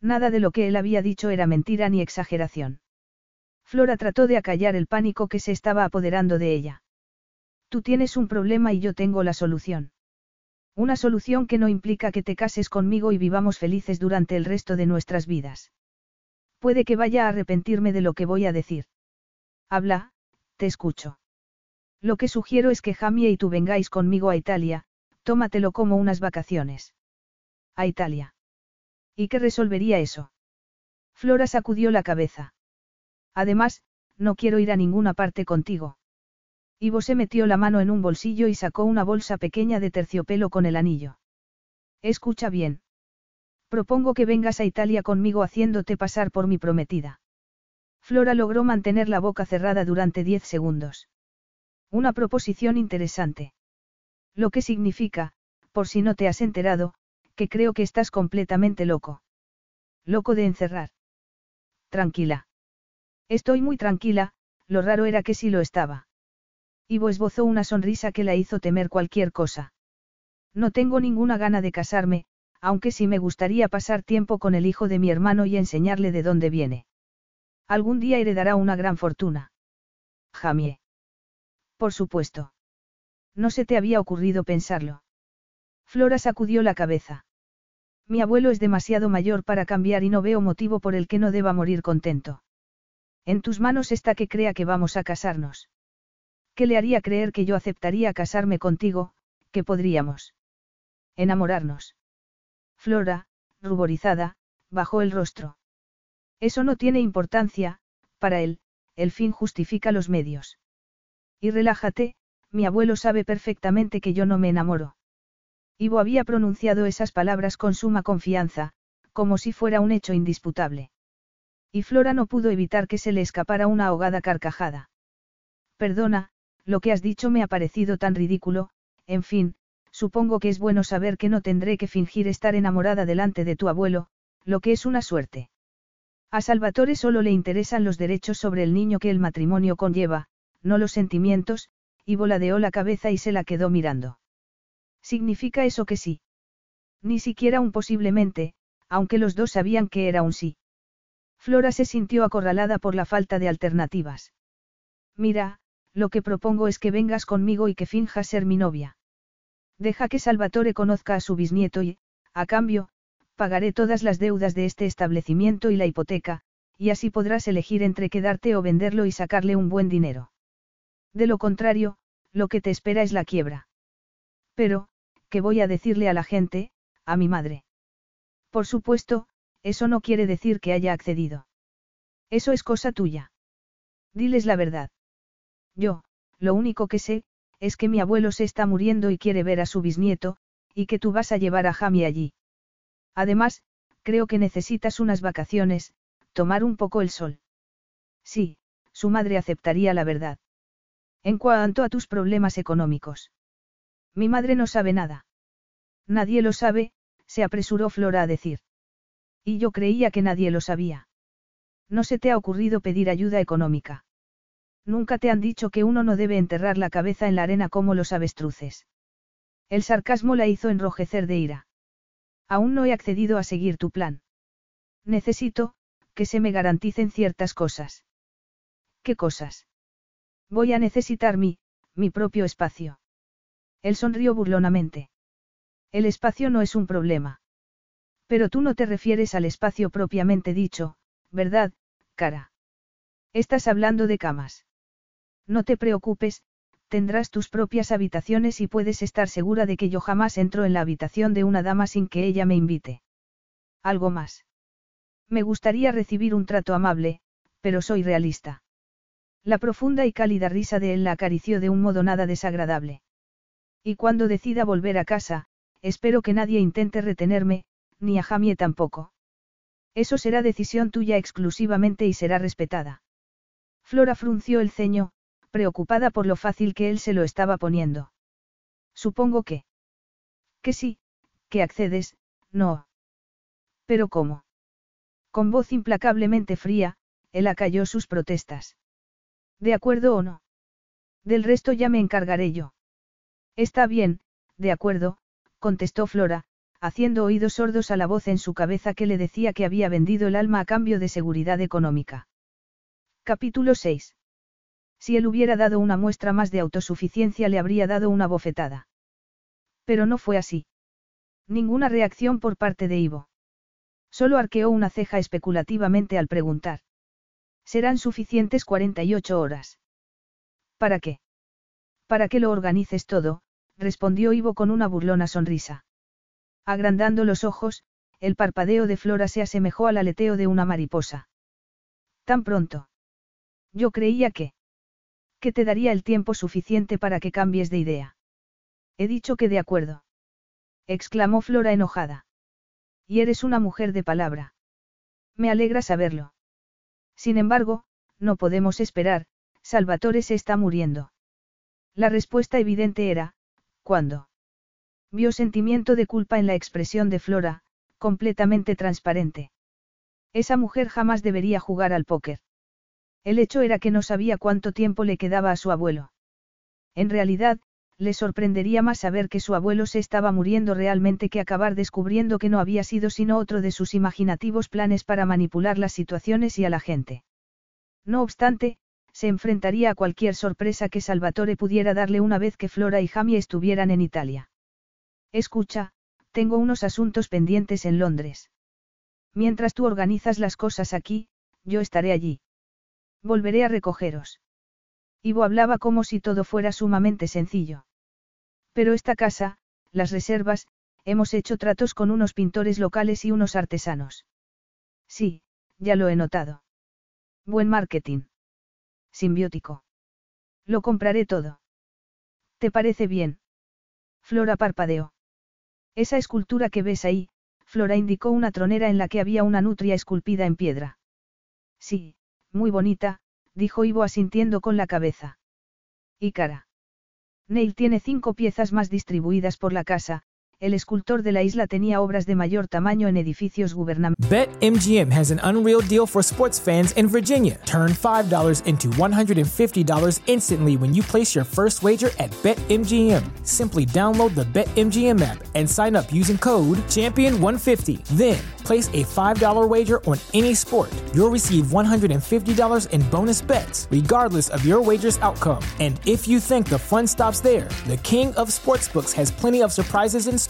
Nada de lo que él había dicho era mentira ni exageración. Flora trató de acallar el pánico que se estaba apoderando de ella. Tú tienes un problema y yo tengo la solución. Una solución que no implica que te cases conmigo y vivamos felices durante el resto de nuestras vidas. Puede que vaya a arrepentirme de lo que voy a decir. Habla, te escucho. Lo que sugiero es que Jamie y tú vengáis conmigo a Italia, tómatelo como unas vacaciones. A Italia. ¿Y qué resolvería eso? Flora sacudió la cabeza. Además, no quiero ir a ninguna parte contigo. Ivo se metió la mano en un bolsillo y sacó una bolsa pequeña de terciopelo con el anillo. Escucha bien. Propongo que vengas a Italia conmigo haciéndote pasar por mi prometida. Flora logró mantener la boca cerrada durante diez segundos. Una proposición interesante. Lo que significa, por si no te has enterado, que creo que estás completamente loco. Loco de encerrar. Tranquila. Estoy muy tranquila, lo raro era que sí lo estaba. Ivo esbozó una sonrisa que la hizo temer cualquier cosa. No tengo ninguna gana de casarme, aunque sí me gustaría pasar tiempo con el hijo de mi hermano y enseñarle de dónde viene. Algún día heredará una gran fortuna. Jamie. Por supuesto. No se te había ocurrido pensarlo. Flora sacudió la cabeza. Mi abuelo es demasiado mayor para cambiar y no veo motivo por el que no deba morir contento. En tus manos está que crea que vamos a casarnos. ¿Qué le haría creer que yo aceptaría casarme contigo, que podríamos? Enamorarnos. Flora, ruborizada, bajó el rostro. Eso no tiene importancia, para él, el fin justifica los medios. Y relájate, mi abuelo sabe perfectamente que yo no me enamoro. Ivo había pronunciado esas palabras con suma confianza, como si fuera un hecho indisputable. Y Flora no pudo evitar que se le escapara una ahogada carcajada. Perdona, lo que has dicho me ha parecido tan ridículo, en fin, supongo que es bueno saber que no tendré que fingir estar enamorada delante de tu abuelo, lo que es una suerte. A Salvatore solo le interesan los derechos sobre el niño que el matrimonio conlleva, no los sentimientos, y voladeó la cabeza y se la quedó mirando. ¿Significa eso que sí? Ni siquiera un posiblemente, aunque los dos sabían que era un sí. Flora se sintió acorralada por la falta de alternativas. Mira, lo que propongo es que vengas conmigo y que finjas ser mi novia. Deja que Salvatore conozca a su bisnieto y, a cambio, pagaré todas las deudas de este establecimiento y la hipoteca, y así podrás elegir entre quedarte o venderlo y sacarle un buen dinero. De lo contrario, lo que te espera es la quiebra. Pero, ¿qué voy a decirle a la gente, a mi madre? Por supuesto, eso no quiere decir que haya accedido. Eso es cosa tuya. Diles la verdad. Yo, lo único que sé, es que mi abuelo se está muriendo y quiere ver a su bisnieto, y que tú vas a llevar a Jamie allí. Además, creo que necesitas unas vacaciones, tomar un poco el sol. Sí, su madre aceptaría la verdad. En cuanto a tus problemas económicos. Mi madre no sabe nada. Nadie lo sabe, se apresuró Flora a decir. Y yo creía que nadie lo sabía. No se te ha ocurrido pedir ayuda económica. Nunca te han dicho que uno no debe enterrar la cabeza en la arena como los avestruces. El sarcasmo la hizo enrojecer de ira. Aún no he accedido a seguir tu plan. Necesito, que se me garanticen ciertas cosas. ¿Qué cosas? Voy a necesitar mi, mi propio espacio. Él sonrió burlonamente. El espacio no es un problema. Pero tú no te refieres al espacio propiamente dicho, ¿verdad, cara? Estás hablando de camas. No te preocupes, tendrás tus propias habitaciones y puedes estar segura de que yo jamás entro en la habitación de una dama sin que ella me invite. Algo más. Me gustaría recibir un trato amable, pero soy realista. La profunda y cálida risa de él la acarició de un modo nada desagradable. Y cuando decida volver a casa, espero que nadie intente retenerme, ni a Jamie tampoco. Eso será decisión tuya exclusivamente y será respetada. Flora frunció el ceño, preocupada por lo fácil que él se lo estaba poniendo. Supongo que. Que sí, que accedes, no. Pero ¿cómo? Con voz implacablemente fría, él acalló sus protestas. ¿De acuerdo o no? Del resto ya me encargaré yo. Está bien, de acuerdo, contestó Flora, haciendo oídos sordos a la voz en su cabeza que le decía que había vendido el alma a cambio de seguridad económica. Capítulo 6. Si él hubiera dado una muestra más de autosuficiencia le habría dado una bofetada. Pero no fue así. Ninguna reacción por parte de Ivo. Solo arqueó una ceja especulativamente al preguntar. Serán suficientes 48 horas. ¿Para qué? Para que lo organices todo, respondió Ivo con una burlona sonrisa. Agrandando los ojos, el parpadeo de Flora se asemejó al aleteo de una mariposa. Tan pronto. Yo creía que... que te daría el tiempo suficiente para que cambies de idea. He dicho que de acuerdo. exclamó Flora enojada. Y eres una mujer de palabra. Me alegra saberlo. Sin embargo, no podemos esperar, Salvatore se está muriendo. La respuesta evidente era, ¿cuándo? Vio sentimiento de culpa en la expresión de Flora, completamente transparente. Esa mujer jamás debería jugar al póker. El hecho era que no sabía cuánto tiempo le quedaba a su abuelo. En realidad, le sorprendería más saber que su abuelo se estaba muriendo realmente que acabar descubriendo que no había sido sino otro de sus imaginativos planes para manipular las situaciones y a la gente. No obstante, se enfrentaría a cualquier sorpresa que Salvatore pudiera darle una vez que Flora y Jamie estuvieran en Italia. Escucha, tengo unos asuntos pendientes en Londres. Mientras tú organizas las cosas aquí, yo estaré allí. Volveré a recogeros. Ivo hablaba como si todo fuera sumamente sencillo. Pero esta casa, las reservas, hemos hecho tratos con unos pintores locales y unos artesanos. Sí, ya lo he notado. Buen marketing. Simbiótico. Lo compraré todo. ¿Te parece bien? Flora parpadeó. Esa escultura que ves ahí, Flora indicó una tronera en la que había una nutria esculpida en piedra. Sí, muy bonita, dijo Ivo asintiendo con la cabeza. Y cara. Neil tiene cinco piezas más distribuidas por la casa, el escultor de la isla tenía obras de mayor tamaño en edificios gubernamentales. BetMGM has an unreal deal for sports fans in Virginia. Turn $5 into $150 instantly when you place your first wager at BetMGM. Simply download the BetMGM app and sign up using code Champion150. Then Place a $5 wager on any sport. You'll receive $150 in bonus bets, regardless of your wager's outcome. And if you think the fun stops there, the King of Sportsbooks has plenty of surprises in store.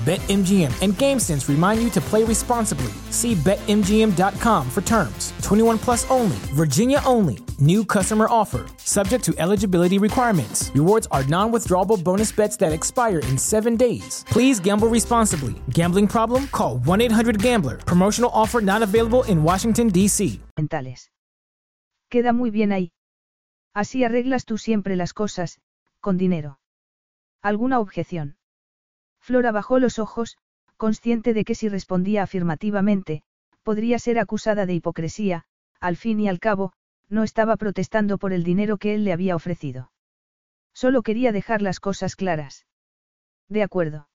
BetMGM and GameSense remind you to play responsibly. See BetMGM.com for terms. 21 plus only, Virginia only. New customer offer, subject to eligibility requirements. Rewards are non withdrawable bonus bets that expire in seven days. Please gamble responsibly. Gambling problem? Call 1 800 Gambler. Promotional offer not available in Washington, D.C. Mentales. Queda muy bien ahí. Así arreglas tú siempre las cosas, con dinero. ¿Alguna objeción? Flora bajó los ojos, consciente de que si respondía afirmativamente, podría ser acusada de hipocresía, al fin y al cabo, no estaba protestando por el dinero que él le había ofrecido. Solo quería dejar las cosas claras. De acuerdo.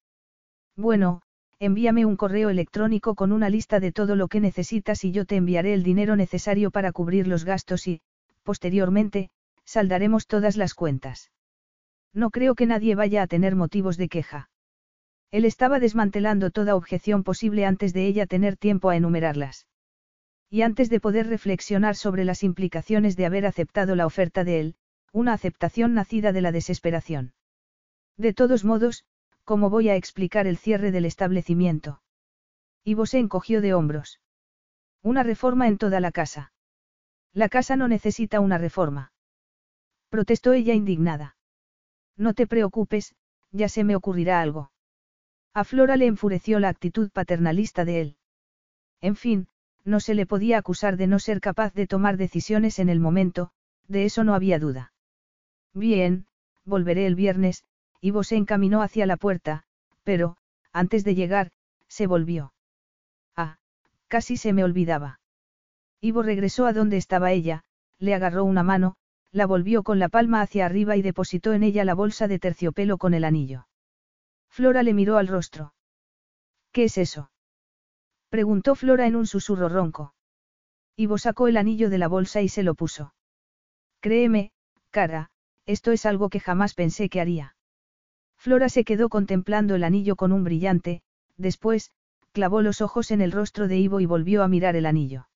Bueno, envíame un correo electrónico con una lista de todo lo que necesitas y yo te enviaré el dinero necesario para cubrir los gastos y, posteriormente, saldaremos todas las cuentas. No creo que nadie vaya a tener motivos de queja. Él estaba desmantelando toda objeción posible antes de ella tener tiempo a enumerarlas. Y antes de poder reflexionar sobre las implicaciones de haber aceptado la oferta de él, una aceptación nacida de la desesperación. De todos modos, ¿cómo voy a explicar el cierre del establecimiento? Ivo se encogió de hombros. Una reforma en toda la casa. La casa no necesita una reforma. Protestó ella indignada. No te preocupes, ya se me ocurrirá algo. A Flora le enfureció la actitud paternalista de él. En fin, no se le podía acusar de no ser capaz de tomar decisiones en el momento, de eso no había duda. Bien, volveré el viernes, Ivo se encaminó hacia la puerta, pero, antes de llegar, se volvió. Ah, casi se me olvidaba. Ivo regresó a donde estaba ella, le agarró una mano, la volvió con la palma hacia arriba y depositó en ella la bolsa de terciopelo con el anillo. Flora le miró al rostro. ¿Qué es eso? Preguntó Flora en un susurro ronco. Ivo sacó el anillo de la bolsa y se lo puso. Créeme, cara, esto es algo que jamás pensé que haría. Flora se quedó contemplando el anillo con un brillante, después, clavó los ojos en el rostro de Ivo y volvió a mirar el anillo.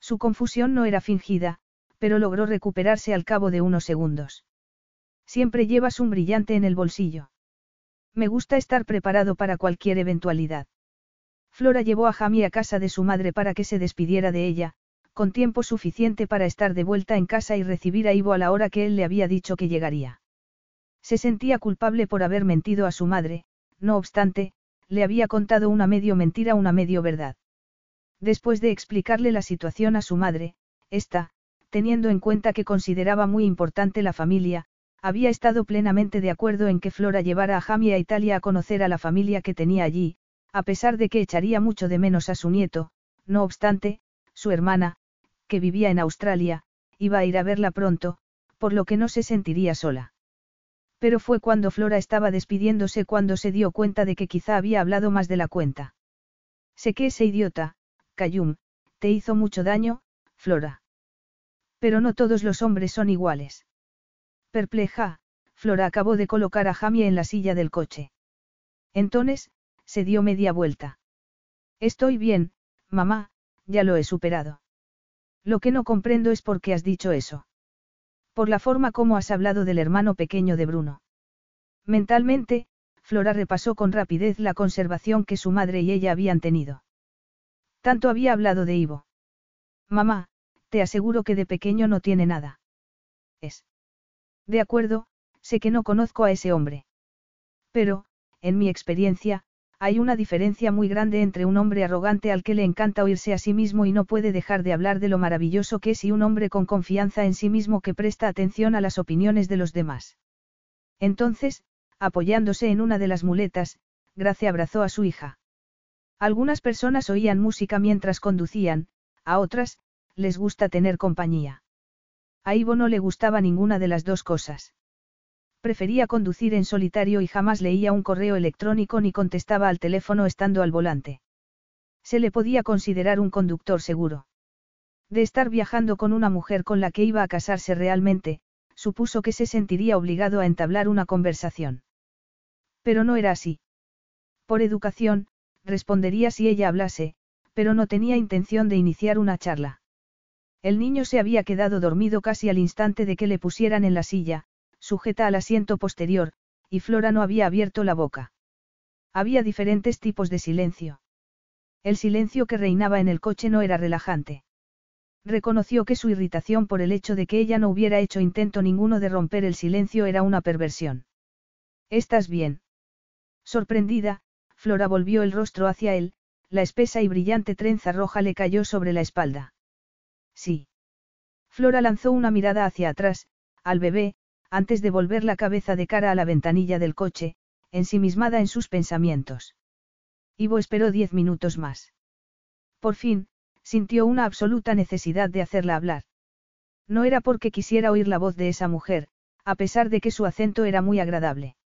Su confusión no era fingida, pero logró recuperarse al cabo de unos segundos. Siempre llevas un brillante en el bolsillo. Me gusta estar preparado para cualquier eventualidad. Flora llevó a Jamie a casa de su madre para que se despidiera de ella, con tiempo suficiente para estar de vuelta en casa y recibir a Ivo a la hora que él le había dicho que llegaría. Se sentía culpable por haber mentido a su madre, no obstante, le había contado una medio mentira, una medio verdad. Después de explicarle la situación a su madre, esta, teniendo en cuenta que consideraba muy importante la familia, había estado plenamente de acuerdo en que Flora llevara a Jamie a Italia a conocer a la familia que tenía allí, a pesar de que echaría mucho de menos a su nieto, no obstante, su hermana, que vivía en Australia, iba a ir a verla pronto, por lo que no se sentiría sola. Pero fue cuando Flora estaba despidiéndose cuando se dio cuenta de que quizá había hablado más de la cuenta. Sé que ese idiota, Cayum, te hizo mucho daño, Flora. Pero no todos los hombres son iguales. Perpleja, Flora acabó de colocar a Jamie en la silla del coche. Entonces, se dio media vuelta. Estoy bien, mamá, ya lo he superado. Lo que no comprendo es por qué has dicho eso. Por la forma como has hablado del hermano pequeño de Bruno. Mentalmente, Flora repasó con rapidez la conservación que su madre y ella habían tenido. Tanto había hablado de Ivo. Mamá, te aseguro que de pequeño no tiene nada. Es. De acuerdo, sé que no conozco a ese hombre. Pero, en mi experiencia, hay una diferencia muy grande entre un hombre arrogante al que le encanta oírse a sí mismo y no puede dejar de hablar de lo maravilloso que es y un hombre con confianza en sí mismo que presta atención a las opiniones de los demás. Entonces, apoyándose en una de las muletas, Gracia abrazó a su hija. Algunas personas oían música mientras conducían, a otras, les gusta tener compañía. A Ivo no le gustaba ninguna de las dos cosas. Prefería conducir en solitario y jamás leía un correo electrónico ni contestaba al teléfono estando al volante. Se le podía considerar un conductor seguro. De estar viajando con una mujer con la que iba a casarse realmente, supuso que se sentiría obligado a entablar una conversación. Pero no era así. Por educación, respondería si ella hablase, pero no tenía intención de iniciar una charla. El niño se había quedado dormido casi al instante de que le pusieran en la silla, sujeta al asiento posterior, y Flora no había abierto la boca. Había diferentes tipos de silencio. El silencio que reinaba en el coche no era relajante. Reconoció que su irritación por el hecho de que ella no hubiera hecho intento ninguno de romper el silencio era una perversión. ¿Estás bien? Sorprendida, Flora volvió el rostro hacia él, la espesa y brillante trenza roja le cayó sobre la espalda. Sí. Flora lanzó una mirada hacia atrás, al bebé, antes de volver la cabeza de cara a la ventanilla del coche, ensimismada en sus pensamientos. Ivo esperó diez minutos más. Por fin, sintió una absoluta necesidad de hacerla hablar. No era porque quisiera oír la voz de esa mujer, a pesar de que su acento era muy agradable.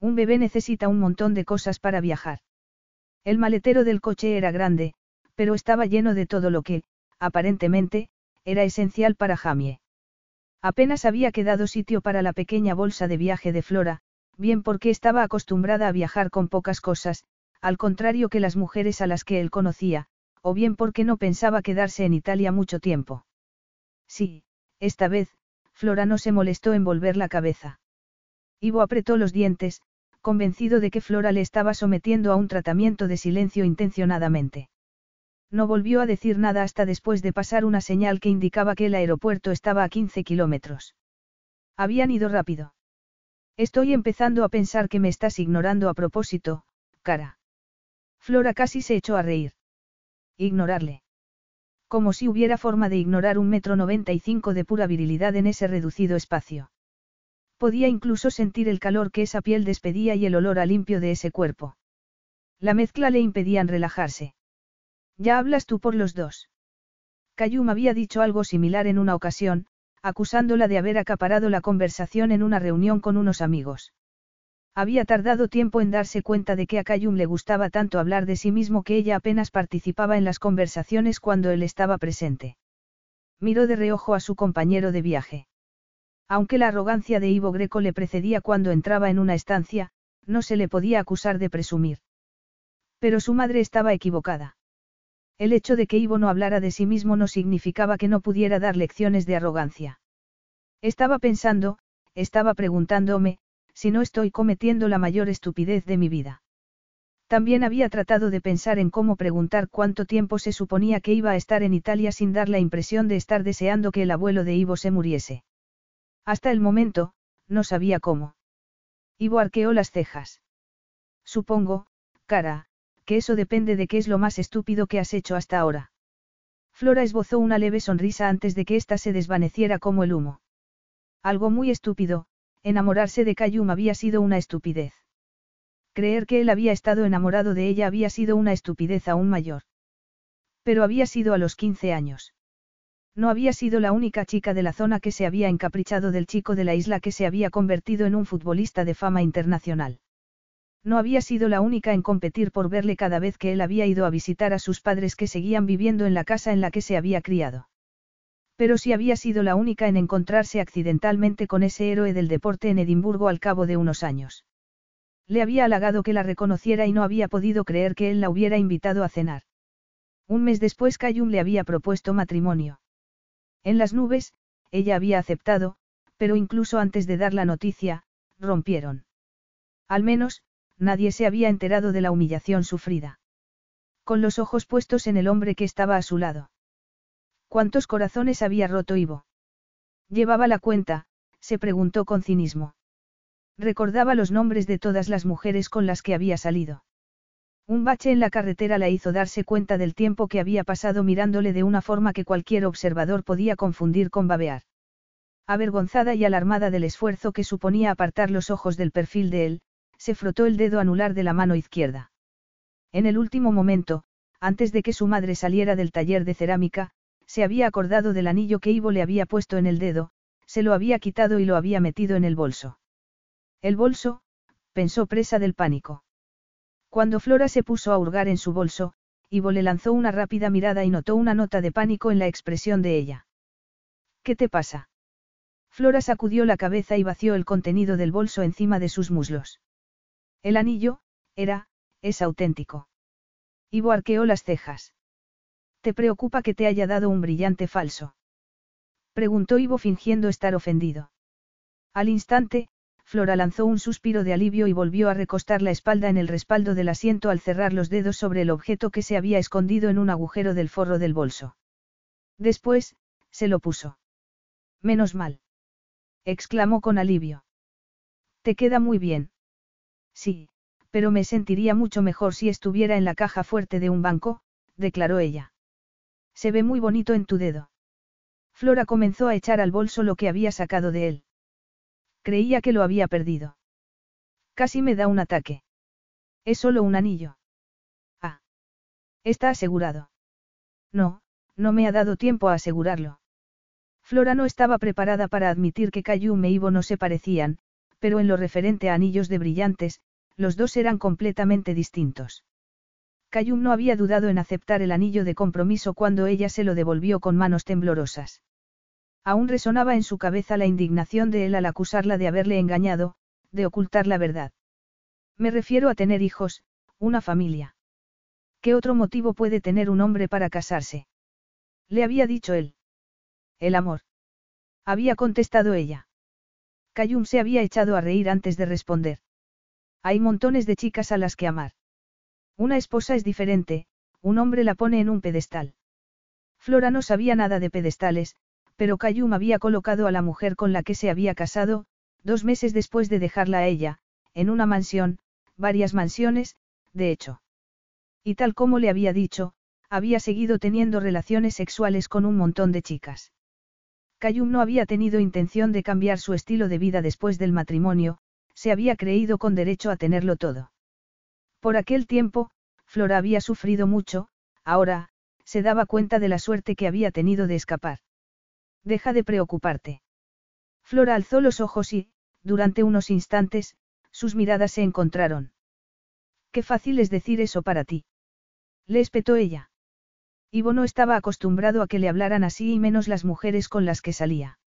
Un bebé necesita un montón de cosas para viajar. El maletero del coche era grande, pero estaba lleno de todo lo que, aparentemente, era esencial para Jamie. Apenas había quedado sitio para la pequeña bolsa de viaje de Flora, bien porque estaba acostumbrada a viajar con pocas cosas, al contrario que las mujeres a las que él conocía, o bien porque no pensaba quedarse en Italia mucho tiempo. Sí, esta vez, Flora no se molestó en volver la cabeza. Ivo apretó los dientes, convencido de que Flora le estaba sometiendo a un tratamiento de silencio intencionadamente. No volvió a decir nada hasta después de pasar una señal que indicaba que el aeropuerto estaba a 15 kilómetros. Habían ido rápido. Estoy empezando a pensar que me estás ignorando a propósito, cara. Flora casi se echó a reír. Ignorarle. Como si hubiera forma de ignorar un metro noventa y cinco de pura virilidad en ese reducido espacio. Podía incluso sentir el calor que esa piel despedía y el olor a limpio de ese cuerpo. La mezcla le impedían relajarse. Ya hablas tú por los dos. Kayum había dicho algo similar en una ocasión, acusándola de haber acaparado la conversación en una reunión con unos amigos. Había tardado tiempo en darse cuenta de que a Kayum le gustaba tanto hablar de sí mismo que ella apenas participaba en las conversaciones cuando él estaba presente. Miró de reojo a su compañero de viaje. Aunque la arrogancia de Ivo Greco le precedía cuando entraba en una estancia, no se le podía acusar de presumir. Pero su madre estaba equivocada. El hecho de que Ivo no hablara de sí mismo no significaba que no pudiera dar lecciones de arrogancia. Estaba pensando, estaba preguntándome, si no estoy cometiendo la mayor estupidez de mi vida. También había tratado de pensar en cómo preguntar cuánto tiempo se suponía que iba a estar en Italia sin dar la impresión de estar deseando que el abuelo de Ivo se muriese. Hasta el momento, no sabía cómo. Ivo arqueó las cejas. Supongo, cara, que eso depende de qué es lo más estúpido que has hecho hasta ahora. Flora esbozó una leve sonrisa antes de que ésta se desvaneciera como el humo. Algo muy estúpido, Enamorarse de Kayum había sido una estupidez. Creer que él había estado enamorado de ella había sido una estupidez aún mayor. Pero había sido a los 15 años. No había sido la única chica de la zona que se había encaprichado del chico de la isla que se había convertido en un futbolista de fama internacional. No había sido la única en competir por verle cada vez que él había ido a visitar a sus padres que seguían viviendo en la casa en la que se había criado. Pero sí había sido la única en encontrarse accidentalmente con ese héroe del deporte en Edimburgo al cabo de unos años. Le había halagado que la reconociera y no había podido creer que él la hubiera invitado a cenar. Un mes después Cayum le había propuesto matrimonio. En las nubes, ella había aceptado, pero incluso antes de dar la noticia, rompieron. Al menos, nadie se había enterado de la humillación sufrida. Con los ojos puestos en el hombre que estaba a su lado. ¿Cuántos corazones había roto Ivo? Llevaba la cuenta, se preguntó con cinismo. Recordaba los nombres de todas las mujeres con las que había salido. Un bache en la carretera la hizo darse cuenta del tiempo que había pasado mirándole de una forma que cualquier observador podía confundir con babear. Avergonzada y alarmada del esfuerzo que suponía apartar los ojos del perfil de él, se frotó el dedo anular de la mano izquierda. En el último momento, antes de que su madre saliera del taller de cerámica, se había acordado del anillo que Ivo le había puesto en el dedo, se lo había quitado y lo había metido en el bolso. El bolso, pensó presa del pánico. Cuando Flora se puso a hurgar en su bolso, Ivo le lanzó una rápida mirada y notó una nota de pánico en la expresión de ella. ¿Qué te pasa? Flora sacudió la cabeza y vació el contenido del bolso encima de sus muslos. El anillo, era, es auténtico. Ivo arqueó las cejas. ¿Te preocupa que te haya dado un brillante falso? Preguntó Ivo fingiendo estar ofendido. Al instante, Flora lanzó un suspiro de alivio y volvió a recostar la espalda en el respaldo del asiento al cerrar los dedos sobre el objeto que se había escondido en un agujero del forro del bolso. Después, se lo puso. Menos mal. exclamó con alivio. Te queda muy bien. Sí, pero me sentiría mucho mejor si estuviera en la caja fuerte de un banco, declaró ella. Se ve muy bonito en tu dedo. Flora comenzó a echar al bolso lo que había sacado de él. Creía que lo había perdido. Casi me da un ataque. Es solo un anillo. Ah. Está asegurado. No, no me ha dado tiempo a asegurarlo. Flora no estaba preparada para admitir que Cayum e Ivo no se parecían, pero en lo referente a anillos de brillantes, los dos eran completamente distintos. Cayum no había dudado en aceptar el anillo de compromiso cuando ella se lo devolvió con manos temblorosas. Aún resonaba en su cabeza la indignación de él al acusarla de haberle engañado, de ocultar la verdad. Me refiero a tener hijos, una familia. ¿Qué otro motivo puede tener un hombre para casarse? Le había dicho él. El amor. Había contestado ella. Cayum se había echado a reír antes de responder. Hay montones de chicas a las que amar. Una esposa es diferente, un hombre la pone en un pedestal. Flora no sabía nada de pedestales, pero Cayum había colocado a la mujer con la que se había casado, dos meses después de dejarla a ella, en una mansión, varias mansiones, de hecho. Y tal como le había dicho, había seguido teniendo relaciones sexuales con un montón de chicas. Cayum no había tenido intención de cambiar su estilo de vida después del matrimonio, se había creído con derecho a tenerlo todo. Por aquel tiempo, Flora había sufrido mucho, ahora, se daba cuenta de la suerte que había tenido de escapar. Deja de preocuparte. Flora alzó los ojos y, durante unos instantes, sus miradas se encontraron. Qué fácil es decir eso para ti. Le espetó ella. Ivo no estaba acostumbrado a que le hablaran así y menos las mujeres con las que salía.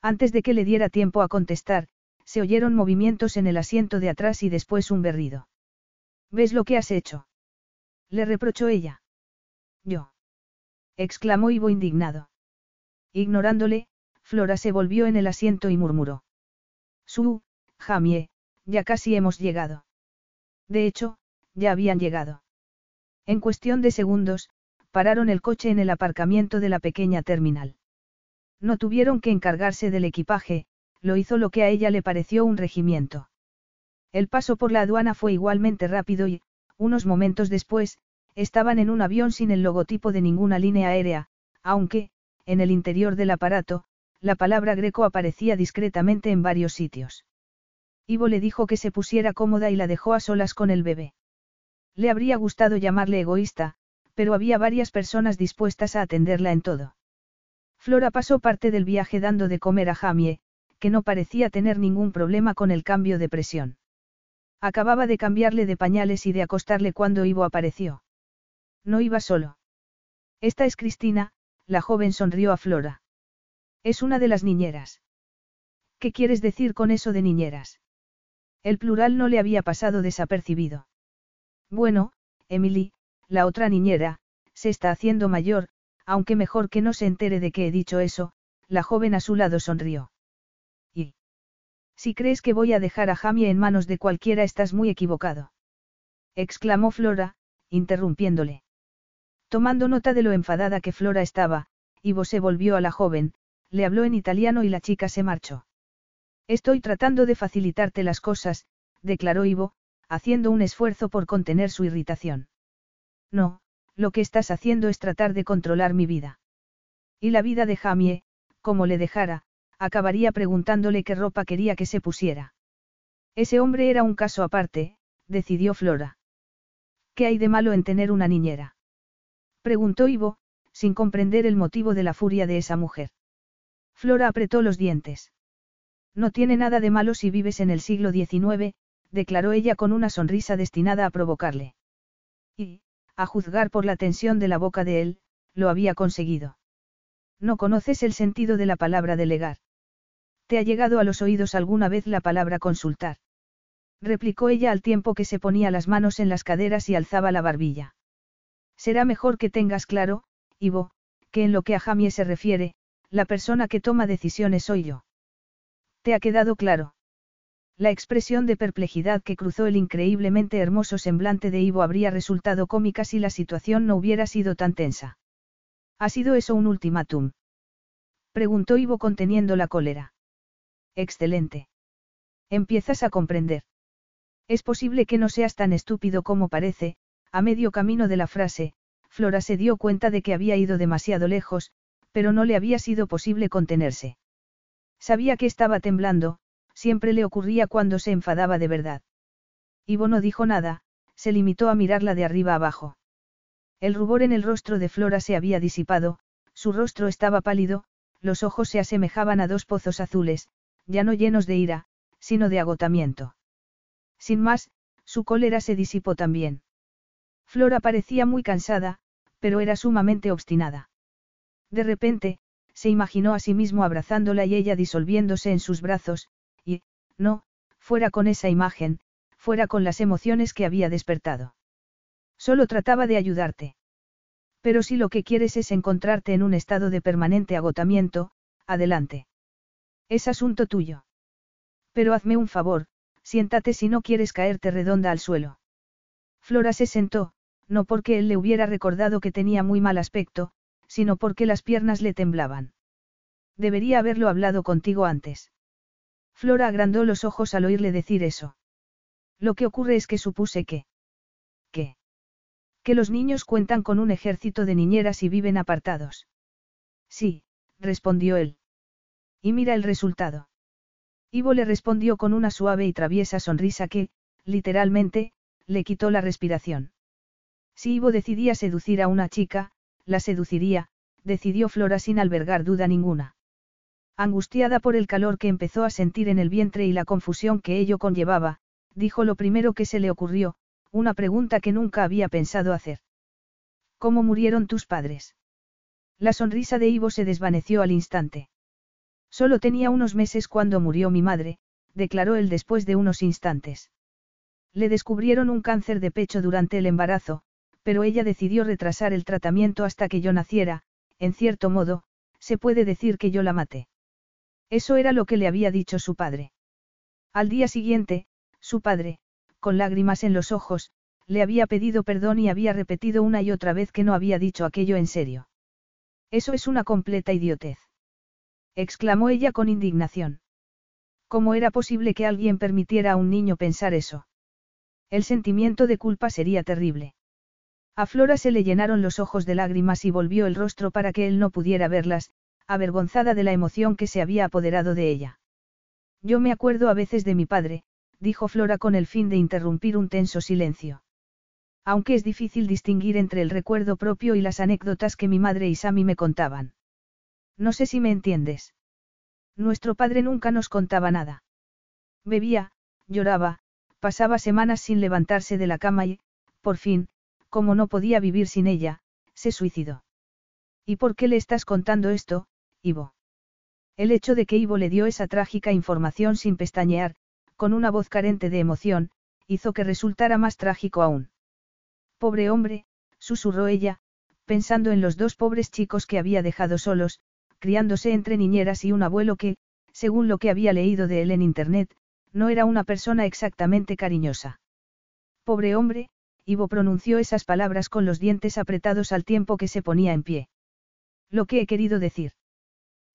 Antes de que le diera tiempo a contestar, se oyeron movimientos en el asiento de atrás y después un berrido. ¿Ves lo que has hecho? Le reprochó ella. Yo. exclamó Ivo indignado. Ignorándole, Flora se volvió en el asiento y murmuró. Su, Jamie, ya casi hemos llegado. De hecho, ya habían llegado. En cuestión de segundos, pararon el coche en el aparcamiento de la pequeña terminal. No tuvieron que encargarse del equipaje, lo hizo lo que a ella le pareció un regimiento. El paso por la aduana fue igualmente rápido y, unos momentos después, estaban en un avión sin el logotipo de ninguna línea aérea, aunque, en el interior del aparato, la palabra greco aparecía discretamente en varios sitios. Ivo le dijo que se pusiera cómoda y la dejó a solas con el bebé. Le habría gustado llamarle egoísta, pero había varias personas dispuestas a atenderla en todo. Flora pasó parte del viaje dando de comer a Jamie, que no parecía tener ningún problema con el cambio de presión. Acababa de cambiarle de pañales y de acostarle cuando Ivo apareció. No iba solo. Esta es Cristina, la joven sonrió a Flora. Es una de las niñeras. ¿Qué quieres decir con eso de niñeras? El plural no le había pasado desapercibido. Bueno, Emily, la otra niñera, se está haciendo mayor, aunque mejor que no se entere de que he dicho eso, la joven a su lado sonrió. Y. Si crees que voy a dejar a Jamie en manos de cualquiera estás muy equivocado. exclamó Flora, interrumpiéndole. Tomando nota de lo enfadada que Flora estaba, Ivo se volvió a la joven, le habló en italiano y la chica se marchó. Estoy tratando de facilitarte las cosas, declaró Ivo, haciendo un esfuerzo por contener su irritación. No, lo que estás haciendo es tratar de controlar mi vida. Y la vida de Jamie, como le dejara, acabaría preguntándole qué ropa quería que se pusiera. Ese hombre era un caso aparte, decidió Flora. ¿Qué hay de malo en tener una niñera? Preguntó Ivo, sin comprender el motivo de la furia de esa mujer. Flora apretó los dientes. No tiene nada de malo si vives en el siglo XIX, declaró ella con una sonrisa destinada a provocarle. Y, a juzgar por la tensión de la boca de él, lo había conseguido. No conoces el sentido de la palabra delegar. ¿Te ha llegado a los oídos alguna vez la palabra consultar? replicó ella al tiempo que se ponía las manos en las caderas y alzaba la barbilla. Será mejor que tengas claro, Ivo, que en lo que a Jamie se refiere, la persona que toma decisiones soy yo. ¿Te ha quedado claro? La expresión de perplejidad que cruzó el increíblemente hermoso semblante de Ivo habría resultado cómica si la situación no hubiera sido tan tensa. ¿Ha sido eso un ultimátum? Preguntó Ivo conteniendo la cólera. Excelente. Empiezas a comprender. Es posible que no seas tan estúpido como parece, a medio camino de la frase, Flora se dio cuenta de que había ido demasiado lejos, pero no le había sido posible contenerse. Sabía que estaba temblando, siempre le ocurría cuando se enfadaba de verdad. Ivo no dijo nada, se limitó a mirarla de arriba abajo. El rubor en el rostro de Flora se había disipado, su rostro estaba pálido, los ojos se asemejaban a dos pozos azules, ya no llenos de ira, sino de agotamiento. Sin más, su cólera se disipó también. Flora parecía muy cansada, pero era sumamente obstinada. De repente, se imaginó a sí mismo abrazándola y ella disolviéndose en sus brazos, no, fuera con esa imagen, fuera con las emociones que había despertado. Solo trataba de ayudarte. Pero si lo que quieres es encontrarte en un estado de permanente agotamiento, adelante. Es asunto tuyo. Pero hazme un favor, siéntate si no quieres caerte redonda al suelo. Flora se sentó, no porque él le hubiera recordado que tenía muy mal aspecto, sino porque las piernas le temblaban. Debería haberlo hablado contigo antes. Flora agrandó los ojos al oírle decir eso. Lo que ocurre es que supuse que... ¿Qué? Que los niños cuentan con un ejército de niñeras y viven apartados. Sí, respondió él. Y mira el resultado. Ivo le respondió con una suave y traviesa sonrisa que, literalmente, le quitó la respiración. Si Ivo decidía seducir a una chica, la seduciría, decidió Flora sin albergar duda ninguna. Angustiada por el calor que empezó a sentir en el vientre y la confusión que ello conllevaba, dijo lo primero que se le ocurrió, una pregunta que nunca había pensado hacer. ¿Cómo murieron tus padres? La sonrisa de Ivo se desvaneció al instante. Solo tenía unos meses cuando murió mi madre, declaró él después de unos instantes. Le descubrieron un cáncer de pecho durante el embarazo, pero ella decidió retrasar el tratamiento hasta que yo naciera, en cierto modo, se puede decir que yo la maté. Eso era lo que le había dicho su padre. Al día siguiente, su padre, con lágrimas en los ojos, le había pedido perdón y había repetido una y otra vez que no había dicho aquello en serio. Eso es una completa idiotez. exclamó ella con indignación. ¿Cómo era posible que alguien permitiera a un niño pensar eso? El sentimiento de culpa sería terrible. A Flora se le llenaron los ojos de lágrimas y volvió el rostro para que él no pudiera verlas, avergonzada de la emoción que se había apoderado de ella. Yo me acuerdo a veces de mi padre, dijo Flora con el fin de interrumpir un tenso silencio. Aunque es difícil distinguir entre el recuerdo propio y las anécdotas que mi madre y Sammy me contaban. No sé si me entiendes. Nuestro padre nunca nos contaba nada. Bebía, lloraba, pasaba semanas sin levantarse de la cama y, por fin, como no podía vivir sin ella, se suicidó. ¿Y por qué le estás contando esto, Ivo? El hecho de que Ivo le dio esa trágica información sin pestañear, con una voz carente de emoción, hizo que resultara más trágico aún. Pobre hombre, susurró ella, pensando en los dos pobres chicos que había dejado solos, criándose entre niñeras y un abuelo que, según lo que había leído de él en Internet, no era una persona exactamente cariñosa. Pobre hombre, Ivo pronunció esas palabras con los dientes apretados al tiempo que se ponía en pie. Lo que he querido decir.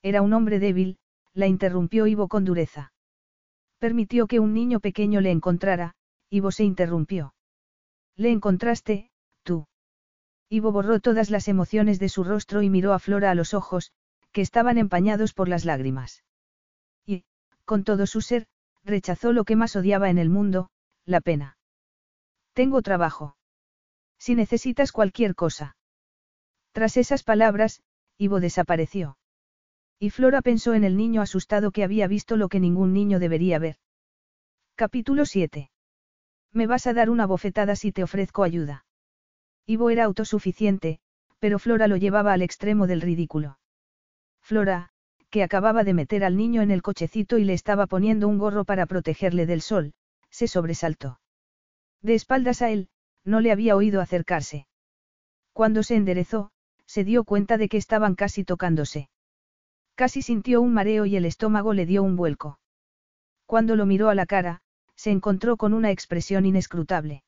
Era un hombre débil, la interrumpió Ivo con dureza. Permitió que un niño pequeño le encontrara, Ivo se interrumpió. Le encontraste, tú. Ivo borró todas las emociones de su rostro y miró a Flora a los ojos, que estaban empañados por las lágrimas. Y, con todo su ser, rechazó lo que más odiaba en el mundo, la pena. Tengo trabajo. Si necesitas cualquier cosa. Tras esas palabras, Ivo desapareció. Y Flora pensó en el niño asustado que había visto lo que ningún niño debería ver. Capítulo 7. Me vas a dar una bofetada si te ofrezco ayuda. Ivo era autosuficiente, pero Flora lo llevaba al extremo del ridículo. Flora, que acababa de meter al niño en el cochecito y le estaba poniendo un gorro para protegerle del sol, se sobresaltó. De espaldas a él, no le había oído acercarse. Cuando se enderezó, se dio cuenta de que estaban casi tocándose. Casi sintió un mareo y el estómago le dio un vuelco. Cuando lo miró a la cara, se encontró con una expresión inescrutable.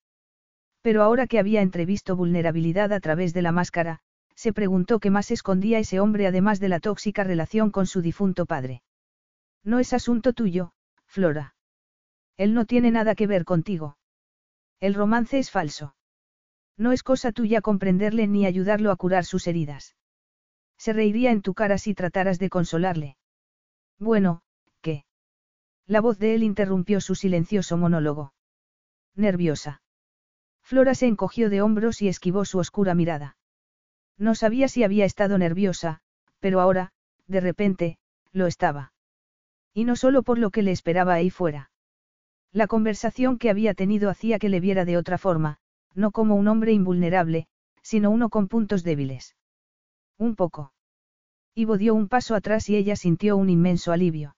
Pero ahora que había entrevisto vulnerabilidad a través de la máscara, se preguntó qué más escondía ese hombre además de la tóxica relación con su difunto padre. No es asunto tuyo, Flora. Él no tiene nada que ver contigo. El romance es falso. No es cosa tuya comprenderle ni ayudarlo a curar sus heridas. Se reiría en tu cara si trataras de consolarle. Bueno, ¿qué? La voz de él interrumpió su silencioso monólogo. Nerviosa. Flora se encogió de hombros y esquivó su oscura mirada. No sabía si había estado nerviosa, pero ahora, de repente, lo estaba. Y no solo por lo que le esperaba ahí fuera. La conversación que había tenido hacía que le viera de otra forma, no como un hombre invulnerable, sino uno con puntos débiles. Un poco. Ivo dio un paso atrás y ella sintió un inmenso alivio.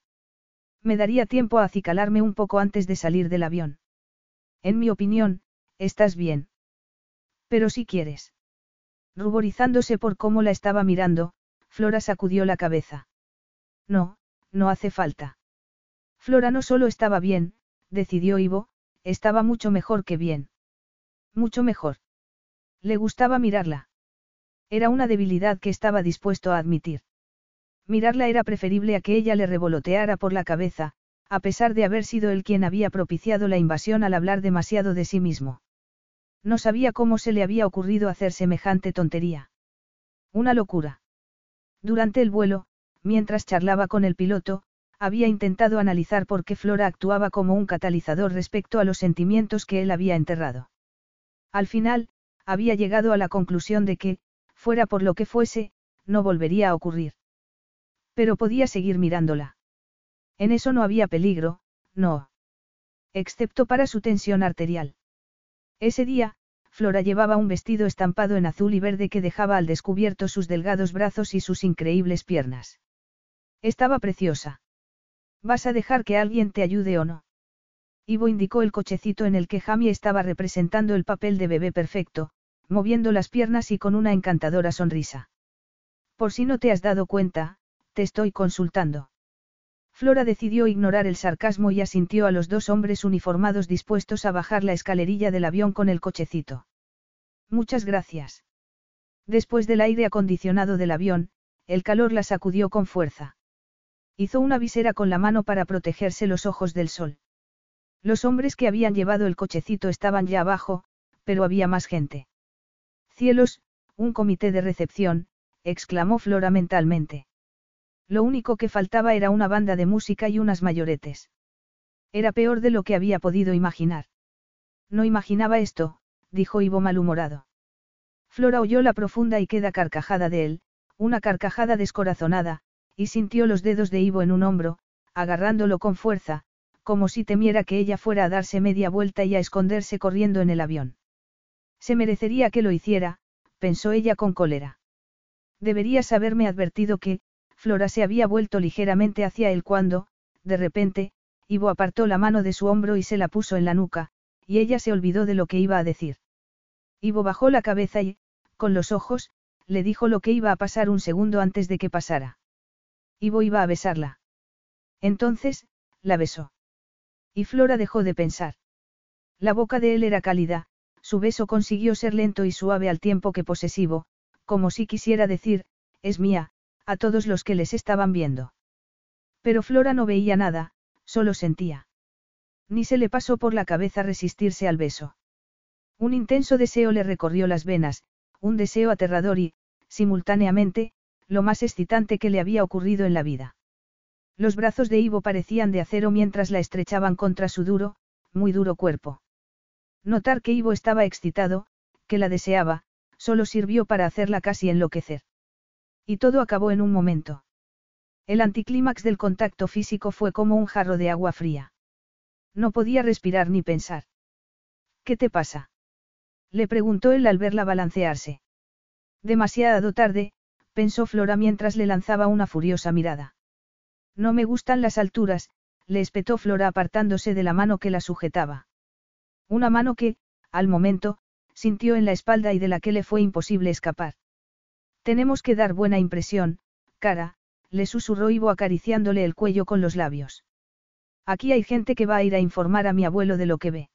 Me daría tiempo a acicalarme un poco antes de salir del avión. En mi opinión, estás bien. Pero si quieres. Ruborizándose por cómo la estaba mirando, Flora sacudió la cabeza. No, no hace falta. Flora no solo estaba bien, decidió Ivo, estaba mucho mejor que bien. Mucho mejor. Le gustaba mirarla. Era una debilidad que estaba dispuesto a admitir. Mirarla era preferible a que ella le revoloteara por la cabeza, a pesar de haber sido él quien había propiciado la invasión al hablar demasiado de sí mismo. No sabía cómo se le había ocurrido hacer semejante tontería. Una locura. Durante el vuelo, mientras charlaba con el piloto, había intentado analizar por qué Flora actuaba como un catalizador respecto a los sentimientos que él había enterrado. Al final, había llegado a la conclusión de que, fuera por lo que fuese, no volvería a ocurrir. Pero podía seguir mirándola. En eso no había peligro, no. Excepto para su tensión arterial. Ese día, Flora llevaba un vestido estampado en azul y verde que dejaba al descubierto sus delgados brazos y sus increíbles piernas. Estaba preciosa. ¿Vas a dejar que alguien te ayude o no? Ivo indicó el cochecito en el que Jamie estaba representando el papel de bebé perfecto, moviendo las piernas y con una encantadora sonrisa. Por si no te has dado cuenta, te estoy consultando. Flora decidió ignorar el sarcasmo y asintió a los dos hombres uniformados dispuestos a bajar la escalerilla del avión con el cochecito. Muchas gracias. Después del aire acondicionado del avión, el calor la sacudió con fuerza. Hizo una visera con la mano para protegerse los ojos del sol. Los hombres que habían llevado el cochecito estaban ya abajo, pero había más gente. Cielos, un comité de recepción, exclamó Flora mentalmente. Lo único que faltaba era una banda de música y unas mayoretes. Era peor de lo que había podido imaginar. No imaginaba esto, dijo Ivo malhumorado. Flora oyó la profunda y queda carcajada de él, una carcajada descorazonada, y sintió los dedos de Ivo en un hombro, agarrándolo con fuerza, como si temiera que ella fuera a darse media vuelta y a esconderse corriendo en el avión. Se merecería que lo hiciera, pensó ella con cólera. Deberías haberme advertido que, Flora se había vuelto ligeramente hacia él cuando, de repente, Ivo apartó la mano de su hombro y se la puso en la nuca, y ella se olvidó de lo que iba a decir. Ivo bajó la cabeza y, con los ojos, le dijo lo que iba a pasar un segundo antes de que pasara. Ivo iba a besarla. Entonces, la besó. Y Flora dejó de pensar. La boca de él era cálida, su beso consiguió ser lento y suave al tiempo que posesivo, como si quisiera decir, es mía, a todos los que les estaban viendo. Pero Flora no veía nada, solo sentía. Ni se le pasó por la cabeza resistirse al beso. Un intenso deseo le recorrió las venas, un deseo aterrador y, simultáneamente, lo más excitante que le había ocurrido en la vida. Los brazos de Ivo parecían de acero mientras la estrechaban contra su duro, muy duro cuerpo. Notar que Ivo estaba excitado, que la deseaba, solo sirvió para hacerla casi enloquecer. Y todo acabó en un momento. El anticlímax del contacto físico fue como un jarro de agua fría. No podía respirar ni pensar. ¿Qué te pasa? Le preguntó él al verla balancearse. Demasiado tarde, pensó Flora mientras le lanzaba una furiosa mirada. No me gustan las alturas, le espetó Flora apartándose de la mano que la sujetaba. Una mano que, al momento, sintió en la espalda y de la que le fue imposible escapar. Tenemos que dar buena impresión, cara, le susurró Ivo acariciándole el cuello con los labios. Aquí hay gente que va a ir a informar a mi abuelo de lo que ve.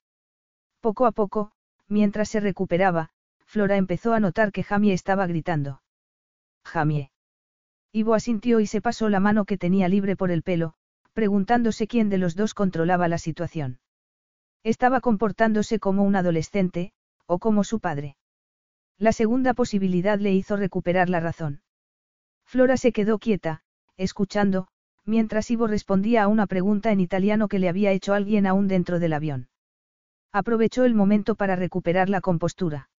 Poco a poco, mientras se recuperaba, Flora empezó a notar que Jamie estaba gritando. Jamie. Ivo asintió y se pasó la mano que tenía libre por el pelo, preguntándose quién de los dos controlaba la situación. Estaba comportándose como un adolescente, o como su padre. La segunda posibilidad le hizo recuperar la razón. Flora se quedó quieta, escuchando, mientras Ivo respondía a una pregunta en italiano que le había hecho alguien aún dentro del avión. Aprovechó el momento para recuperar la compostura.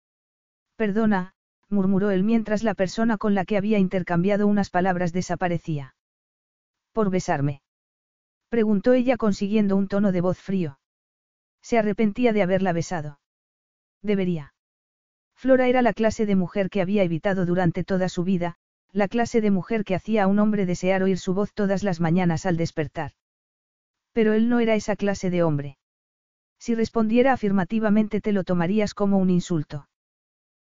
Perdona, murmuró él mientras la persona con la que había intercambiado unas palabras desaparecía. ¿Por besarme? Preguntó ella consiguiendo un tono de voz frío. Se arrepentía de haberla besado. Debería. Flora era la clase de mujer que había evitado durante toda su vida, la clase de mujer que hacía a un hombre desear oír su voz todas las mañanas al despertar. Pero él no era esa clase de hombre. Si respondiera afirmativamente te lo tomarías como un insulto.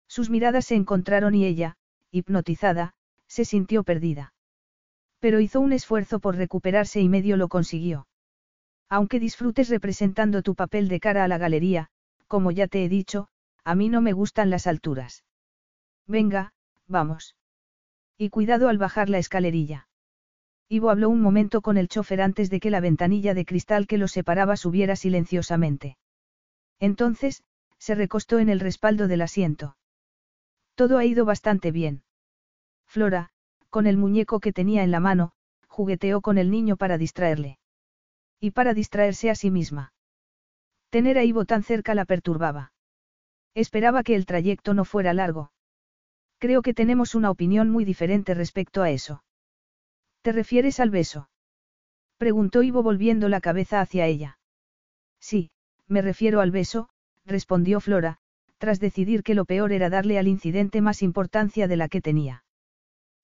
Sus miradas se encontraron y ella, hipnotizada, se sintió perdida. Pero hizo un esfuerzo por recuperarse y medio lo consiguió. Aunque disfrutes representando tu papel de cara a la galería, como ya te he dicho, a mí no me gustan las alturas. Venga, vamos. Y cuidado al bajar la escalerilla. Ivo habló un momento con el chofer antes de que la ventanilla de cristal que los separaba subiera silenciosamente. Entonces, se recostó en el respaldo del asiento. Todo ha ido bastante bien. Flora, con el muñeco que tenía en la mano, jugueteó con el niño para distraerle. Y para distraerse a sí misma. Tener a Ivo tan cerca la perturbaba. Esperaba que el trayecto no fuera largo. Creo que tenemos una opinión muy diferente respecto a eso. ¿Te refieres al beso? Preguntó Ivo volviendo la cabeza hacia ella. Sí, me refiero al beso, respondió Flora, tras decidir que lo peor era darle al incidente más importancia de la que tenía.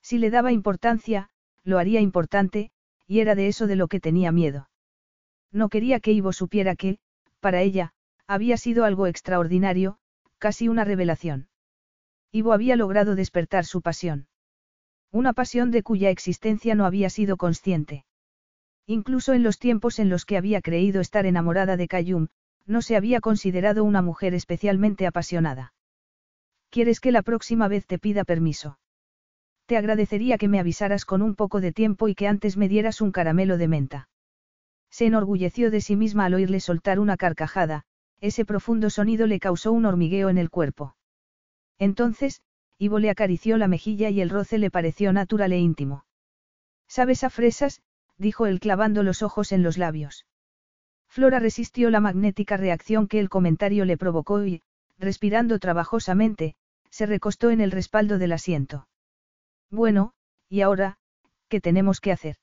Si le daba importancia, lo haría importante, y era de eso de lo que tenía miedo. No quería que Ivo supiera que, para ella, había sido algo extraordinario, casi una revelación. Ivo había logrado despertar su pasión. Una pasión de cuya existencia no había sido consciente. Incluso en los tiempos en los que había creído estar enamorada de Kayum, no se había considerado una mujer especialmente apasionada. ¿Quieres que la próxima vez te pida permiso? Te agradecería que me avisaras con un poco de tiempo y que antes me dieras un caramelo de menta. Se enorgulleció de sí misma al oírle soltar una carcajada, ese profundo sonido le causó un hormigueo en el cuerpo. Entonces, Ivo le acarició la mejilla y el roce le pareció natural e íntimo. ¿Sabes a fresas? dijo él clavando los ojos en los labios. Flora resistió la magnética reacción que el comentario le provocó y, respirando trabajosamente, se recostó en el respaldo del asiento. Bueno, ¿y ahora, qué tenemos que hacer?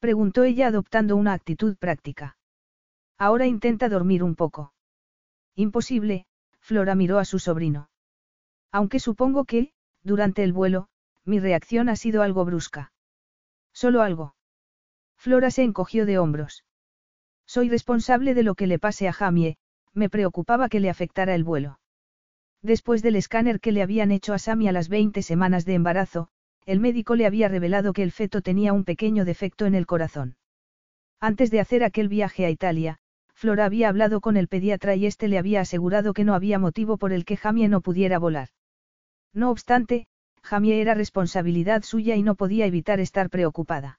Preguntó ella adoptando una actitud práctica. Ahora intenta dormir un poco. Imposible, Flora miró a su sobrino. Aunque supongo que, durante el vuelo, mi reacción ha sido algo brusca. Solo algo. Flora se encogió de hombros. Soy responsable de lo que le pase a Jamie, me preocupaba que le afectara el vuelo. Después del escáner que le habían hecho a Sammy a las 20 semanas de embarazo, el médico le había revelado que el feto tenía un pequeño defecto en el corazón. Antes de hacer aquel viaje a Italia, Flora había hablado con el pediatra y éste le había asegurado que no había motivo por el que Jamie no pudiera volar. No obstante, Jamie era responsabilidad suya y no podía evitar estar preocupada.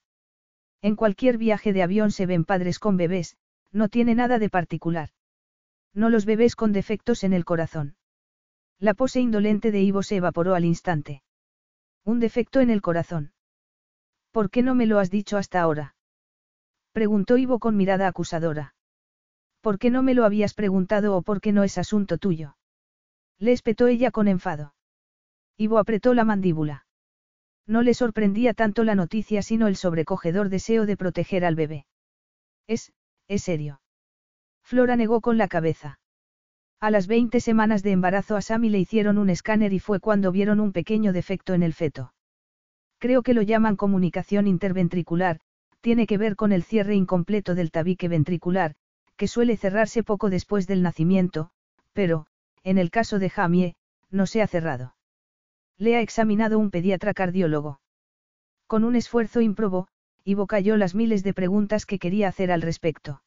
En cualquier viaje de avión se ven padres con bebés, no tiene nada de particular. No los bebés con defectos en el corazón. La pose indolente de Ivo se evaporó al instante. Un defecto en el corazón. ¿Por qué no me lo has dicho hasta ahora? Preguntó Ivo con mirada acusadora. ¿Por qué no me lo habías preguntado o por qué no es asunto tuyo? Le espetó ella con enfado. Ivo apretó la mandíbula. No le sorprendía tanto la noticia sino el sobrecogedor deseo de proteger al bebé. Es, es serio. Flora negó con la cabeza. A las 20 semanas de embarazo a Sammy le hicieron un escáner y fue cuando vieron un pequeño defecto en el feto. Creo que lo llaman comunicación interventricular, tiene que ver con el cierre incompleto del tabique ventricular, que suele cerrarse poco después del nacimiento, pero, en el caso de Jamie, no se ha cerrado. Le ha examinado un pediatra cardiólogo. Con un esfuerzo improbo, Ivo cayó las miles de preguntas que quería hacer al respecto.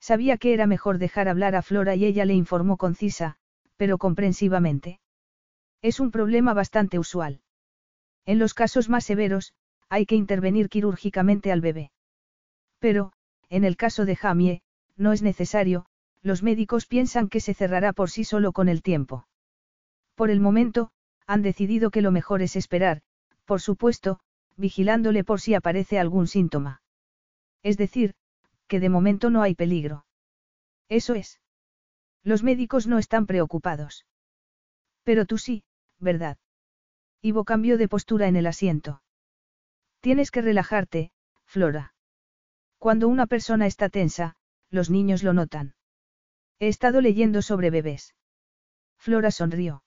Sabía que era mejor dejar hablar a Flora y ella le informó concisa, pero comprensivamente. Es un problema bastante usual. En los casos más severos, hay que intervenir quirúrgicamente al bebé. Pero, en el caso de Jamie, no es necesario, los médicos piensan que se cerrará por sí solo con el tiempo. Por el momento, han decidido que lo mejor es esperar, por supuesto, vigilándole por si aparece algún síntoma. Es decir, que de momento no hay peligro. Eso es. Los médicos no están preocupados. Pero tú sí, ¿verdad? Ivo cambió de postura en el asiento. Tienes que relajarte, Flora. Cuando una persona está tensa, los niños lo notan. He estado leyendo sobre bebés. Flora sonrió.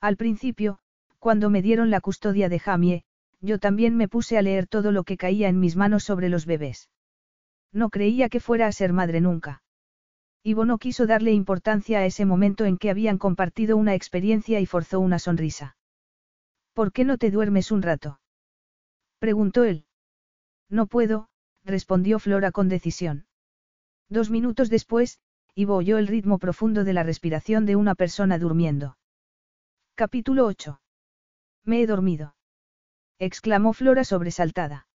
Al principio, cuando me dieron la custodia de Jamie, yo también me puse a leer todo lo que caía en mis manos sobre los bebés. No creía que fuera a ser madre nunca. Ivo no quiso darle importancia a ese momento en que habían compartido una experiencia y forzó una sonrisa. ¿Por qué no te duermes un rato? preguntó él. No puedo, respondió Flora con decisión. Dos minutos después, Ivo oyó el ritmo profundo de la respiración de una persona durmiendo. Capítulo 8. Me he dormido. exclamó Flora sobresaltada.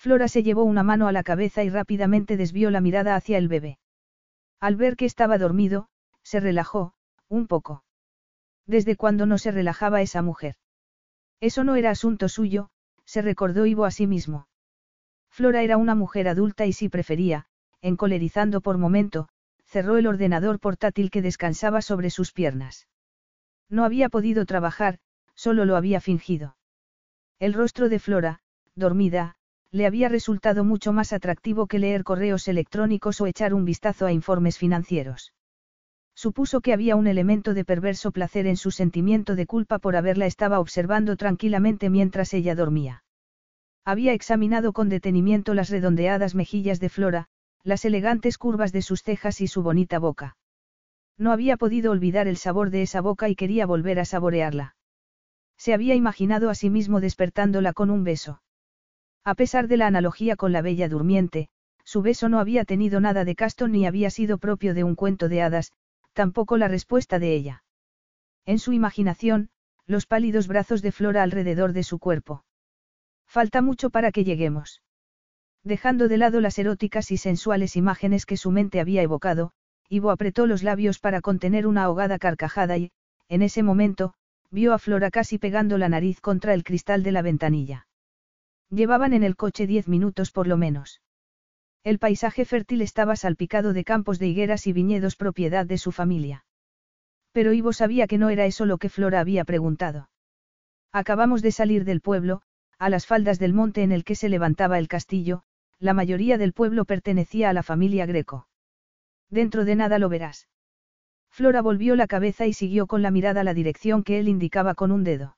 Flora se llevó una mano a la cabeza y rápidamente desvió la mirada hacia el bebé. Al ver que estaba dormido, se relajó, un poco. ¿Desde cuándo no se relajaba esa mujer? Eso no era asunto suyo, se recordó Ivo a sí mismo. Flora era una mujer adulta y si prefería, encolerizando por momento, cerró el ordenador portátil que descansaba sobre sus piernas. No había podido trabajar, solo lo había fingido. El rostro de Flora, dormida, le había resultado mucho más atractivo que leer correos electrónicos o echar un vistazo a informes financieros. Supuso que había un elemento de perverso placer en su sentimiento de culpa por haberla estaba observando tranquilamente mientras ella dormía. Había examinado con detenimiento las redondeadas mejillas de Flora, las elegantes curvas de sus cejas y su bonita boca. No había podido olvidar el sabor de esa boca y quería volver a saborearla. Se había imaginado a sí mismo despertándola con un beso. A pesar de la analogía con la bella durmiente, su beso no había tenido nada de casto ni había sido propio de un cuento de hadas, tampoco la respuesta de ella. En su imaginación, los pálidos brazos de Flora alrededor de su cuerpo. Falta mucho para que lleguemos. Dejando de lado las eróticas y sensuales imágenes que su mente había evocado, Ivo apretó los labios para contener una ahogada carcajada y, en ese momento, vio a Flora casi pegando la nariz contra el cristal de la ventanilla. Llevaban en el coche diez minutos por lo menos. El paisaje fértil estaba salpicado de campos de higueras y viñedos propiedad de su familia. Pero Ivo sabía que no era eso lo que Flora había preguntado. Acabamos de salir del pueblo, a las faldas del monte en el que se levantaba el castillo, la mayoría del pueblo pertenecía a la familia Greco. Dentro de nada lo verás. Flora volvió la cabeza y siguió con la mirada la dirección que él indicaba con un dedo.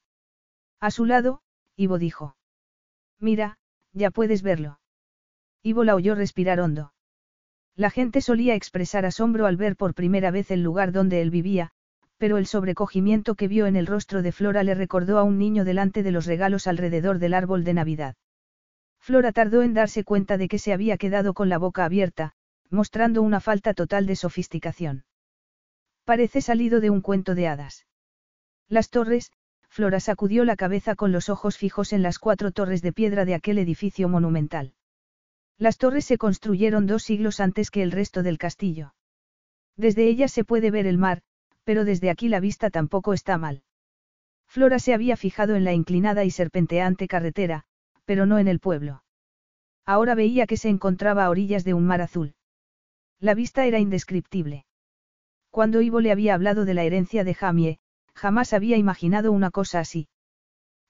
A su lado, Ivo dijo. Mira, ya puedes verlo. Ivo la oyó respirar hondo. La gente solía expresar asombro al ver por primera vez el lugar donde él vivía, pero el sobrecogimiento que vio en el rostro de Flora le recordó a un niño delante de los regalos alrededor del árbol de Navidad. Flora tardó en darse cuenta de que se había quedado con la boca abierta, mostrando una falta total de sofisticación. Parece salido de un cuento de hadas. Las torres, Flora sacudió la cabeza con los ojos fijos en las cuatro torres de piedra de aquel edificio monumental. Las torres se construyeron dos siglos antes que el resto del castillo. Desde ellas se puede ver el mar, pero desde aquí la vista tampoco está mal. Flora se había fijado en la inclinada y serpenteante carretera, pero no en el pueblo. Ahora veía que se encontraba a orillas de un mar azul. La vista era indescriptible. Cuando Ivo le había hablado de la herencia de Jamie, Jamás había imaginado una cosa así.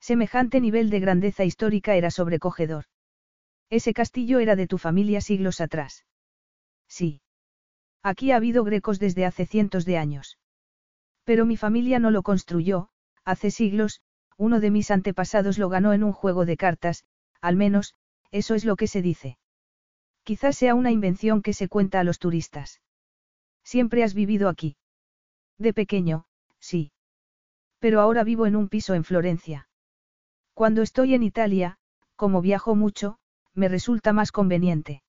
Semejante nivel de grandeza histórica era sobrecogedor. Ese castillo era de tu familia siglos atrás. Sí. Aquí ha habido grecos desde hace cientos de años. Pero mi familia no lo construyó, hace siglos, uno de mis antepasados lo ganó en un juego de cartas, al menos, eso es lo que se dice. Quizás sea una invención que se cuenta a los turistas. Siempre has vivido aquí. De pequeño, sí. Pero ahora vivo en un piso en Florencia. Cuando estoy en Italia, como viajo mucho, me resulta más conveniente.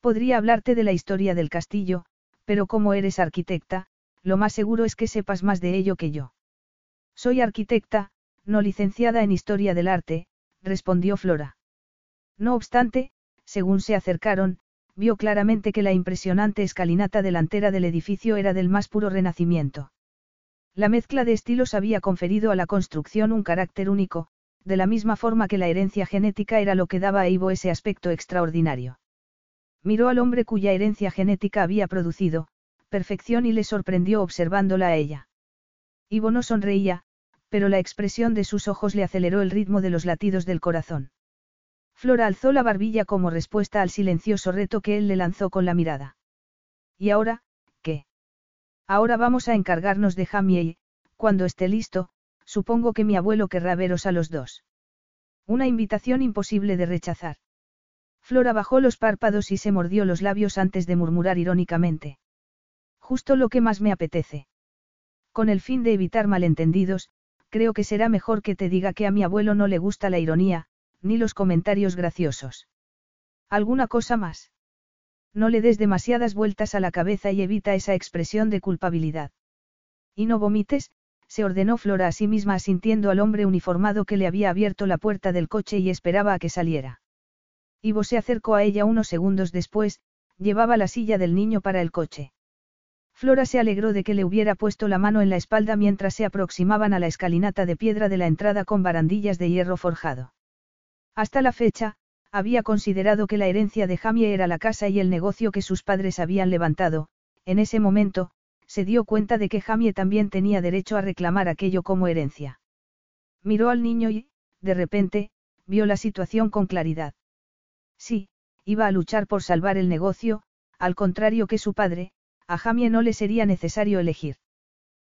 Podría hablarte de la historia del castillo, pero como eres arquitecta, lo más seguro es que sepas más de ello que yo. Soy arquitecta, no licenciada en historia del arte, respondió Flora. No obstante, según se acercaron, vio claramente que la impresionante escalinata delantera del edificio era del más puro renacimiento. La mezcla de estilos había conferido a la construcción un carácter único, de la misma forma que la herencia genética era lo que daba a Ivo ese aspecto extraordinario. Miró al hombre cuya herencia genética había producido, perfección y le sorprendió observándola a ella. Ivo no sonreía, pero la expresión de sus ojos le aceleró el ritmo de los latidos del corazón. Flora alzó la barbilla como respuesta al silencioso reto que él le lanzó con la mirada. ¿Y ahora? Ahora vamos a encargarnos de Jamie y, cuando esté listo, supongo que mi abuelo querrá veros a los dos. Una invitación imposible de rechazar. Flora bajó los párpados y se mordió los labios antes de murmurar irónicamente. Justo lo que más me apetece. Con el fin de evitar malentendidos, creo que será mejor que te diga que a mi abuelo no le gusta la ironía, ni los comentarios graciosos. ¿Alguna cosa más? No le des demasiadas vueltas a la cabeza y evita esa expresión de culpabilidad. Y no vomites, se ordenó Flora a sí misma asintiendo al hombre uniformado que le había abierto la puerta del coche y esperaba a que saliera. Ivo se acercó a ella unos segundos después, llevaba la silla del niño para el coche. Flora se alegró de que le hubiera puesto la mano en la espalda mientras se aproximaban a la escalinata de piedra de la entrada con barandillas de hierro forjado. Hasta la fecha, había considerado que la herencia de Jamie era la casa y el negocio que sus padres habían levantado, en ese momento, se dio cuenta de que Jamie también tenía derecho a reclamar aquello como herencia. Miró al niño y, de repente, vio la situación con claridad. Sí, iba a luchar por salvar el negocio, al contrario que su padre, a Jamie no le sería necesario elegir.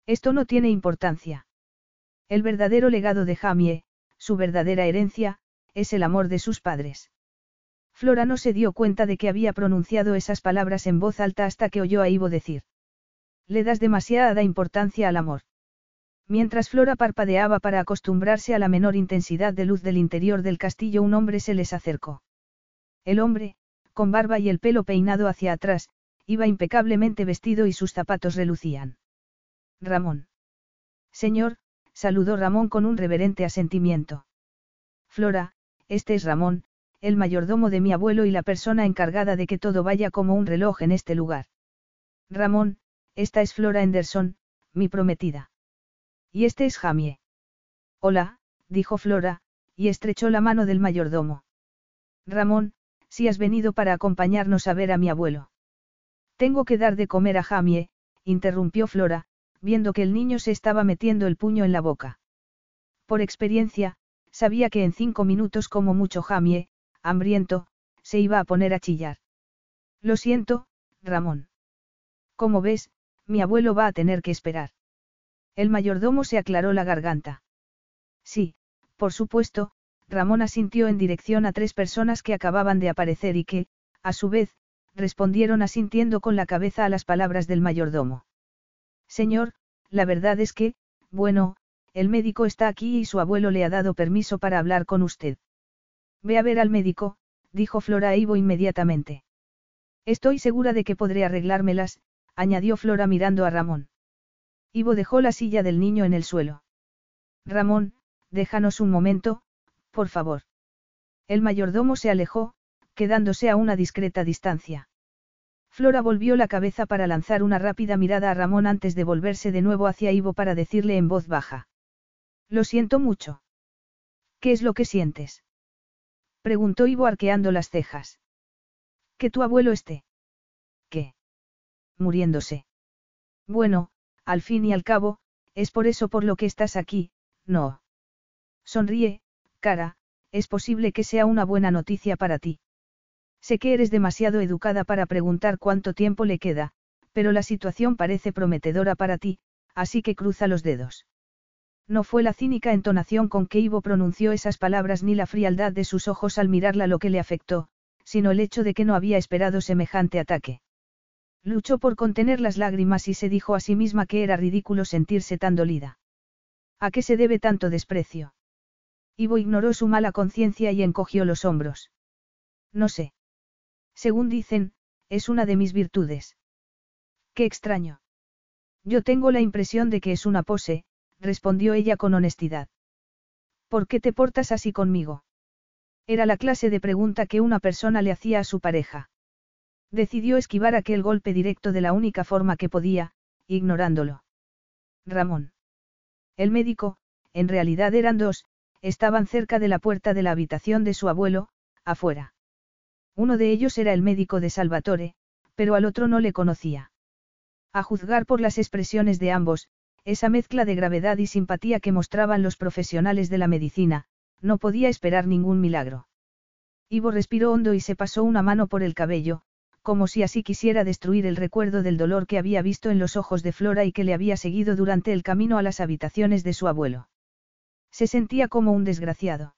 Esto no tiene importancia. El verdadero legado de Jamie, su verdadera herencia, es el amor de sus padres. Flora no se dio cuenta de que había pronunciado esas palabras en voz alta hasta que oyó a Ivo decir. Le das demasiada importancia al amor. Mientras Flora parpadeaba para acostumbrarse a la menor intensidad de luz del interior del castillo, un hombre se les acercó. El hombre, con barba y el pelo peinado hacia atrás, iba impecablemente vestido y sus zapatos relucían. Ramón. Señor, saludó Ramón con un reverente asentimiento. Flora, este es Ramón, el mayordomo de mi abuelo y la persona encargada de que todo vaya como un reloj en este lugar. Ramón, esta es Flora Henderson, mi prometida. Y este es Jamie. Hola, dijo Flora, y estrechó la mano del mayordomo. Ramón, si has venido para acompañarnos a ver a mi abuelo. Tengo que dar de comer a Jamie, interrumpió Flora, viendo que el niño se estaba metiendo el puño en la boca. Por experiencia, sabía que en cinco minutos como mucho Jamie, hambriento, se iba a poner a chillar. Lo siento, Ramón. Como ves, mi abuelo va a tener que esperar. El mayordomo se aclaró la garganta. Sí, por supuesto, Ramón asintió en dirección a tres personas que acababan de aparecer y que, a su vez, respondieron asintiendo con la cabeza a las palabras del mayordomo. Señor, la verdad es que, bueno, el médico está aquí y su abuelo le ha dado permiso para hablar con usted. Ve a ver al médico, dijo Flora Ivo inmediatamente. Estoy segura de que podré arreglármelas, añadió Flora mirando a Ramón. Ivo dejó la silla del niño en el suelo. Ramón, déjanos un momento, por favor. El mayordomo se alejó, quedándose a una discreta distancia. Flora volvió la cabeza para lanzar una rápida mirada a Ramón antes de volverse de nuevo hacia Ivo para decirle en voz baja. Lo siento mucho. ¿Qué es lo que sientes? Preguntó Ivo arqueando las cejas. Que tu abuelo esté. ¿Qué? Muriéndose. Bueno, al fin y al cabo, es por eso por lo que estás aquí, no. Sonríe, cara, es posible que sea una buena noticia para ti. Sé que eres demasiado educada para preguntar cuánto tiempo le queda, pero la situación parece prometedora para ti, así que cruza los dedos. No fue la cínica entonación con que Ivo pronunció esas palabras ni la frialdad de sus ojos al mirarla lo que le afectó, sino el hecho de que no había esperado semejante ataque. Luchó por contener las lágrimas y se dijo a sí misma que era ridículo sentirse tan dolida. ¿A qué se debe tanto desprecio? Ivo ignoró su mala conciencia y encogió los hombros. No sé. Según dicen, es una de mis virtudes. Qué extraño. Yo tengo la impresión de que es una pose, respondió ella con honestidad. ¿Por qué te portas así conmigo? Era la clase de pregunta que una persona le hacía a su pareja. Decidió esquivar aquel golpe directo de la única forma que podía, ignorándolo. Ramón. El médico, en realidad eran dos, estaban cerca de la puerta de la habitación de su abuelo, afuera. Uno de ellos era el médico de Salvatore, pero al otro no le conocía. A juzgar por las expresiones de ambos, esa mezcla de gravedad y simpatía que mostraban los profesionales de la medicina, no podía esperar ningún milagro. Ivo respiró hondo y se pasó una mano por el cabello, como si así quisiera destruir el recuerdo del dolor que había visto en los ojos de Flora y que le había seguido durante el camino a las habitaciones de su abuelo. Se sentía como un desgraciado.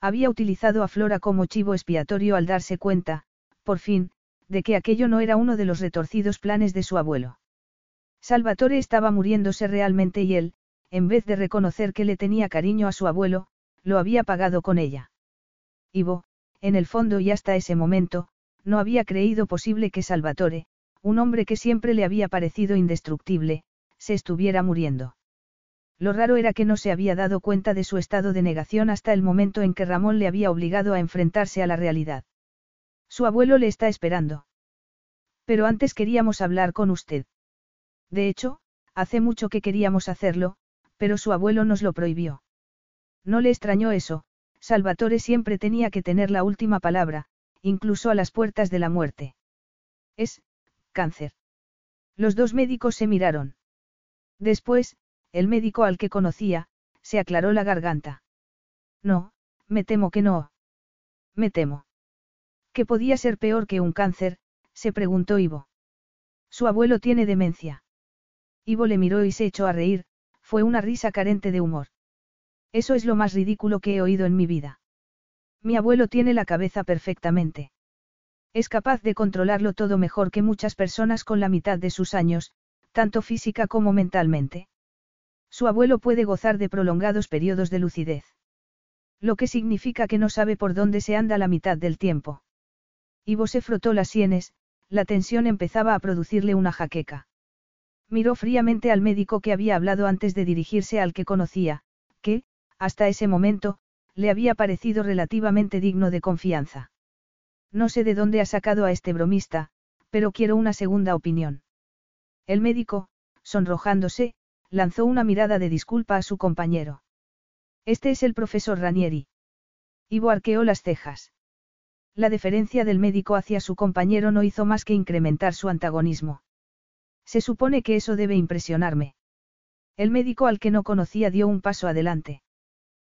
Había utilizado a Flora como chivo expiatorio al darse cuenta, por fin, de que aquello no era uno de los retorcidos planes de su abuelo. Salvatore estaba muriéndose realmente y él, en vez de reconocer que le tenía cariño a su abuelo, lo había pagado con ella. Ivo, en el fondo y hasta ese momento, no había creído posible que Salvatore, un hombre que siempre le había parecido indestructible, se estuviera muriendo. Lo raro era que no se había dado cuenta de su estado de negación hasta el momento en que Ramón le había obligado a enfrentarse a la realidad. Su abuelo le está esperando. Pero antes queríamos hablar con usted. De hecho, hace mucho que queríamos hacerlo, pero su abuelo nos lo prohibió. No le extrañó eso, Salvatore siempre tenía que tener la última palabra, incluso a las puertas de la muerte. Es, cáncer. Los dos médicos se miraron. Después, el médico al que conocía, se aclaró la garganta. No, me temo que no. Me temo. ¿Qué podía ser peor que un cáncer? se preguntó Ivo. Su abuelo tiene demencia. Ivo le miró y se echó a reír, fue una risa carente de humor. Eso es lo más ridículo que he oído en mi vida. Mi abuelo tiene la cabeza perfectamente. Es capaz de controlarlo todo mejor que muchas personas con la mitad de sus años, tanto física como mentalmente. Su abuelo puede gozar de prolongados periodos de lucidez. Lo que significa que no sabe por dónde se anda la mitad del tiempo. Ivo se frotó las sienes, la tensión empezaba a producirle una jaqueca. Miró fríamente al médico que había hablado antes de dirigirse al que conocía, que, hasta ese momento, le había parecido relativamente digno de confianza. No sé de dónde ha sacado a este bromista, pero quiero una segunda opinión. El médico, sonrojándose, lanzó una mirada de disculpa a su compañero. Este es el profesor Ranieri. Ivo arqueó las cejas. La deferencia del médico hacia su compañero no hizo más que incrementar su antagonismo. Se supone que eso debe impresionarme. El médico al que no conocía dio un paso adelante.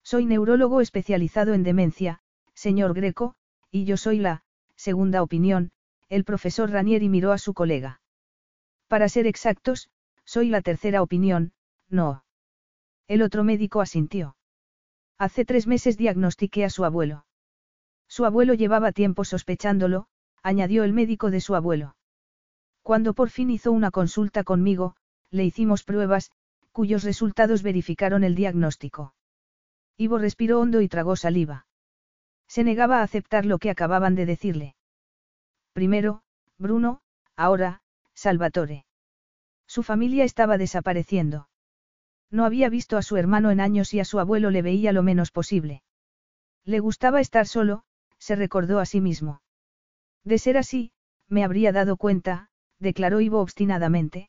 Soy neurólogo especializado en demencia, señor Greco, y yo soy la, segunda opinión, el profesor Ranieri miró a su colega. Para ser exactos, soy la tercera opinión, no. El otro médico asintió. Hace tres meses diagnostiqué a su abuelo. Su abuelo llevaba tiempo sospechándolo, añadió el médico de su abuelo. Cuando por fin hizo una consulta conmigo, le hicimos pruebas, cuyos resultados verificaron el diagnóstico. Ivo respiró hondo y tragó saliva. Se negaba a aceptar lo que acababan de decirle. Primero, Bruno, ahora, Salvatore. Su familia estaba desapareciendo. No había visto a su hermano en años y a su abuelo le veía lo menos posible. Le gustaba estar solo, se recordó a sí mismo. De ser así, me habría dado cuenta, declaró Ivo obstinadamente.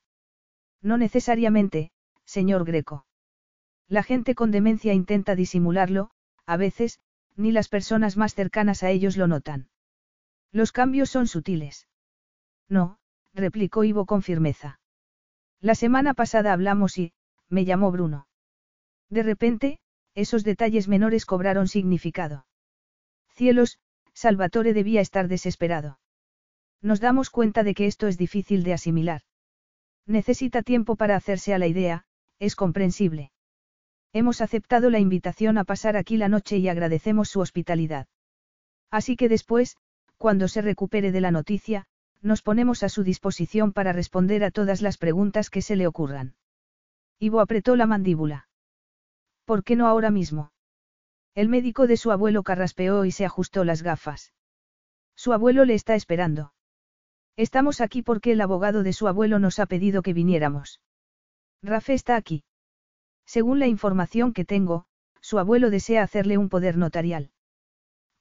No necesariamente, señor Greco. La gente con demencia intenta disimularlo, a veces, ni las personas más cercanas a ellos lo notan. Los cambios son sutiles. No, replicó Ivo con firmeza. La semana pasada hablamos y, me llamó Bruno. De repente, esos detalles menores cobraron significado. Cielos, Salvatore debía estar desesperado. Nos damos cuenta de que esto es difícil de asimilar. Necesita tiempo para hacerse a la idea, es comprensible. Hemos aceptado la invitación a pasar aquí la noche y agradecemos su hospitalidad. Así que después, cuando se recupere de la noticia, nos ponemos a su disposición para responder a todas las preguntas que se le ocurran. Ivo apretó la mandíbula. ¿Por qué no ahora mismo? El médico de su abuelo carraspeó y se ajustó las gafas. Su abuelo le está esperando. Estamos aquí porque el abogado de su abuelo nos ha pedido que viniéramos. Rafe está aquí. Según la información que tengo, su abuelo desea hacerle un poder notarial.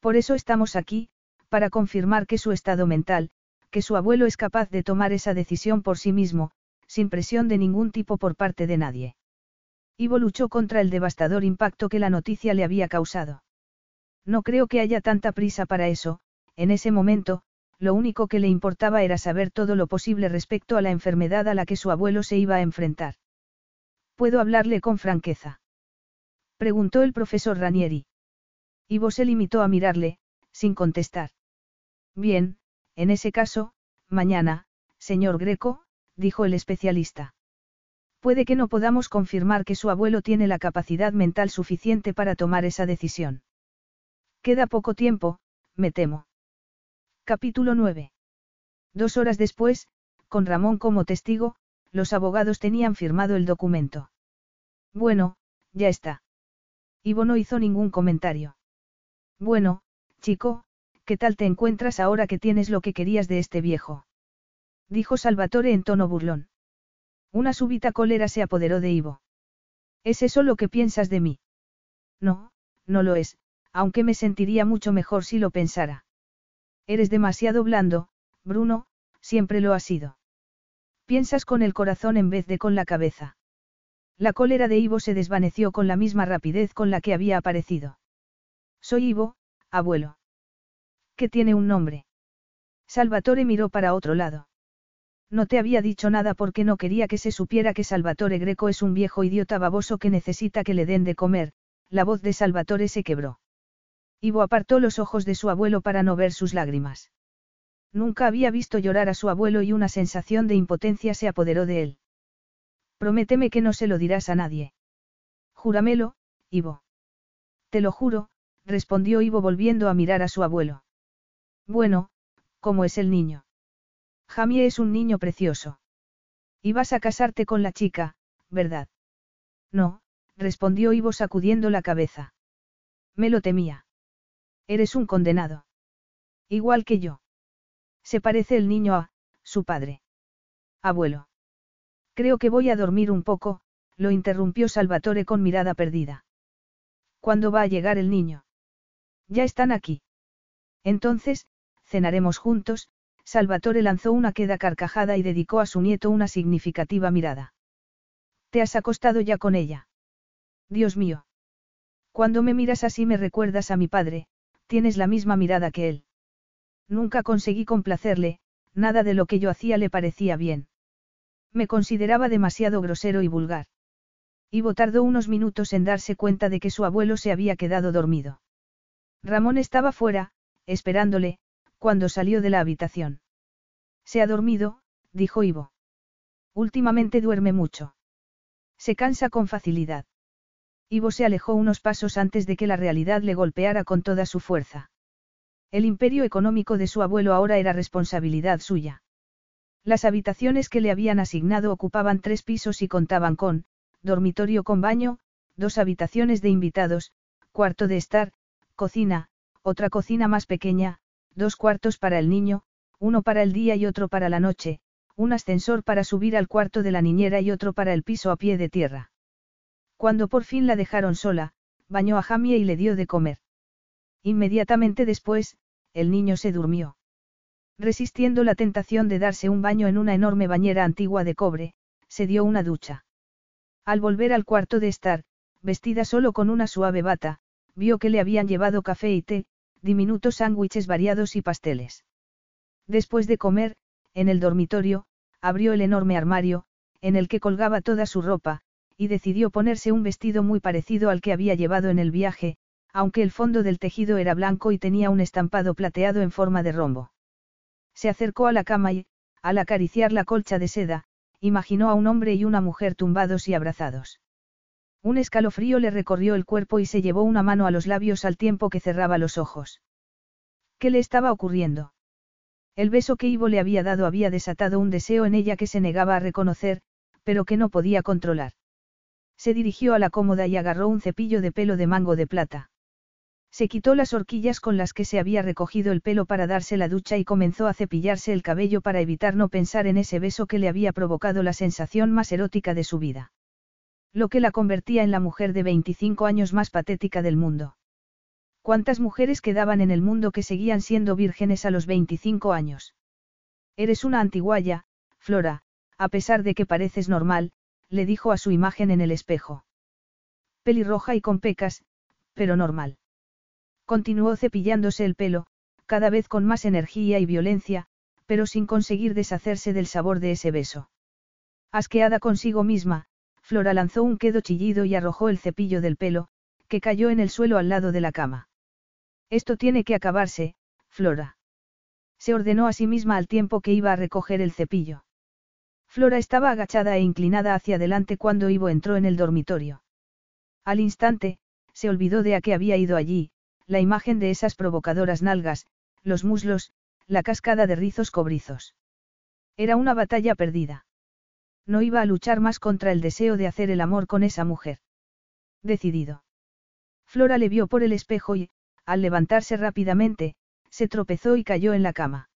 Por eso estamos aquí, para confirmar que su estado mental, que su abuelo es capaz de tomar esa decisión por sí mismo, sin presión de ningún tipo por parte de nadie. Ivo luchó contra el devastador impacto que la noticia le había causado. No creo que haya tanta prisa para eso, en ese momento, lo único que le importaba era saber todo lo posible respecto a la enfermedad a la que su abuelo se iba a enfrentar. ¿Puedo hablarle con franqueza? Preguntó el profesor Ranieri. Ivo se limitó a mirarle, sin contestar. Bien, en ese caso, mañana, señor Greco, dijo el especialista. Puede que no podamos confirmar que su abuelo tiene la capacidad mental suficiente para tomar esa decisión. Queda poco tiempo, me temo. Capítulo 9. Dos horas después, con Ramón como testigo, los abogados tenían firmado el documento. Bueno, ya está. Ivo no hizo ningún comentario. Bueno, chico, ¿qué tal te encuentras ahora que tienes lo que querías de este viejo? dijo Salvatore en tono burlón. Una súbita cólera se apoderó de Ivo. ¿Es eso lo que piensas de mí? No, no lo es, aunque me sentiría mucho mejor si lo pensara. Eres demasiado blando, Bruno, siempre lo has sido. Piensas con el corazón en vez de con la cabeza. La cólera de Ivo se desvaneció con la misma rapidez con la que había aparecido. Soy Ivo, abuelo. ¿Qué tiene un nombre? Salvatore miró para otro lado. No te había dicho nada porque no quería que se supiera que Salvatore Greco es un viejo idiota baboso que necesita que le den de comer, la voz de Salvatore se quebró. Ivo apartó los ojos de su abuelo para no ver sus lágrimas. Nunca había visto llorar a su abuelo y una sensación de impotencia se apoderó de él. Prométeme que no se lo dirás a nadie. Júramelo, Ivo. Te lo juro, respondió Ivo volviendo a mirar a su abuelo. Bueno, ¿cómo es el niño? Jamie es un niño precioso. Y vas a casarte con la chica, ¿verdad? No, respondió Ivo sacudiendo la cabeza. Me lo temía. Eres un condenado. Igual que yo. Se parece el niño a, su padre. Abuelo. Creo que voy a dormir un poco, lo interrumpió Salvatore con mirada perdida. ¿Cuándo va a llegar el niño? Ya están aquí. Entonces, cenaremos juntos, Salvatore lanzó una queda carcajada y dedicó a su nieto una significativa mirada. ¿Te has acostado ya con ella? Dios mío. Cuando me miras así me recuerdas a mi padre, tienes la misma mirada que él. Nunca conseguí complacerle, nada de lo que yo hacía le parecía bien. Me consideraba demasiado grosero y vulgar. Ivo tardó unos minutos en darse cuenta de que su abuelo se había quedado dormido. Ramón estaba fuera, esperándole, cuando salió de la habitación. Se ha dormido, dijo Ivo. Últimamente duerme mucho. Se cansa con facilidad. Ivo se alejó unos pasos antes de que la realidad le golpeara con toda su fuerza. El imperio económico de su abuelo ahora era responsabilidad suya. Las habitaciones que le habían asignado ocupaban tres pisos y contaban con, dormitorio con baño, dos habitaciones de invitados, cuarto de estar, cocina, otra cocina más pequeña, dos cuartos para el niño, uno para el día y otro para la noche, un ascensor para subir al cuarto de la niñera y otro para el piso a pie de tierra. Cuando por fin la dejaron sola, bañó a Jamie y le dio de comer. Inmediatamente después, el niño se durmió. Resistiendo la tentación de darse un baño en una enorme bañera antigua de cobre, se dio una ducha. Al volver al cuarto de estar, vestida solo con una suave bata, vio que le habían llevado café y té, diminutos sándwiches variados y pasteles. Después de comer, en el dormitorio, abrió el enorme armario, en el que colgaba toda su ropa, y decidió ponerse un vestido muy parecido al que había llevado en el viaje, aunque el fondo del tejido era blanco y tenía un estampado plateado en forma de rombo. Se acercó a la cama y, al acariciar la colcha de seda, imaginó a un hombre y una mujer tumbados y abrazados. Un escalofrío le recorrió el cuerpo y se llevó una mano a los labios al tiempo que cerraba los ojos. ¿Qué le estaba ocurriendo? El beso que Ivo le había dado había desatado un deseo en ella que se negaba a reconocer, pero que no podía controlar. Se dirigió a la cómoda y agarró un cepillo de pelo de mango de plata. Se quitó las horquillas con las que se había recogido el pelo para darse la ducha y comenzó a cepillarse el cabello para evitar no pensar en ese beso que le había provocado la sensación más erótica de su vida. Lo que la convertía en la mujer de 25 años más patética del mundo. ¿Cuántas mujeres quedaban en el mundo que seguían siendo vírgenes a los 25 años? Eres una antiguaya, Flora, a pesar de que pareces normal, le dijo a su imagen en el espejo. Pelirroja y con pecas, pero normal. Continuó cepillándose el pelo, cada vez con más energía y violencia, pero sin conseguir deshacerse del sabor de ese beso. Asqueada consigo misma, Flora lanzó un quedo chillido y arrojó el cepillo del pelo, que cayó en el suelo al lado de la cama. Esto tiene que acabarse, Flora. Se ordenó a sí misma al tiempo que iba a recoger el cepillo. Flora estaba agachada e inclinada hacia adelante cuando Ivo entró en el dormitorio. Al instante, se olvidó de a qué había ido allí, la imagen de esas provocadoras nalgas, los muslos, la cascada de rizos cobrizos. Era una batalla perdida. No iba a luchar más contra el deseo de hacer el amor con esa mujer. Decidido. Flora le vio por el espejo y, al levantarse rápidamente, se tropezó y cayó en la cama.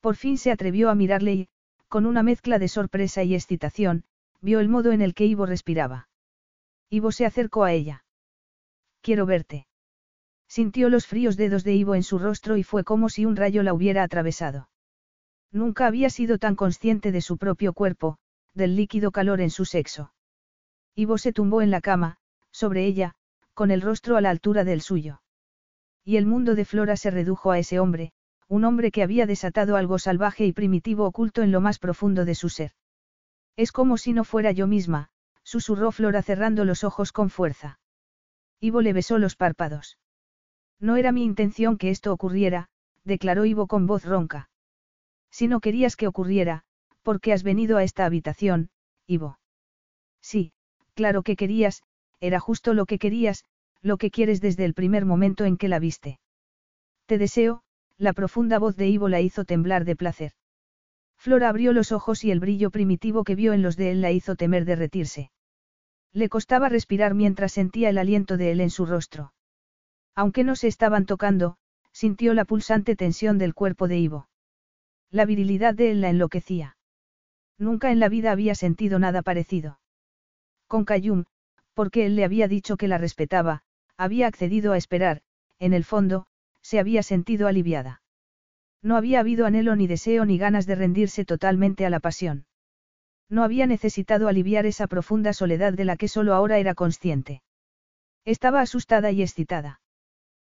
Por fin se atrevió a mirarle y, con una mezcla de sorpresa y excitación, vio el modo en el que Ivo respiraba. Ivo se acercó a ella. Quiero verte. Sintió los fríos dedos de Ivo en su rostro y fue como si un rayo la hubiera atravesado. Nunca había sido tan consciente de su propio cuerpo, del líquido calor en su sexo. Ivo se tumbó en la cama, sobre ella, con el rostro a la altura del suyo. Y el mundo de Flora se redujo a ese hombre, un hombre que había desatado algo salvaje y primitivo oculto en lo más profundo de su ser. Es como si no fuera yo misma, susurró Flora cerrando los ojos con fuerza. Ivo le besó los párpados. No era mi intención que esto ocurriera, declaró Ivo con voz ronca. Si no querías que ocurriera, ¿por qué has venido a esta habitación, Ivo? Sí, claro que querías, era justo lo que querías, lo que quieres desde el primer momento en que la viste. Te deseo, la profunda voz de Ivo la hizo temblar de placer. Flora abrió los ojos y el brillo primitivo que vio en los de él la hizo temer derretirse. Le costaba respirar mientras sentía el aliento de él en su rostro. Aunque no se estaban tocando, sintió la pulsante tensión del cuerpo de Ivo. La virilidad de él la enloquecía. Nunca en la vida había sentido nada parecido. Con Cayum, porque él le había dicho que la respetaba, había accedido a esperar, en el fondo, se había sentido aliviada. No había habido anhelo ni deseo ni ganas de rendirse totalmente a la pasión. No había necesitado aliviar esa profunda soledad de la que solo ahora era consciente. Estaba asustada y excitada.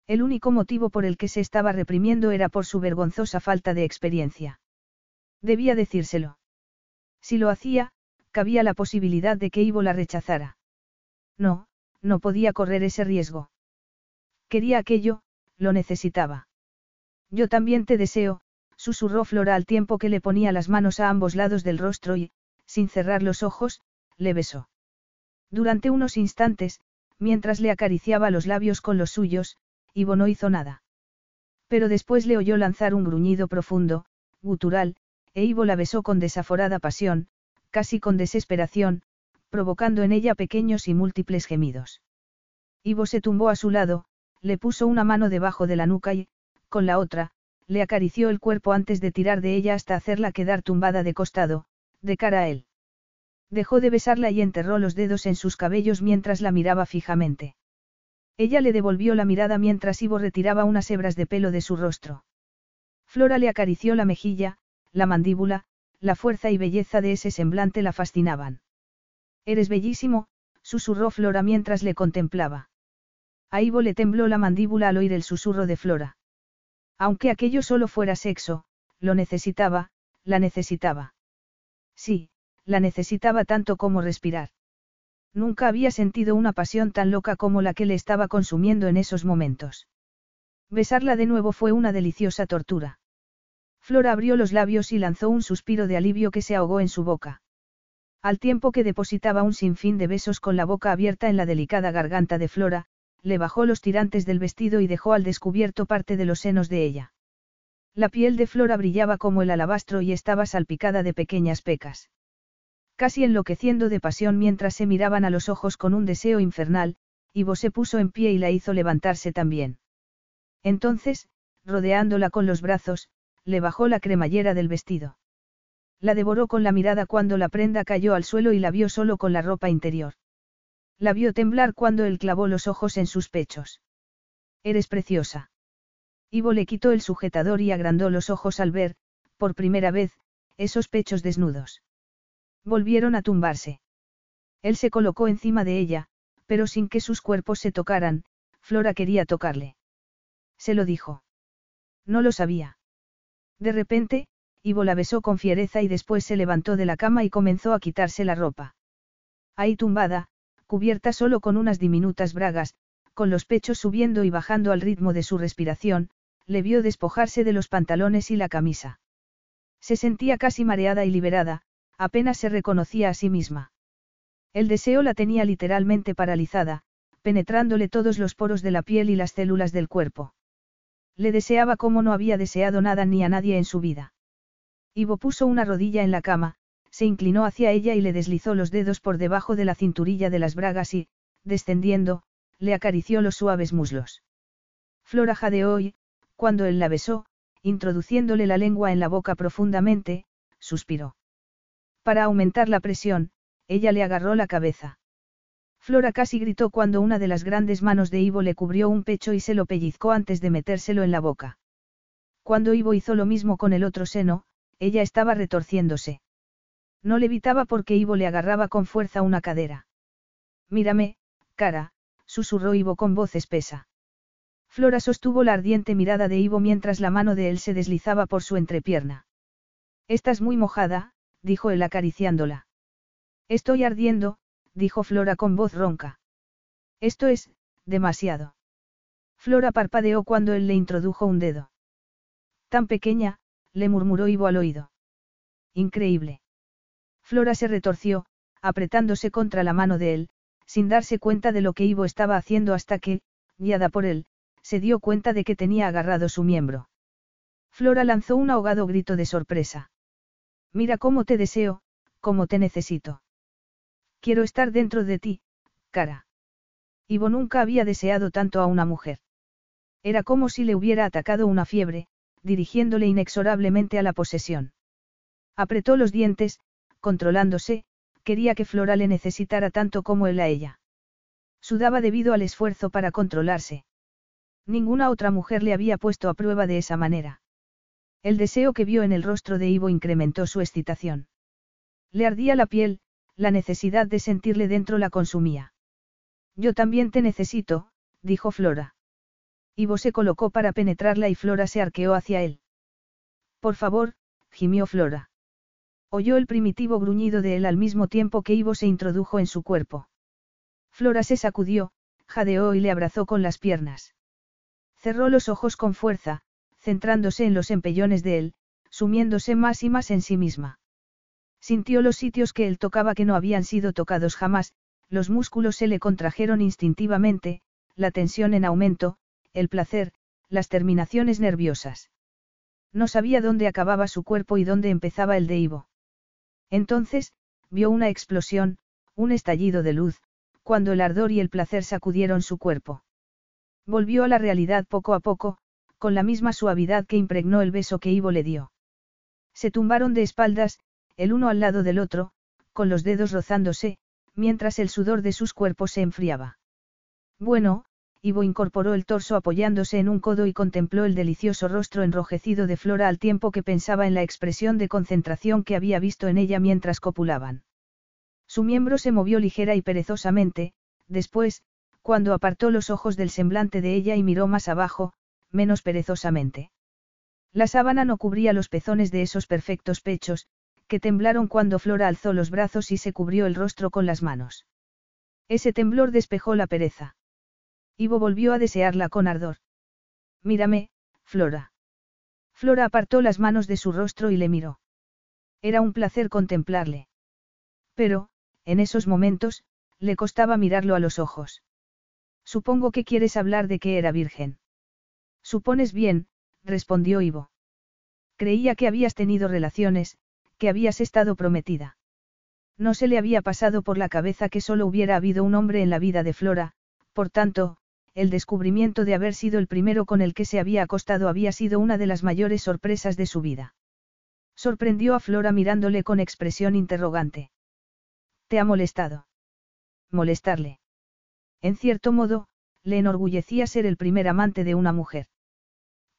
El único motivo por el que se estaba reprimiendo era por su vergonzosa falta de experiencia. Debía decírselo. Si lo hacía, cabía la posibilidad de que Ivo la rechazara. No, no podía correr ese riesgo. Quería aquello, lo necesitaba. Yo también te deseo, susurró Flora al tiempo que le ponía las manos a ambos lados del rostro y, sin cerrar los ojos, le besó. Durante unos instantes, mientras le acariciaba los labios con los suyos, Ivo no hizo nada. Pero después le oyó lanzar un gruñido profundo, gutural, e Ivo la besó con desaforada pasión, casi con desesperación, provocando en ella pequeños y múltiples gemidos. Ivo se tumbó a su lado, le puso una mano debajo de la nuca y, con la otra, le acarició el cuerpo antes de tirar de ella hasta hacerla quedar tumbada de costado, de cara a él. Dejó de besarla y enterró los dedos en sus cabellos mientras la miraba fijamente. Ella le devolvió la mirada mientras Ivo retiraba unas hebras de pelo de su rostro. Flora le acarició la mejilla, la mandíbula, la fuerza y belleza de ese semblante la fascinaban. Eres bellísimo, susurró Flora mientras le contemplaba. A Ivo le tembló la mandíbula al oír el susurro de Flora. Aunque aquello solo fuera sexo, lo necesitaba, la necesitaba. Sí, la necesitaba tanto como respirar. Nunca había sentido una pasión tan loca como la que le estaba consumiendo en esos momentos. Besarla de nuevo fue una deliciosa tortura. Flora abrió los labios y lanzó un suspiro de alivio que se ahogó en su boca. Al tiempo que depositaba un sinfín de besos con la boca abierta en la delicada garganta de Flora, le bajó los tirantes del vestido y dejó al descubierto parte de los senos de ella. La piel de Flora brillaba como el alabastro y estaba salpicada de pequeñas pecas. Casi enloqueciendo de pasión mientras se miraban a los ojos con un deseo infernal, Ivo se puso en pie y la hizo levantarse también. Entonces, rodeándola con los brazos, le bajó la cremallera del vestido. La devoró con la mirada cuando la prenda cayó al suelo y la vio solo con la ropa interior. La vio temblar cuando él clavó los ojos en sus pechos. Eres preciosa. Ivo le quitó el sujetador y agrandó los ojos al ver, por primera vez, esos pechos desnudos. Volvieron a tumbarse. Él se colocó encima de ella, pero sin que sus cuerpos se tocaran, Flora quería tocarle. Se lo dijo. No lo sabía. De repente, Ivo la besó con fiereza y después se levantó de la cama y comenzó a quitarse la ropa. Ahí tumbada, cubierta solo con unas diminutas bragas, con los pechos subiendo y bajando al ritmo de su respiración, le vio despojarse de los pantalones y la camisa. Se sentía casi mareada y liberada, apenas se reconocía a sí misma. El deseo la tenía literalmente paralizada, penetrándole todos los poros de la piel y las células del cuerpo. Le deseaba como no había deseado nada ni a nadie en su vida. Ivo puso una rodilla en la cama, se inclinó hacia ella y le deslizó los dedos por debajo de la cinturilla de las bragas y, descendiendo, le acarició los suaves muslos. Flora jadeó y, cuando él la besó, introduciéndole la lengua en la boca profundamente, suspiró. Para aumentar la presión, ella le agarró la cabeza. Flora casi gritó cuando una de las grandes manos de Ivo le cubrió un pecho y se lo pellizcó antes de metérselo en la boca. Cuando Ivo hizo lo mismo con el otro seno, ella estaba retorciéndose. No le evitaba porque Ivo le agarraba con fuerza una cadera. Mírame, cara, susurró Ivo con voz espesa. Flora sostuvo la ardiente mirada de Ivo mientras la mano de él se deslizaba por su entrepierna. Estás muy mojada, dijo él acariciándola. Estoy ardiendo, dijo Flora con voz ronca. Esto es, demasiado. Flora parpadeó cuando él le introdujo un dedo. Tan pequeña, le murmuró Ivo al oído. Increíble. Flora se retorció, apretándose contra la mano de él, sin darse cuenta de lo que Ivo estaba haciendo hasta que, guiada por él, se dio cuenta de que tenía agarrado su miembro. Flora lanzó un ahogado grito de sorpresa. Mira cómo te deseo, cómo te necesito. Quiero estar dentro de ti, cara. Ivo nunca había deseado tanto a una mujer. Era como si le hubiera atacado una fiebre, dirigiéndole inexorablemente a la posesión. Apretó los dientes, controlándose, quería que Flora le necesitara tanto como él a ella. Sudaba debido al esfuerzo para controlarse. Ninguna otra mujer le había puesto a prueba de esa manera. El deseo que vio en el rostro de Ivo incrementó su excitación. Le ardía la piel, la necesidad de sentirle dentro la consumía. Yo también te necesito, dijo Flora. Ivo se colocó para penetrarla y Flora se arqueó hacia él. Por favor, gimió Flora. Oyó el primitivo gruñido de él al mismo tiempo que Ivo se introdujo en su cuerpo. Flora se sacudió, jadeó y le abrazó con las piernas. Cerró los ojos con fuerza, centrándose en los empellones de él, sumiéndose más y más en sí misma. Sintió los sitios que él tocaba que no habían sido tocados jamás, los músculos se le contrajeron instintivamente, la tensión en aumento, el placer, las terminaciones nerviosas. No sabía dónde acababa su cuerpo y dónde empezaba el de Ivo. Entonces, vio una explosión, un estallido de luz, cuando el ardor y el placer sacudieron su cuerpo. Volvió a la realidad poco a poco, con la misma suavidad que impregnó el beso que Ivo le dio. Se tumbaron de espaldas, el uno al lado del otro, con los dedos rozándose, mientras el sudor de sus cuerpos se enfriaba. Bueno, Ivo incorporó el torso apoyándose en un codo y contempló el delicioso rostro enrojecido de Flora al tiempo que pensaba en la expresión de concentración que había visto en ella mientras copulaban. Su miembro se movió ligera y perezosamente, después, cuando apartó los ojos del semblante de ella y miró más abajo, menos perezosamente. La sábana no cubría los pezones de esos perfectos pechos, que temblaron cuando Flora alzó los brazos y se cubrió el rostro con las manos. Ese temblor despejó la pereza. Ivo volvió a desearla con ardor. Mírame, Flora. Flora apartó las manos de su rostro y le miró. Era un placer contemplarle. Pero, en esos momentos, le costaba mirarlo a los ojos. Supongo que quieres hablar de que era virgen. Supones bien, respondió Ivo. Creía que habías tenido relaciones, que habías estado prometida. No se le había pasado por la cabeza que solo hubiera habido un hombre en la vida de Flora, por tanto, el descubrimiento de haber sido el primero con el que se había acostado había sido una de las mayores sorpresas de su vida. Sorprendió a Flora mirándole con expresión interrogante. ¿Te ha molestado? Molestarle. En cierto modo, le enorgullecía ser el primer amante de una mujer.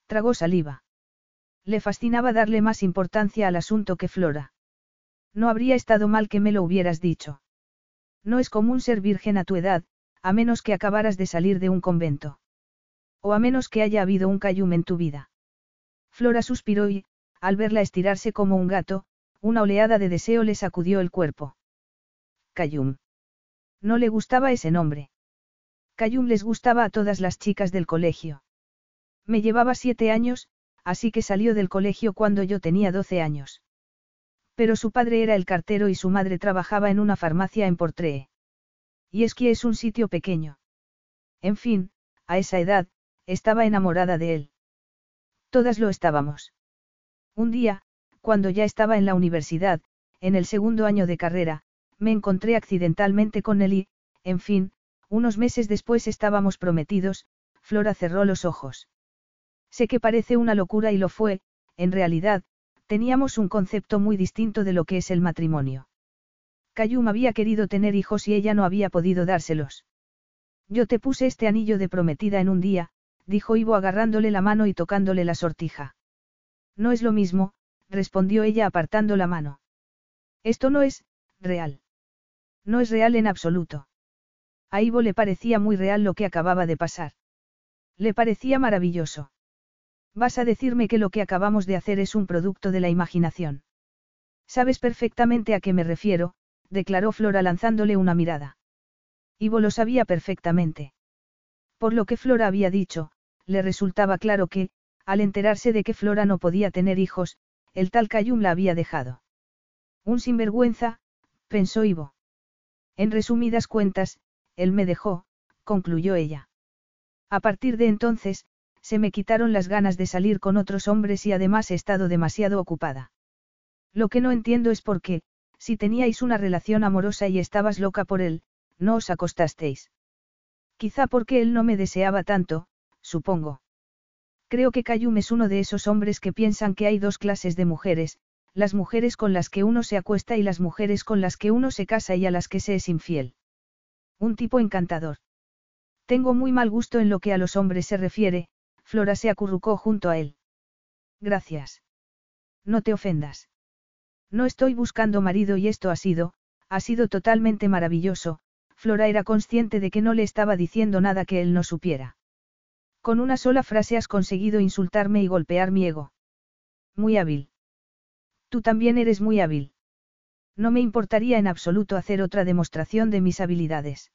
Tragó saliva. Le fascinaba darle más importancia al asunto que Flora. No habría estado mal que me lo hubieras dicho. No es común ser virgen a tu edad, a menos que acabaras de salir de un convento. O a menos que haya habido un cayum en tu vida. Flora suspiró y, al verla estirarse como un gato, una oleada de deseo le sacudió el cuerpo. Cayum. No le gustaba ese nombre. Cayum les gustaba a todas las chicas del colegio. Me llevaba siete años, así que salió del colegio cuando yo tenía doce años. Pero su padre era el cartero y su madre trabajaba en una farmacia en Portree. Y es que es un sitio pequeño. En fin, a esa edad, estaba enamorada de él. Todas lo estábamos. Un día, cuando ya estaba en la universidad, en el segundo año de carrera, me encontré accidentalmente con él y, en fin, unos meses después estábamos prometidos, Flora cerró los ojos. Sé que parece una locura y lo fue, en realidad, teníamos un concepto muy distinto de lo que es el matrimonio. Cayum había querido tener hijos y ella no había podido dárselos. Yo te puse este anillo de prometida en un día, dijo Ivo agarrándole la mano y tocándole la sortija. No es lo mismo, respondió ella apartando la mano. Esto no es, real. No es real en absoluto. A Ivo le parecía muy real lo que acababa de pasar. Le parecía maravilloso. Vas a decirme que lo que acabamos de hacer es un producto de la imaginación. Sabes perfectamente a qué me refiero, declaró Flora lanzándole una mirada. Ivo lo sabía perfectamente. Por lo que Flora había dicho, le resultaba claro que, al enterarse de que Flora no podía tener hijos, el tal Cayum la había dejado. Un sinvergüenza, pensó Ivo. En resumidas cuentas, él me dejó, concluyó ella. A partir de entonces, se me quitaron las ganas de salir con otros hombres y además he estado demasiado ocupada. Lo que no entiendo es por qué, si teníais una relación amorosa y estabas loca por él, no os acostasteis. Quizá porque él no me deseaba tanto, supongo. Creo que Cayum es uno de esos hombres que piensan que hay dos clases de mujeres, las mujeres con las que uno se acuesta y las mujeres con las que uno se casa y a las que se es infiel. Un tipo encantador. Tengo muy mal gusto en lo que a los hombres se refiere, Flora se acurrucó junto a él. Gracias. No te ofendas. No estoy buscando marido y esto ha sido, ha sido totalmente maravilloso, Flora era consciente de que no le estaba diciendo nada que él no supiera. Con una sola frase has conseguido insultarme y golpear mi ego. Muy hábil. Tú también eres muy hábil. No me importaría en absoluto hacer otra demostración de mis habilidades.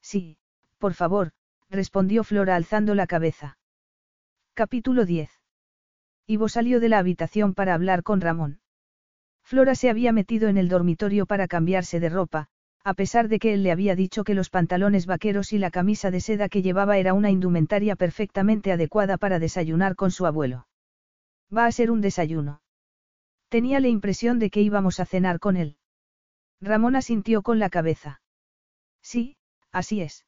Sí, por favor, respondió Flora alzando la cabeza. Capítulo 10. Ivo salió de la habitación para hablar con Ramón. Flora se había metido en el dormitorio para cambiarse de ropa, a pesar de que él le había dicho que los pantalones vaqueros y la camisa de seda que llevaba era una indumentaria perfectamente adecuada para desayunar con su abuelo. Va a ser un desayuno. Tenía la impresión de que íbamos a cenar con él. Ramón asintió con la cabeza. Sí, así es.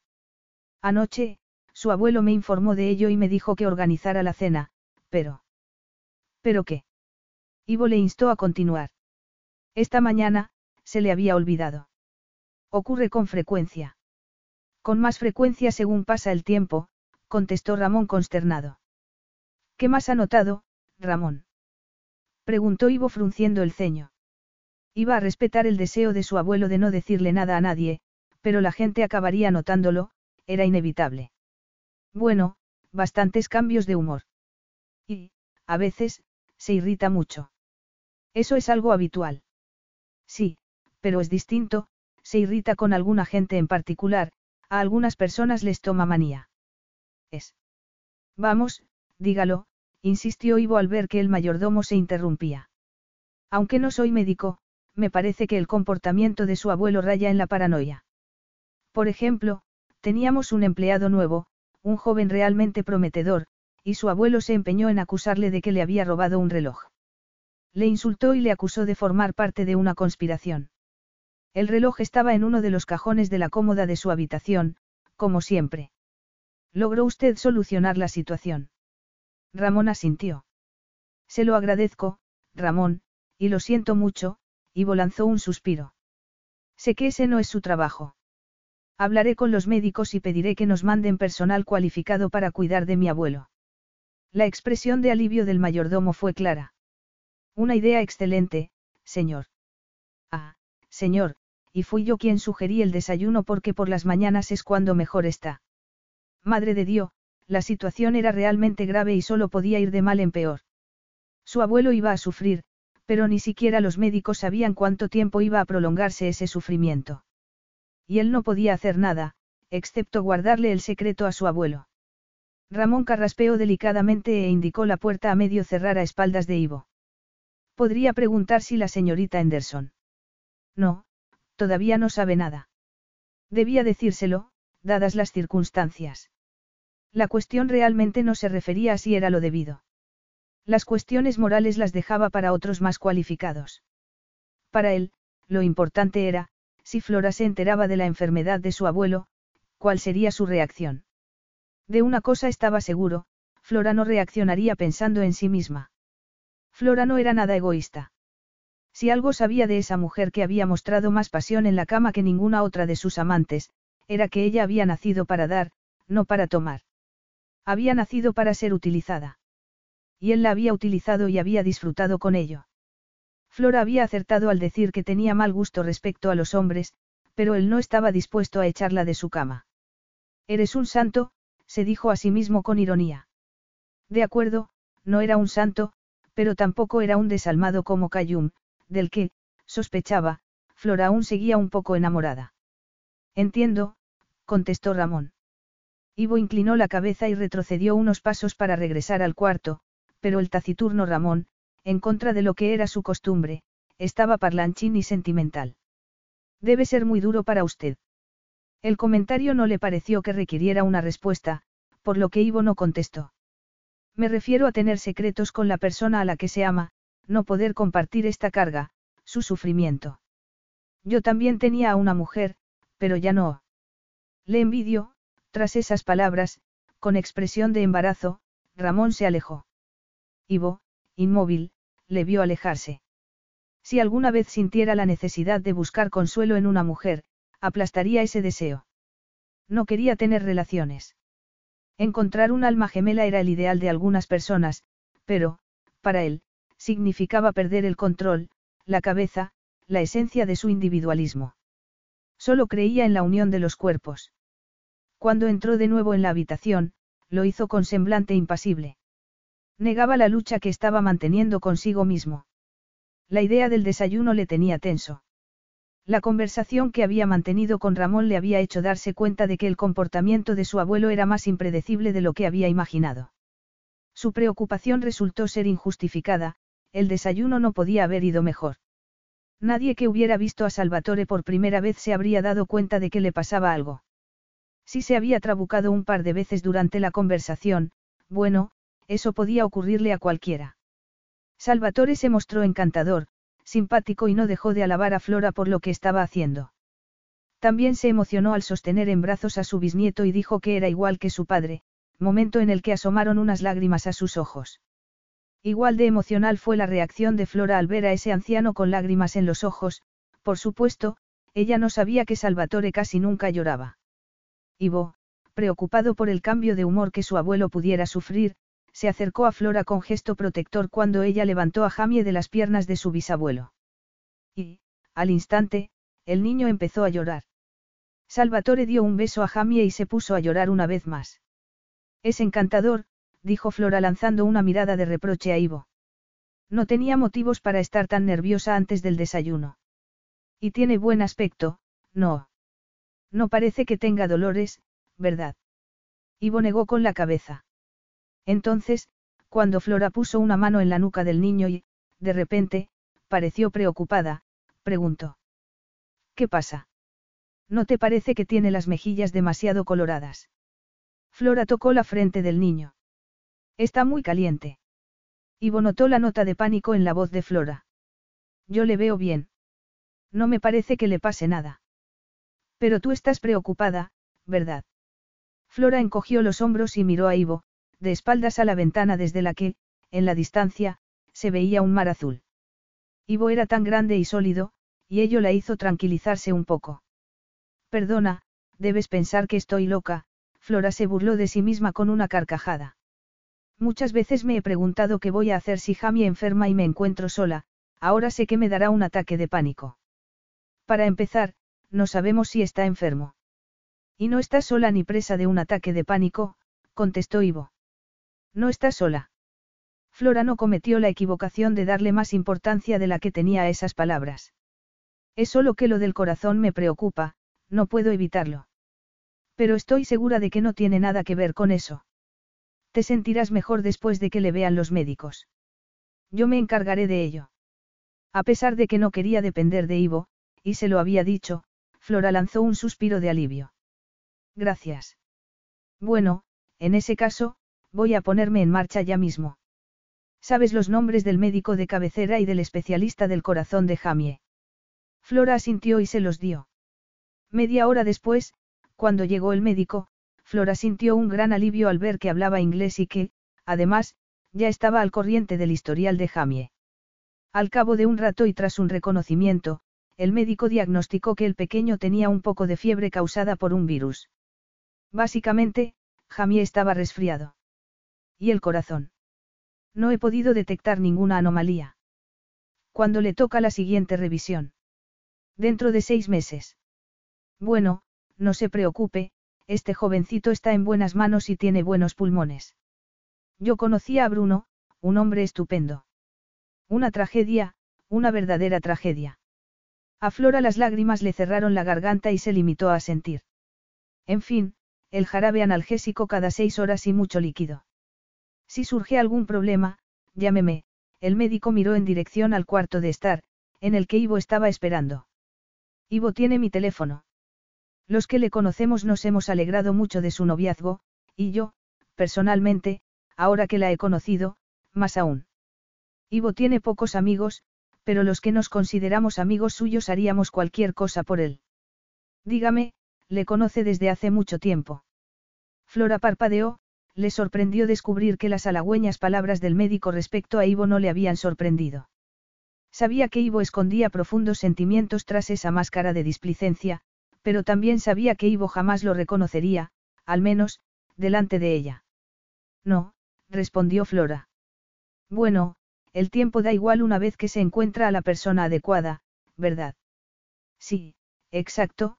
Anoche, su abuelo me informó de ello y me dijo que organizara la cena, pero... ¿Pero qué? Ivo le instó a continuar. Esta mañana, se le había olvidado. Ocurre con frecuencia. Con más frecuencia según pasa el tiempo, contestó Ramón consternado. ¿Qué más ha notado, Ramón? Preguntó Ivo frunciendo el ceño. Iba a respetar el deseo de su abuelo de no decirle nada a nadie, pero la gente acabaría notándolo, era inevitable. Bueno, bastantes cambios de humor. Y, a veces, se irrita mucho. Eso es algo habitual. Sí, pero es distinto, se irrita con alguna gente en particular, a algunas personas les toma manía. Es. Vamos, dígalo, insistió Ivo al ver que el mayordomo se interrumpía. Aunque no soy médico, me parece que el comportamiento de su abuelo raya en la paranoia. Por ejemplo, teníamos un empleado nuevo, un joven realmente prometedor, y su abuelo se empeñó en acusarle de que le había robado un reloj. Le insultó y le acusó de formar parte de una conspiración. El reloj estaba en uno de los cajones de la cómoda de su habitación, como siempre. ¿Logró usted solucionar la situación? Ramón asintió. Se lo agradezco, Ramón, y lo siento mucho, y lanzó un suspiro. Sé que ese no es su trabajo. Hablaré con los médicos y pediré que nos manden personal cualificado para cuidar de mi abuelo. La expresión de alivio del mayordomo fue clara. Una idea excelente, señor. Ah, señor, y fui yo quien sugerí el desayuno porque por las mañanas es cuando mejor está. Madre de Dios, la situación era realmente grave y solo podía ir de mal en peor. Su abuelo iba a sufrir, pero ni siquiera los médicos sabían cuánto tiempo iba a prolongarse ese sufrimiento. Y él no podía hacer nada, excepto guardarle el secreto a su abuelo. Ramón carraspeó delicadamente e indicó la puerta a medio cerrar a espaldas de Ivo. Podría preguntar si la señorita Henderson. No, todavía no sabe nada. Debía decírselo, dadas las circunstancias. La cuestión realmente no se refería a si era lo debido. Las cuestiones morales las dejaba para otros más cualificados. Para él, lo importante era, si Flora se enteraba de la enfermedad de su abuelo, ¿cuál sería su reacción? De una cosa estaba seguro, Flora no reaccionaría pensando en sí misma. Flora no era nada egoísta. Si algo sabía de esa mujer que había mostrado más pasión en la cama que ninguna otra de sus amantes, era que ella había nacido para dar, no para tomar. Había nacido para ser utilizada. Y él la había utilizado y había disfrutado con ello. Flora había acertado al decir que tenía mal gusto respecto a los hombres, pero él no estaba dispuesto a echarla de su cama. Eres un santo, se dijo a sí mismo con ironía. De acuerdo, no era un santo, pero tampoco era un desalmado como Cayum, del que, sospechaba, Flora aún seguía un poco enamorada. Entiendo, contestó Ramón. Ivo inclinó la cabeza y retrocedió unos pasos para regresar al cuarto, pero el taciturno Ramón, en contra de lo que era su costumbre, estaba parlanchín y sentimental. Debe ser muy duro para usted. El comentario no le pareció que requiriera una respuesta, por lo que Ivo no contestó. Me refiero a tener secretos con la persona a la que se ama, no poder compartir esta carga, su sufrimiento. Yo también tenía a una mujer, pero ya no. Le envidio, tras esas palabras, con expresión de embarazo, Ramón se alejó. Ivo, inmóvil, le vio alejarse. Si alguna vez sintiera la necesidad de buscar consuelo en una mujer, aplastaría ese deseo. No quería tener relaciones. Encontrar un alma gemela era el ideal de algunas personas, pero, para él, significaba perder el control, la cabeza, la esencia de su individualismo. Solo creía en la unión de los cuerpos. Cuando entró de nuevo en la habitación, lo hizo con semblante impasible. Negaba la lucha que estaba manteniendo consigo mismo. La idea del desayuno le tenía tenso. La conversación que había mantenido con Ramón le había hecho darse cuenta de que el comportamiento de su abuelo era más impredecible de lo que había imaginado. Su preocupación resultó ser injustificada, el desayuno no podía haber ido mejor. Nadie que hubiera visto a Salvatore por primera vez se habría dado cuenta de que le pasaba algo. Si se había trabucado un par de veces durante la conversación, bueno, eso podía ocurrirle a cualquiera. Salvatore se mostró encantador, simpático y no dejó de alabar a Flora por lo que estaba haciendo. También se emocionó al sostener en brazos a su bisnieto y dijo que era igual que su padre, momento en el que asomaron unas lágrimas a sus ojos. Igual de emocional fue la reacción de Flora al ver a ese anciano con lágrimas en los ojos, por supuesto, ella no sabía que Salvatore casi nunca lloraba. Ivo, preocupado por el cambio de humor que su abuelo pudiera sufrir, se acercó a Flora con gesto protector cuando ella levantó a Jamie de las piernas de su bisabuelo. Y, al instante, el niño empezó a llorar. Salvatore dio un beso a Jamie y se puso a llorar una vez más. Es encantador, dijo Flora lanzando una mirada de reproche a Ivo. No tenía motivos para estar tan nerviosa antes del desayuno. Y tiene buen aspecto, no. No parece que tenga dolores, ¿verdad? Ivo negó con la cabeza. Entonces, Cuando Flora puso una mano en la nuca del niño y, de repente, pareció preocupada, preguntó. ¿Qué pasa? ¿No te parece que tiene las mejillas demasiado coloradas? Flora tocó la frente del niño. Está muy caliente. Ivo notó la nota de pánico en la voz de Flora. Yo le veo bien. No me parece que le pase nada. Pero tú estás preocupada, ¿verdad? Flora encogió los hombros y miró a Ivo, de espaldas a la ventana desde la que, en la distancia, se veía un mar azul. Ivo era tan grande y sólido, y ello la hizo tranquilizarse un poco. Perdona, debes pensar que estoy loca, Flora se burló de sí misma con una carcajada. Muchas veces me he preguntado qué voy a hacer si Jamie enferma y me encuentro sola, ahora sé que me dará un ataque de pánico. Para empezar, no sabemos si está enfermo. Y no está sola ni presa de un ataque de pánico, contestó Ivo. No está sola. Flora no cometió la equivocación de darle más importancia de la que tenía a esas palabras. Es solo que lo del corazón me preocupa, no puedo evitarlo. Pero estoy segura de que no tiene nada que ver con eso. Te sentirás mejor después de que le vean los médicos. Yo me encargaré de ello. A pesar de que no quería depender de Ivo, y se lo había dicho, Flora lanzó un suspiro de alivio. Gracias. Bueno, en ese caso, voy a ponerme en marcha ya mismo. ¿Sabes los nombres del médico de cabecera y del especialista del corazón de Jamie? Flora asintió y se los dio. Media hora después, cuando llegó el médico, Flora sintió un gran alivio al ver que hablaba inglés y que, además, ya estaba al corriente del historial de Jamie. Al cabo de un rato y tras un reconocimiento, el médico diagnosticó que el pequeño tenía un poco de fiebre causada por un virus. Básicamente, Jamie estaba resfriado. ¿Y el corazón? No he podido detectar ninguna anomalía. ¿Cuándo le toca la siguiente revisión? Dentro de seis meses. Bueno, no se preocupe, este jovencito está en buenas manos y tiene buenos pulmones. Yo conocía a Bruno, un hombre estupendo. Una tragedia, una verdadera tragedia. A Flora las lágrimas le cerraron la garganta y se limitó a sentir. En fin, el jarabe analgésico cada seis horas y mucho líquido. Si surge algún problema, llámeme, el médico miró en dirección al cuarto de estar, en el que Ivo estaba esperando. Ivo tiene mi teléfono. Los que le conocemos nos hemos alegrado mucho de su noviazgo, y yo, personalmente, ahora que la he conocido, más aún. Ivo tiene pocos amigos, pero los que nos consideramos amigos suyos haríamos cualquier cosa por él. Dígame, le conoce desde hace mucho tiempo. Flora parpadeó, le sorprendió descubrir que las halagüeñas palabras del médico respecto a Ivo no le habían sorprendido. Sabía que Ivo escondía profundos sentimientos tras esa máscara de displicencia, pero también sabía que Ivo jamás lo reconocería, al menos, delante de ella. No, respondió Flora. Bueno, el tiempo da igual una vez que se encuentra a la persona adecuada, ¿verdad? Sí, exacto,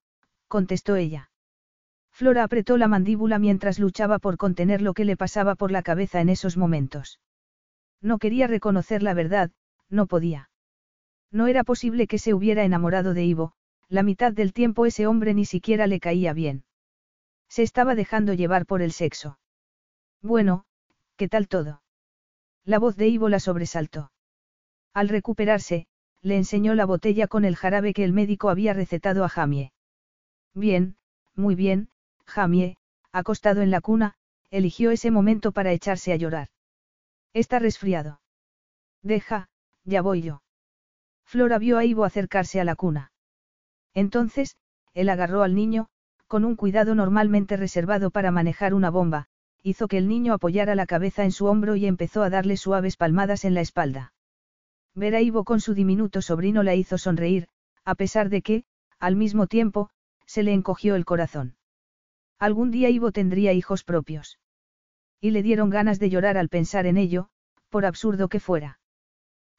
contestó ella. Flora apretó la mandíbula mientras luchaba por contener lo que le pasaba por la cabeza en esos momentos. No quería reconocer la verdad, no podía. No era posible que se hubiera enamorado de Ivo, la mitad del tiempo ese hombre ni siquiera le caía bien. Se estaba dejando llevar por el sexo. Bueno, ¿qué tal todo? La voz de Ivo la sobresaltó. Al recuperarse, le enseñó la botella con el jarabe que el médico había recetado a Jamie. Bien, muy bien, Jamie, acostado en la cuna, eligió ese momento para echarse a llorar. Está resfriado. Deja, ya voy yo. Flora vio a Ivo acercarse a la cuna. Entonces, él agarró al niño, con un cuidado normalmente reservado para manejar una bomba, hizo que el niño apoyara la cabeza en su hombro y empezó a darle suaves palmadas en la espalda. Ver a Ivo con su diminuto sobrino la hizo sonreír, a pesar de que, al mismo tiempo, se le encogió el corazón. Algún día Ivo tendría hijos propios. Y le dieron ganas de llorar al pensar en ello, por absurdo que fuera.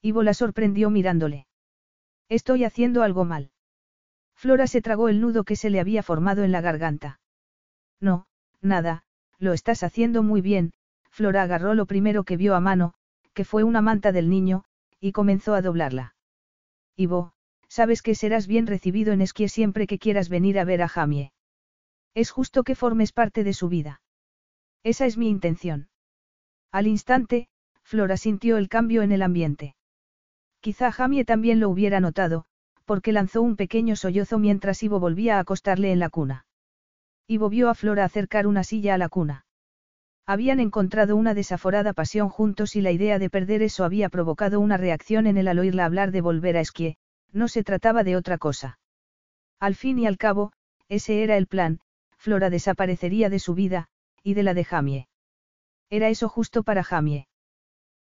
Ivo la sorprendió mirándole. Estoy haciendo algo mal. Flora se tragó el nudo que se le había formado en la garganta. No, nada, lo estás haciendo muy bien, Flora agarró lo primero que vio a mano, que fue una manta del niño, y comenzó a doblarla. Ivo, sabes que serás bien recibido en esquí siempre que quieras venir a ver a Jamie. Es justo que formes parte de su vida. Esa es mi intención. Al instante, Flora sintió el cambio en el ambiente. Quizá Jamie también lo hubiera notado, porque lanzó un pequeño sollozo mientras Ivo volvía a acostarle en la cuna. Ivo vio a Flora acercar una silla a la cuna. Habían encontrado una desaforada pasión juntos y la idea de perder eso había provocado una reacción en él al oírla hablar de volver a esquí, no se trataba de otra cosa. Al fin y al cabo, ese era el plan, Flora desaparecería de su vida, y de la de Jamie. Era eso justo para Jamie.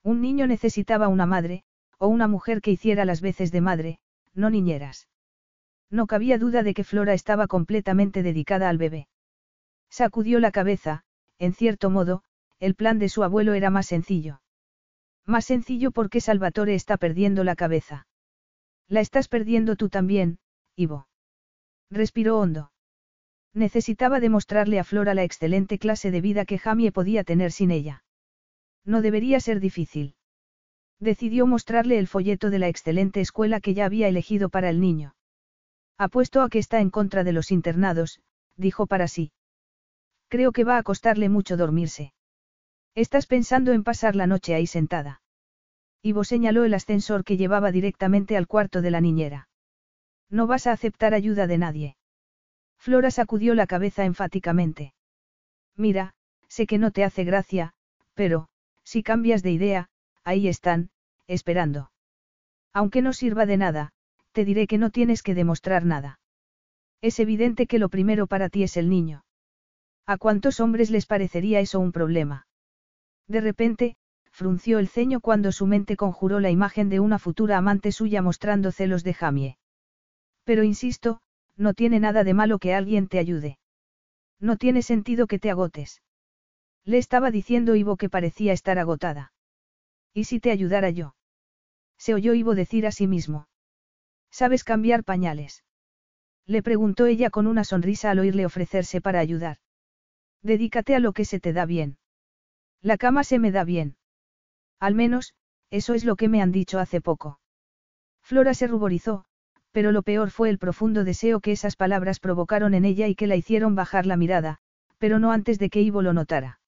Un niño necesitaba una madre, o una mujer que hiciera las veces de madre, no niñeras. No cabía duda de que Flora estaba completamente dedicada al bebé. Sacudió la cabeza, en cierto modo, el plan de su abuelo era más sencillo. Más sencillo porque Salvatore está perdiendo la cabeza. La estás perdiendo tú también, Ivo. Respiró hondo. Necesitaba demostrarle a Flora la excelente clase de vida que Jamie podía tener sin ella. No debería ser difícil. Decidió mostrarle el folleto de la excelente escuela que ya había elegido para el niño. Apuesto a que está en contra de los internados, dijo para sí. Creo que va a costarle mucho dormirse. Estás pensando en pasar la noche ahí sentada. Ivo señaló el ascensor que llevaba directamente al cuarto de la niñera. No vas a aceptar ayuda de nadie. Flora sacudió la cabeza enfáticamente. Mira, sé que no te hace gracia, pero, si cambias de idea, ahí están, esperando. Aunque no sirva de nada, te diré que no tienes que demostrar nada. Es evidente que lo primero para ti es el niño. ¿A cuántos hombres les parecería eso un problema? De repente, frunció el ceño cuando su mente conjuró la imagen de una futura amante suya mostrando celos de Jamie. Pero insisto, no tiene nada de malo que alguien te ayude. No tiene sentido que te agotes. Le estaba diciendo Ivo que parecía estar agotada. ¿Y si te ayudara yo? Se oyó Ivo decir a sí mismo. ¿Sabes cambiar pañales? Le preguntó ella con una sonrisa al oírle ofrecerse para ayudar. Dedícate a lo que se te da bien. La cama se me da bien. Al menos, eso es lo que me han dicho hace poco. Flora se ruborizó, pero lo peor fue el profundo deseo que esas palabras provocaron en ella y que la hicieron bajar la mirada, pero no antes de que Ivo lo notara.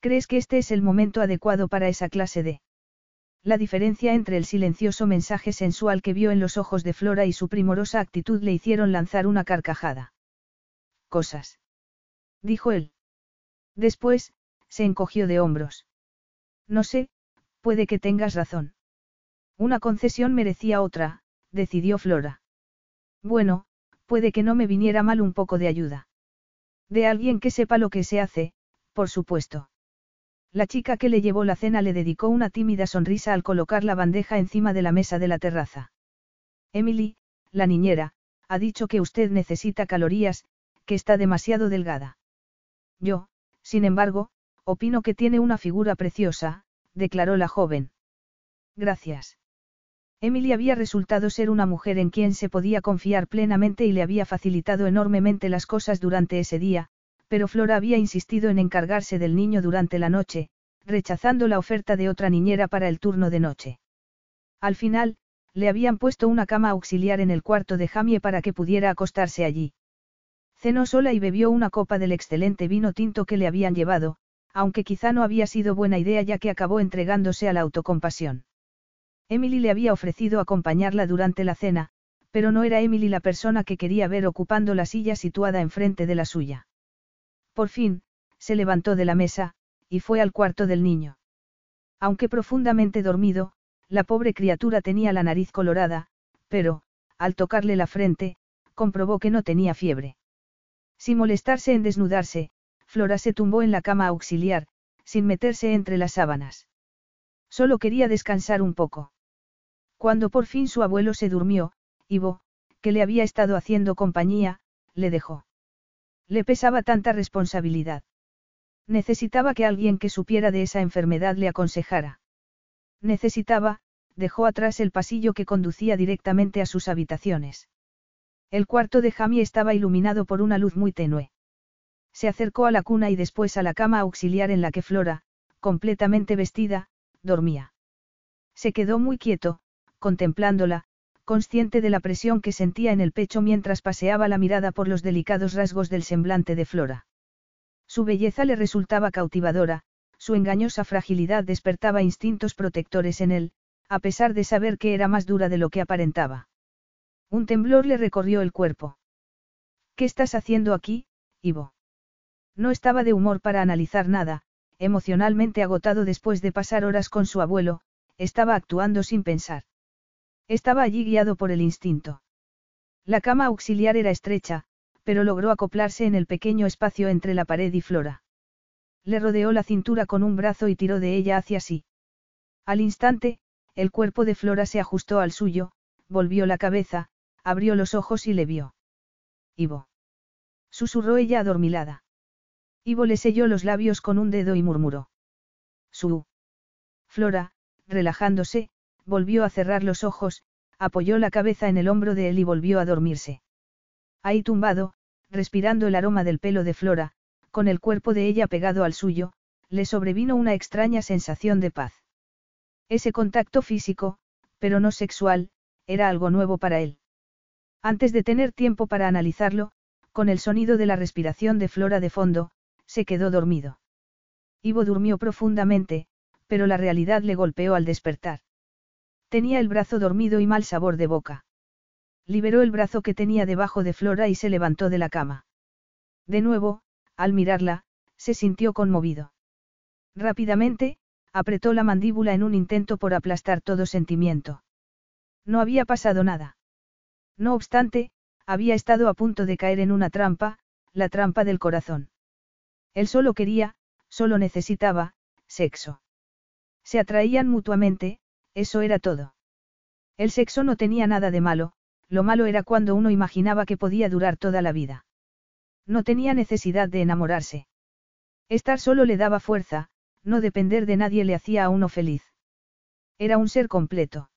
¿Crees que este es el momento adecuado para esa clase de... La diferencia entre el silencioso mensaje sensual que vio en los ojos de Flora y su primorosa actitud le hicieron lanzar una carcajada. Cosas dijo él. Después, se encogió de hombros. No sé, puede que tengas razón. Una concesión merecía otra, decidió Flora. Bueno, puede que no me viniera mal un poco de ayuda. De alguien que sepa lo que se hace, por supuesto. La chica que le llevó la cena le dedicó una tímida sonrisa al colocar la bandeja encima de la mesa de la terraza. Emily, la niñera, ha dicho que usted necesita calorías, que está demasiado delgada. Yo, sin embargo, opino que tiene una figura preciosa, declaró la joven. Gracias. Emily había resultado ser una mujer en quien se podía confiar plenamente y le había facilitado enormemente las cosas durante ese día, pero Flora había insistido en encargarse del niño durante la noche, rechazando la oferta de otra niñera para el turno de noche. Al final, le habían puesto una cama auxiliar en el cuarto de Jamie para que pudiera acostarse allí. Cenó sola y bebió una copa del excelente vino tinto que le habían llevado, aunque quizá no había sido buena idea ya que acabó entregándose a la autocompasión. Emily le había ofrecido acompañarla durante la cena, pero no era Emily la persona que quería ver ocupando la silla situada enfrente de la suya. Por fin, se levantó de la mesa, y fue al cuarto del niño. Aunque profundamente dormido, la pobre criatura tenía la nariz colorada, pero, al tocarle la frente, comprobó que no tenía fiebre. Sin molestarse en desnudarse, Flora se tumbó en la cama auxiliar, sin meterse entre las sábanas. Solo quería descansar un poco. Cuando por fin su abuelo se durmió, Ivo, que le había estado haciendo compañía, le dejó. Le pesaba tanta responsabilidad. Necesitaba que alguien que supiera de esa enfermedad le aconsejara. Necesitaba, dejó atrás el pasillo que conducía directamente a sus habitaciones. El cuarto de Jamie estaba iluminado por una luz muy tenue. Se acercó a la cuna y después a la cama auxiliar en la que Flora, completamente vestida, dormía. Se quedó muy quieto, contemplándola, consciente de la presión que sentía en el pecho mientras paseaba la mirada por los delicados rasgos del semblante de Flora. Su belleza le resultaba cautivadora, su engañosa fragilidad despertaba instintos protectores en él, a pesar de saber que era más dura de lo que aparentaba. Un temblor le recorrió el cuerpo. ¿Qué estás haciendo aquí, Ivo? No estaba de humor para analizar nada, emocionalmente agotado después de pasar horas con su abuelo, estaba actuando sin pensar. Estaba allí guiado por el instinto. La cama auxiliar era estrecha, pero logró acoplarse en el pequeño espacio entre la pared y Flora. Le rodeó la cintura con un brazo y tiró de ella hacia sí. Al instante, el cuerpo de Flora se ajustó al suyo, volvió la cabeza, abrió los ojos y le vio. Ivo. Susurró ella adormilada. Ivo le selló los labios con un dedo y murmuró. Su. Flora, relajándose, volvió a cerrar los ojos, apoyó la cabeza en el hombro de él y volvió a dormirse. Ahí tumbado, respirando el aroma del pelo de Flora, con el cuerpo de ella pegado al suyo, le sobrevino una extraña sensación de paz. Ese contacto físico, pero no sexual, era algo nuevo para él. Antes de tener tiempo para analizarlo, con el sonido de la respiración de Flora de fondo, se quedó dormido. Ivo durmió profundamente, pero la realidad le golpeó al despertar. Tenía el brazo dormido y mal sabor de boca. Liberó el brazo que tenía debajo de Flora y se levantó de la cama. De nuevo, al mirarla, se sintió conmovido. Rápidamente, apretó la mandíbula en un intento por aplastar todo sentimiento. No había pasado nada. No obstante, había estado a punto de caer en una trampa, la trampa del corazón. Él solo quería, solo necesitaba, sexo. Se atraían mutuamente, eso era todo. El sexo no tenía nada de malo, lo malo era cuando uno imaginaba que podía durar toda la vida. No tenía necesidad de enamorarse. Estar solo le daba fuerza, no depender de nadie le hacía a uno feliz. Era un ser completo.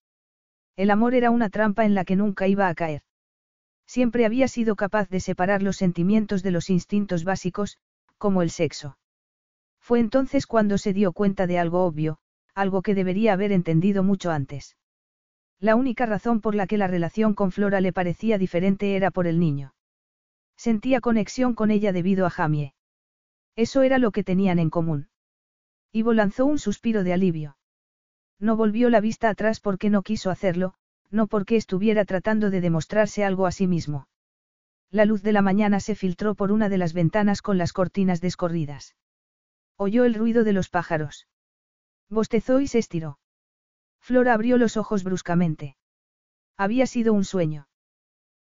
El amor era una trampa en la que nunca iba a caer. Siempre había sido capaz de separar los sentimientos de los instintos básicos, como el sexo. Fue entonces cuando se dio cuenta de algo obvio, algo que debería haber entendido mucho antes. La única razón por la que la relación con Flora le parecía diferente era por el niño. Sentía conexión con ella debido a Jamie. Eso era lo que tenían en común. Ivo lanzó un suspiro de alivio. No volvió la vista atrás porque no quiso hacerlo, no porque estuviera tratando de demostrarse algo a sí mismo. La luz de la mañana se filtró por una de las ventanas con las cortinas descorridas. Oyó el ruido de los pájaros. Bostezó y se estiró. Flora abrió los ojos bruscamente. Había sido un sueño.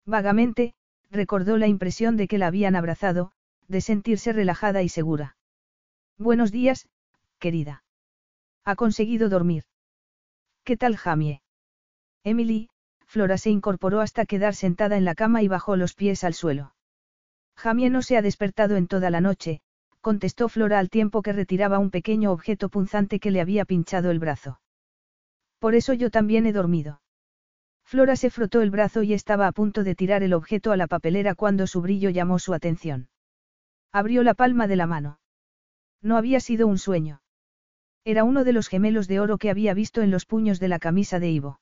Vagamente, recordó la impresión de que la habían abrazado, de sentirse relajada y segura. Buenos días, querida. Ha conseguido dormir. ¿Qué tal, Jamie? Emily, Flora se incorporó hasta quedar sentada en la cama y bajó los pies al suelo. Jamie no se ha despertado en toda la noche, contestó Flora al tiempo que retiraba un pequeño objeto punzante que le había pinchado el brazo. Por eso yo también he dormido. Flora se frotó el brazo y estaba a punto de tirar el objeto a la papelera cuando su brillo llamó su atención. Abrió la palma de la mano. No había sido un sueño. Era uno de los gemelos de oro que había visto en los puños de la camisa de Ivo.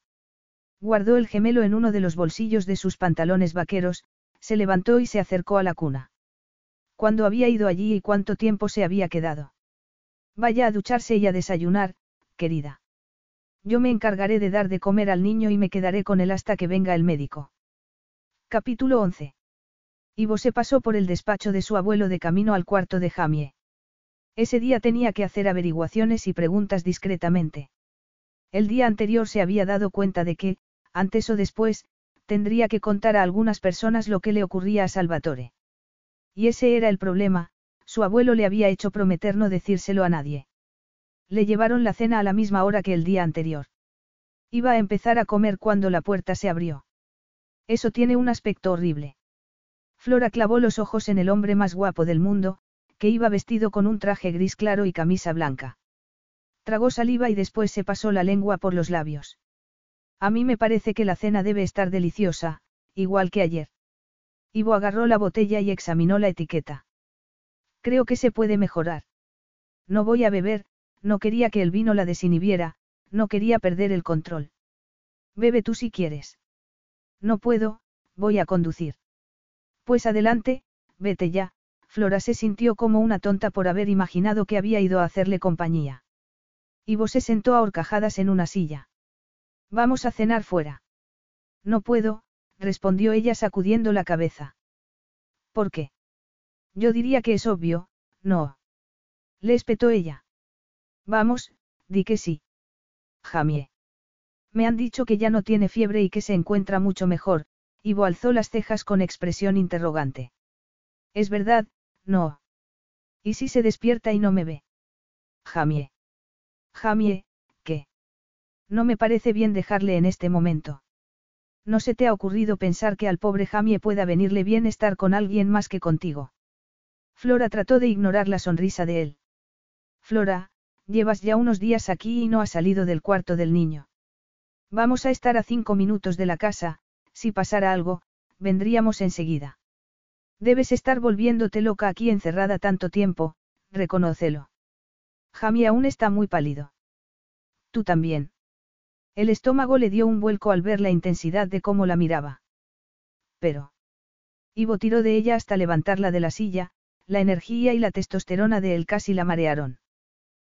Guardó el gemelo en uno de los bolsillos de sus pantalones vaqueros, se levantó y se acercó a la cuna. ¿Cuándo había ido allí y cuánto tiempo se había quedado? Vaya a ducharse y a desayunar, querida. Yo me encargaré de dar de comer al niño y me quedaré con él hasta que venga el médico. Capítulo 11. Ivo se pasó por el despacho de su abuelo de camino al cuarto de Jamie. Ese día tenía que hacer averiguaciones y preguntas discretamente. El día anterior se había dado cuenta de que, antes o después, tendría que contar a algunas personas lo que le ocurría a Salvatore. Y ese era el problema, su abuelo le había hecho prometer no decírselo a nadie. Le llevaron la cena a la misma hora que el día anterior. Iba a empezar a comer cuando la puerta se abrió. Eso tiene un aspecto horrible. Flora clavó los ojos en el hombre más guapo del mundo, que iba vestido con un traje gris claro y camisa blanca. Tragó saliva y después se pasó la lengua por los labios. A mí me parece que la cena debe estar deliciosa, igual que ayer. Ivo agarró la botella y examinó la etiqueta. Creo que se puede mejorar. No voy a beber, no quería que el vino la desinhibiera, no quería perder el control. Bebe tú si quieres. No puedo, voy a conducir. Pues adelante, vete ya, Flora se sintió como una tonta por haber imaginado que había ido a hacerle compañía. Ivo se sentó a horcajadas en una silla. Vamos a cenar fuera. No puedo, respondió ella sacudiendo la cabeza. ¿Por qué? Yo diría que es obvio, no. Le espetó ella. Vamos, di que sí. Jamie. Me han dicho que ya no tiene fiebre y que se encuentra mucho mejor, Ivo alzó las cejas con expresión interrogante. Es verdad, no. ¿Y si se despierta y no me ve? Jamie. Jamie, ¿qué? No me parece bien dejarle en este momento. ¿No se te ha ocurrido pensar que al pobre Jamie pueda venirle bien estar con alguien más que contigo? Flora trató de ignorar la sonrisa de él. Flora, llevas ya unos días aquí y no has salido del cuarto del niño. Vamos a estar a cinco minutos de la casa, si pasara algo, vendríamos enseguida. Debes estar volviéndote loca aquí encerrada tanto tiempo, reconócelo. Jamie aún está muy pálido. Tú también. El estómago le dio un vuelco al ver la intensidad de cómo la miraba. Pero. Ivo tiró de ella hasta levantarla de la silla, la energía y la testosterona de él casi la marearon.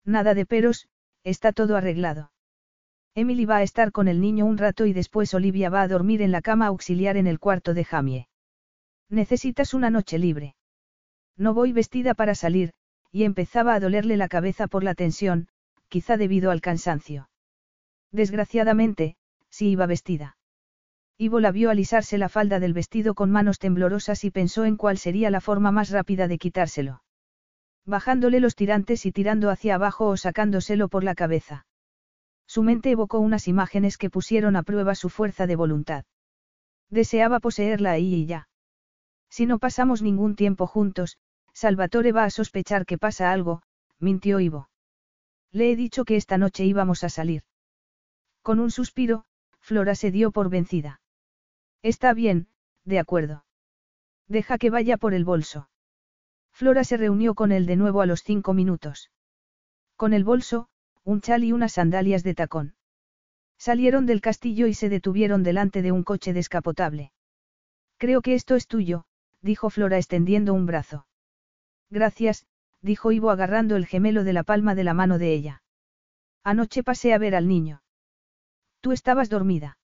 Nada de peros, está todo arreglado. Emily va a estar con el niño un rato y después Olivia va a dormir en la cama auxiliar en el cuarto de Jamie. Necesitas una noche libre. No voy vestida para salir, y empezaba a dolerle la cabeza por la tensión, quizá debido al cansancio. Desgraciadamente, sí iba vestida. Ivo la vio alisarse la falda del vestido con manos temblorosas y pensó en cuál sería la forma más rápida de quitárselo. Bajándole los tirantes y tirando hacia abajo o sacándoselo por la cabeza. Su mente evocó unas imágenes que pusieron a prueba su fuerza de voluntad. Deseaba poseerla ahí y ya. Si no pasamos ningún tiempo juntos, Salvatore va a sospechar que pasa algo, mintió Ivo. Le he dicho que esta noche íbamos a salir. Con un suspiro, Flora se dio por vencida. Está bien, de acuerdo. Deja que vaya por el bolso. Flora se reunió con él de nuevo a los cinco minutos. Con el bolso, un chal y unas sandalias de tacón. Salieron del castillo y se detuvieron delante de un coche descapotable. Creo que esto es tuyo, dijo Flora extendiendo un brazo. Gracias, dijo Ivo agarrando el gemelo de la palma de la mano de ella. Anoche pasé a ver al niño. Tú estabas dormida.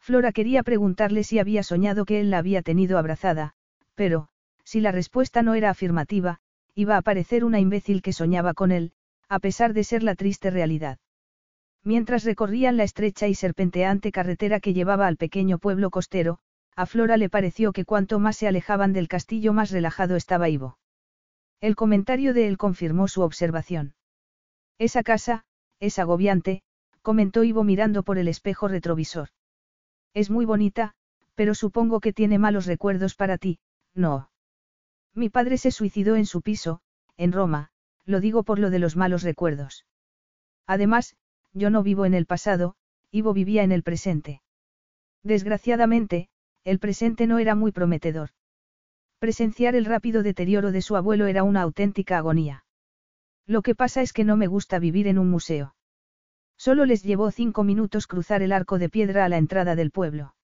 Flora quería preguntarle si había soñado que él la había tenido abrazada, pero, si la respuesta no era afirmativa, iba a parecer una imbécil que soñaba con él, a pesar de ser la triste realidad. Mientras recorrían la estrecha y serpenteante carretera que llevaba al pequeño pueblo costero, a Flora le pareció que cuanto más se alejaban del castillo más relajado estaba Ivo. El comentario de él confirmó su observación. Esa casa, es agobiante, comentó Ivo mirando por el espejo retrovisor. Es muy bonita, pero supongo que tiene malos recuerdos para ti, no. Mi padre se suicidó en su piso, en Roma, lo digo por lo de los malos recuerdos. Además, yo no vivo en el pasado, Ivo vivía en el presente. Desgraciadamente, el presente no era muy prometedor. Presenciar el rápido deterioro de su abuelo era una auténtica agonía. Lo que pasa es que no me gusta vivir en un museo. Solo les llevó cinco minutos cruzar el arco de piedra a la entrada del pueblo.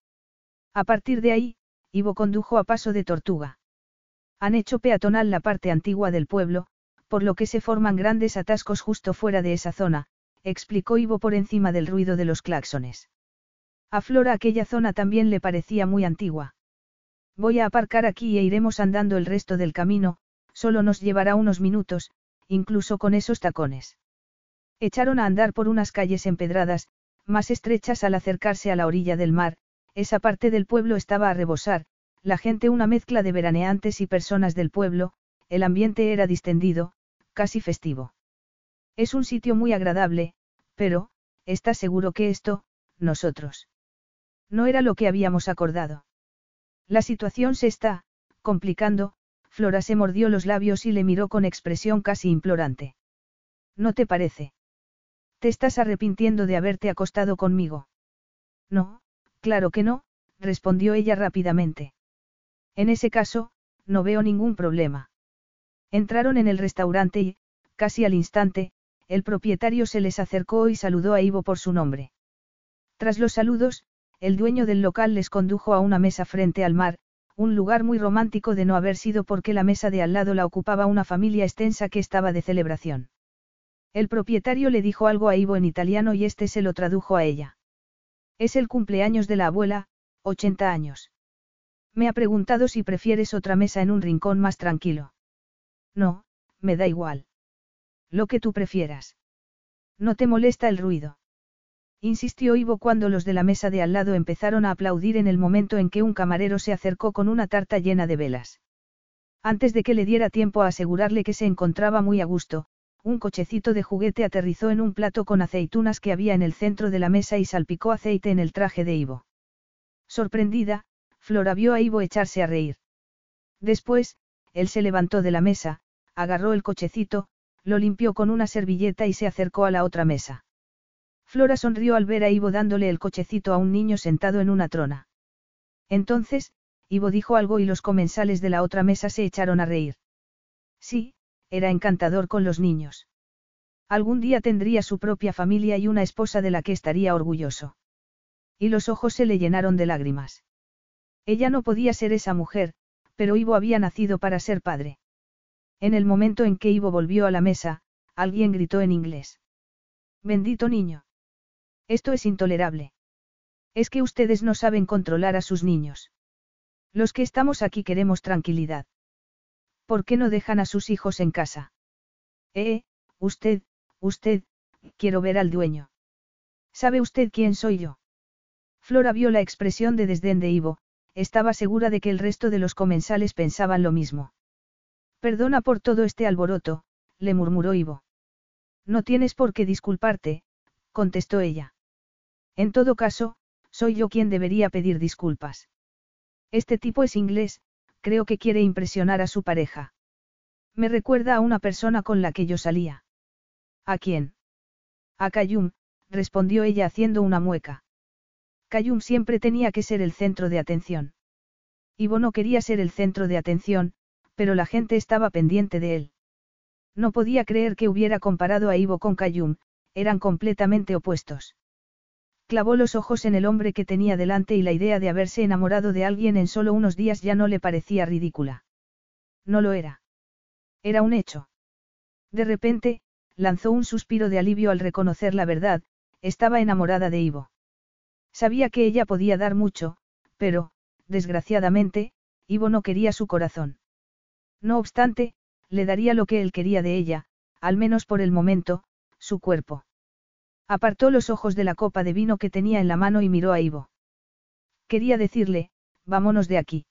A partir de ahí, Ivo condujo a paso de tortuga. Han hecho peatonal la parte antigua del pueblo, por lo que se forman grandes atascos justo fuera de esa zona, explicó Ivo por encima del ruido de los claxones. A Flora aquella zona también le parecía muy antigua. Voy a aparcar aquí e iremos andando el resto del camino, solo nos llevará unos minutos, incluso con esos tacones. Echaron a andar por unas calles empedradas, más estrechas al acercarse a la orilla del mar, esa parte del pueblo estaba a rebosar, la gente una mezcla de veraneantes y personas del pueblo, el ambiente era distendido, casi festivo. Es un sitio muy agradable, pero, ¿estás seguro que esto, nosotros? No era lo que habíamos acordado. La situación se está, complicando, Flora se mordió los labios y le miró con expresión casi implorante. ¿No te parece? ¿Te estás arrepintiendo de haberte acostado conmigo? No, claro que no, respondió ella rápidamente. En ese caso, no veo ningún problema. Entraron en el restaurante y, casi al instante, el propietario se les acercó y saludó a Ivo por su nombre. Tras los saludos, el dueño del local les condujo a una mesa frente al mar, un lugar muy romántico de no haber sido porque la mesa de al lado la ocupaba una familia extensa que estaba de celebración. El propietario le dijo algo a Ivo en italiano y este se lo tradujo a ella. Es el cumpleaños de la abuela, 80 años. Me ha preguntado si prefieres otra mesa en un rincón más tranquilo. No, me da igual. Lo que tú prefieras. ¿No te molesta el ruido? Insistió Ivo cuando los de la mesa de al lado empezaron a aplaudir en el momento en que un camarero se acercó con una tarta llena de velas. Antes de que le diera tiempo a asegurarle que se encontraba muy a gusto, un cochecito de juguete aterrizó en un plato con aceitunas que había en el centro de la mesa y salpicó aceite en el traje de Ivo. Sorprendida, Flora vio a Ivo echarse a reír. Después, él se levantó de la mesa, agarró el cochecito, lo limpió con una servilleta y se acercó a la otra mesa. Flora sonrió al ver a Ivo dándole el cochecito a un niño sentado en una trona. Entonces, Ivo dijo algo y los comensales de la otra mesa se echaron a reír. Sí, era encantador con los niños. Algún día tendría su propia familia y una esposa de la que estaría orgulloso. Y los ojos se le llenaron de lágrimas. Ella no podía ser esa mujer, pero Ivo había nacido para ser padre. En el momento en que Ivo volvió a la mesa, alguien gritó en inglés. Bendito niño. Esto es intolerable. Es que ustedes no saben controlar a sus niños. Los que estamos aquí queremos tranquilidad. ¿Por qué no dejan a sus hijos en casa? Eh, usted, usted, quiero ver al dueño. ¿Sabe usted quién soy yo? Flora vio la expresión de desdén de Ivo, estaba segura de que el resto de los comensales pensaban lo mismo. Perdona por todo este alboroto, le murmuró Ivo. No tienes por qué disculparte, contestó ella. En todo caso, soy yo quien debería pedir disculpas. Este tipo es inglés, creo que quiere impresionar a su pareja. Me recuerda a una persona con la que yo salía. ¿A quién? A Kayum, respondió ella haciendo una mueca. Kayum siempre tenía que ser el centro de atención. Ivo no quería ser el centro de atención, pero la gente estaba pendiente de él. No podía creer que hubiera comparado a Ivo con Kayum, eran completamente opuestos. Clavó los ojos en el hombre que tenía delante y la idea de haberse enamorado de alguien en solo unos días ya no le parecía ridícula. No lo era. Era un hecho. De repente, lanzó un suspiro de alivio al reconocer la verdad, estaba enamorada de Ivo. Sabía que ella podía dar mucho, pero, desgraciadamente, Ivo no quería su corazón. No obstante, le daría lo que él quería de ella, al menos por el momento, su cuerpo. Apartó los ojos de la copa de vino que tenía en la mano y miró a Ivo. Quería decirle, vámonos de aquí.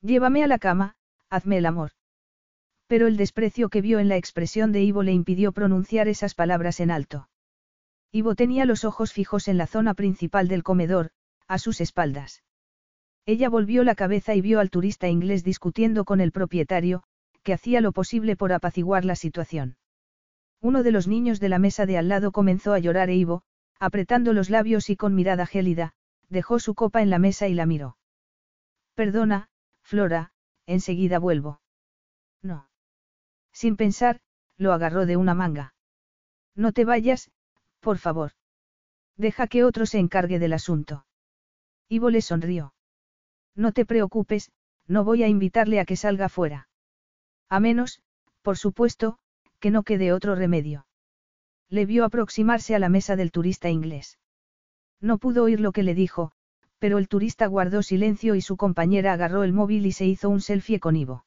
Llévame a la cama, hazme el amor. Pero el desprecio que vio en la expresión de Ivo le impidió pronunciar esas palabras en alto. Ivo tenía los ojos fijos en la zona principal del comedor, a sus espaldas. Ella volvió la cabeza y vio al turista inglés discutiendo con el propietario, que hacía lo posible por apaciguar la situación. Uno de los niños de la mesa de al lado comenzó a llorar e Ivo, apretando los labios y con mirada gélida, dejó su copa en la mesa y la miró. Perdona, Flora, enseguida vuelvo. No. Sin pensar, lo agarró de una manga. No te vayas, por favor. Deja que otro se encargue del asunto. Ivo le sonrió. No te preocupes, no voy a invitarle a que salga fuera. A menos, por supuesto, que no quede otro remedio. Le vio aproximarse a la mesa del turista inglés. No pudo oír lo que le dijo, pero el turista guardó silencio y su compañera agarró el móvil y se hizo un selfie con Ivo.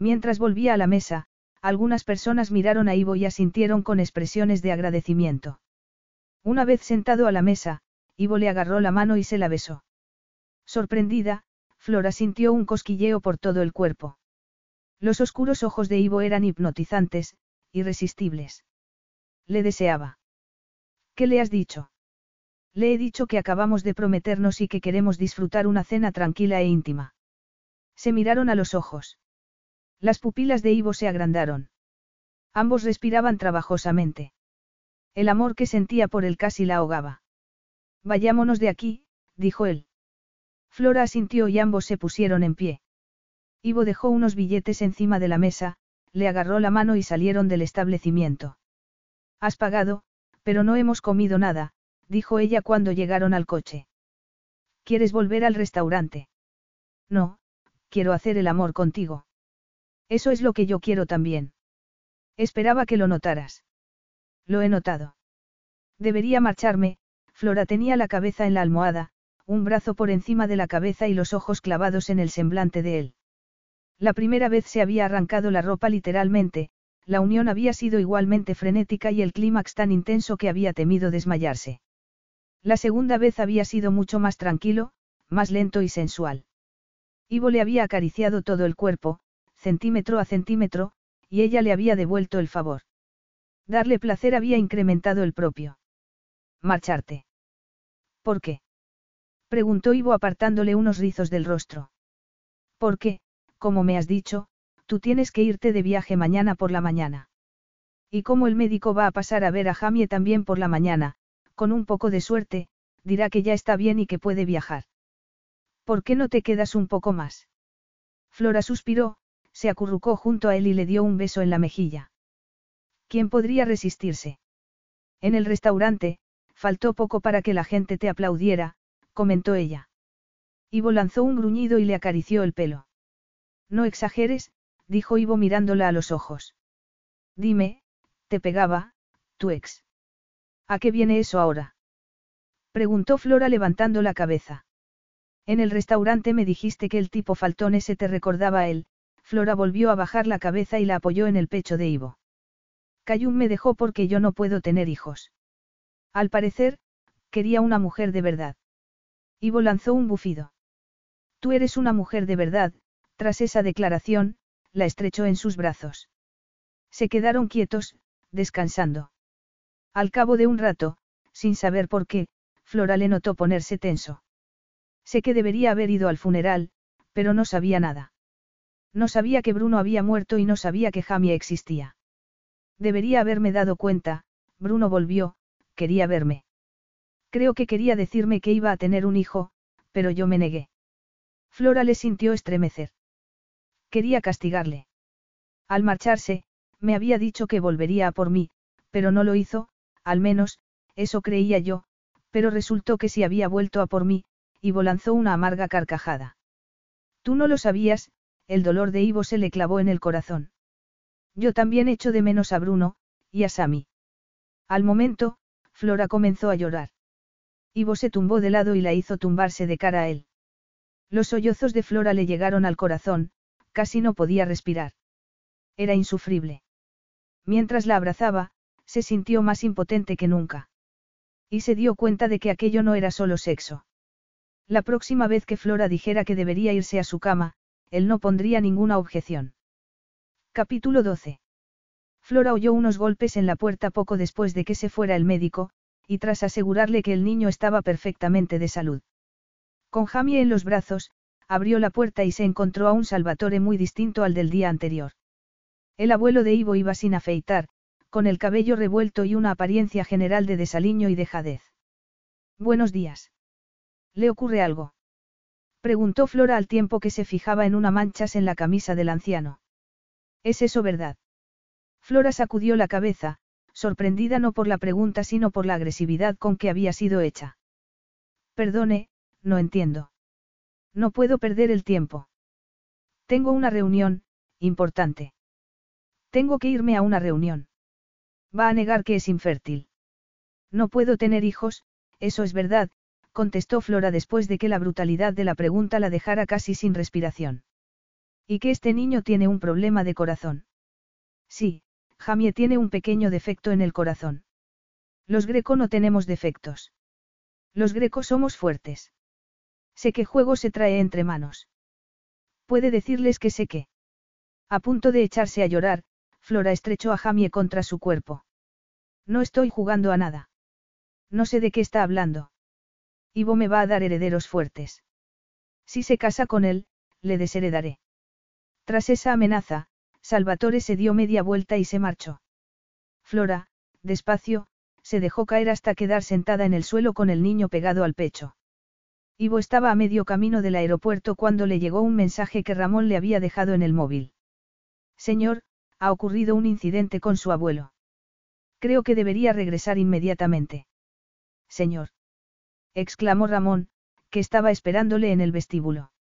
Mientras volvía a la mesa, algunas personas miraron a Ivo y asintieron con expresiones de agradecimiento. Una vez sentado a la mesa, Ivo le agarró la mano y se la besó. Sorprendida, Flora sintió un cosquilleo por todo el cuerpo. Los oscuros ojos de Ivo eran hipnotizantes, irresistibles. Le deseaba. ¿Qué le has dicho? Le he dicho que acabamos de prometernos y que queremos disfrutar una cena tranquila e íntima. Se miraron a los ojos. Las pupilas de Ivo se agrandaron. Ambos respiraban trabajosamente. El amor que sentía por él casi la ahogaba. Vayámonos de aquí, dijo él. Flora asintió y ambos se pusieron en pie. Ivo dejó unos billetes encima de la mesa, le agarró la mano y salieron del establecimiento. Has pagado, pero no hemos comido nada, dijo ella cuando llegaron al coche. ¿Quieres volver al restaurante? No, quiero hacer el amor contigo. Eso es lo que yo quiero también. Esperaba que lo notaras. Lo he notado. Debería marcharme, Flora tenía la cabeza en la almohada, un brazo por encima de la cabeza y los ojos clavados en el semblante de él. La primera vez se había arrancado la ropa literalmente, la unión había sido igualmente frenética y el clímax tan intenso que había temido desmayarse. La segunda vez había sido mucho más tranquilo, más lento y sensual. Ivo le había acariciado todo el cuerpo, centímetro a centímetro, y ella le había devuelto el favor. Darle placer había incrementado el propio. Marcharte. ¿Por qué? preguntó Ivo apartándole unos rizos del rostro. Porque, como me has dicho, tú tienes que irte de viaje mañana por la mañana. Y como el médico va a pasar a ver a Jamie también por la mañana, con un poco de suerte, dirá que ya está bien y que puede viajar. ¿Por qué no te quedas un poco más? Flora suspiró, se acurrucó junto a él y le dio un beso en la mejilla. ¿Quién podría resistirse? En el restaurante, faltó poco para que la gente te aplaudiera, comentó ella. Ivo lanzó un gruñido y le acarició el pelo. No exageres, dijo Ivo mirándola a los ojos. Dime, te pegaba, tu ex. ¿A qué viene eso ahora? Preguntó Flora levantando la cabeza. En el restaurante me dijiste que el tipo faltón ese te recordaba a él, Flora volvió a bajar la cabeza y la apoyó en el pecho de Ivo. Cayún me dejó porque yo no puedo tener hijos. Al parecer, quería una mujer de verdad. Ivo lanzó un bufido. Tú eres una mujer de verdad, tras esa declaración, la estrechó en sus brazos. Se quedaron quietos, descansando. Al cabo de un rato, sin saber por qué, Flora le notó ponerse tenso. Sé que debería haber ido al funeral, pero no sabía nada. No sabía que Bruno había muerto y no sabía que Jamie existía. Debería haberme dado cuenta, Bruno volvió, quería verme. Creo que quería decirme que iba a tener un hijo, pero yo me negué. Flora le sintió estremecer. Quería castigarle. Al marcharse, me había dicho que volvería a por mí, pero no lo hizo, al menos, eso creía yo, pero resultó que sí había vuelto a por mí, Ivo lanzó una amarga carcajada. Tú no lo sabías, el dolor de Ivo se le clavó en el corazón. Yo también echo de menos a Bruno, y a Sami. Al momento, Flora comenzó a llorar. Ivo se tumbó de lado y la hizo tumbarse de cara a él. Los sollozos de Flora le llegaron al corazón, casi no podía respirar. Era insufrible. Mientras la abrazaba, se sintió más impotente que nunca. Y se dio cuenta de que aquello no era solo sexo. La próxima vez que Flora dijera que debería irse a su cama, él no pondría ninguna objeción. Capítulo 12. Flora oyó unos golpes en la puerta poco después de que se fuera el médico, y tras asegurarle que el niño estaba perfectamente de salud. Con Jamie en los brazos, abrió la puerta y se encontró a un Salvatore muy distinto al del día anterior. El abuelo de Ivo iba sin afeitar, con el cabello revuelto y una apariencia general de desaliño y dejadez. Buenos días. ¿Le ocurre algo? Preguntó Flora al tiempo que se fijaba en una manchas en la camisa del anciano. ¿Es eso verdad? Flora sacudió la cabeza, sorprendida no por la pregunta sino por la agresividad con que había sido hecha. Perdone, no entiendo. No puedo perder el tiempo. Tengo una reunión, importante. Tengo que irme a una reunión. Va a negar que es infértil. No puedo tener hijos, eso es verdad, contestó Flora después de que la brutalidad de la pregunta la dejara casi sin respiración. ¿Y que este niño tiene un problema de corazón? Sí, Jamie tiene un pequeño defecto en el corazón. Los greco no tenemos defectos. Los grecos somos fuertes. Sé qué juego se trae entre manos. Puede decirles que sé qué. A punto de echarse a llorar, Flora estrechó a Jamie contra su cuerpo. No estoy jugando a nada. No sé de qué está hablando. Ivo me va a dar herederos fuertes. Si se casa con él, le desheredaré. Tras esa amenaza, Salvatore se dio media vuelta y se marchó. Flora, despacio, se dejó caer hasta quedar sentada en el suelo con el niño pegado al pecho. Ivo estaba a medio camino del aeropuerto cuando le llegó un mensaje que Ramón le había dejado en el móvil. Señor, ha ocurrido un incidente con su abuelo. Creo que debería regresar inmediatamente. Señor exclamó Ramón, que estaba esperándole en el vestíbulo.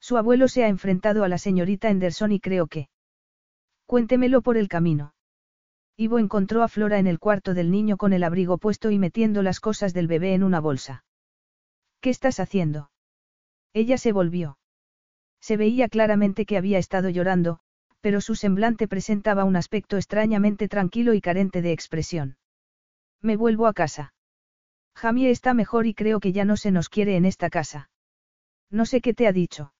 Su abuelo se ha enfrentado a la señorita Henderson y creo que... Cuéntemelo por el camino. Ivo encontró a Flora en el cuarto del niño con el abrigo puesto y metiendo las cosas del bebé en una bolsa. ¿Qué estás haciendo? Ella se volvió. Se veía claramente que había estado llorando, pero su semblante presentaba un aspecto extrañamente tranquilo y carente de expresión. Me vuelvo a casa. Jamie está mejor y creo que ya no se nos quiere en esta casa. No sé qué te ha dicho.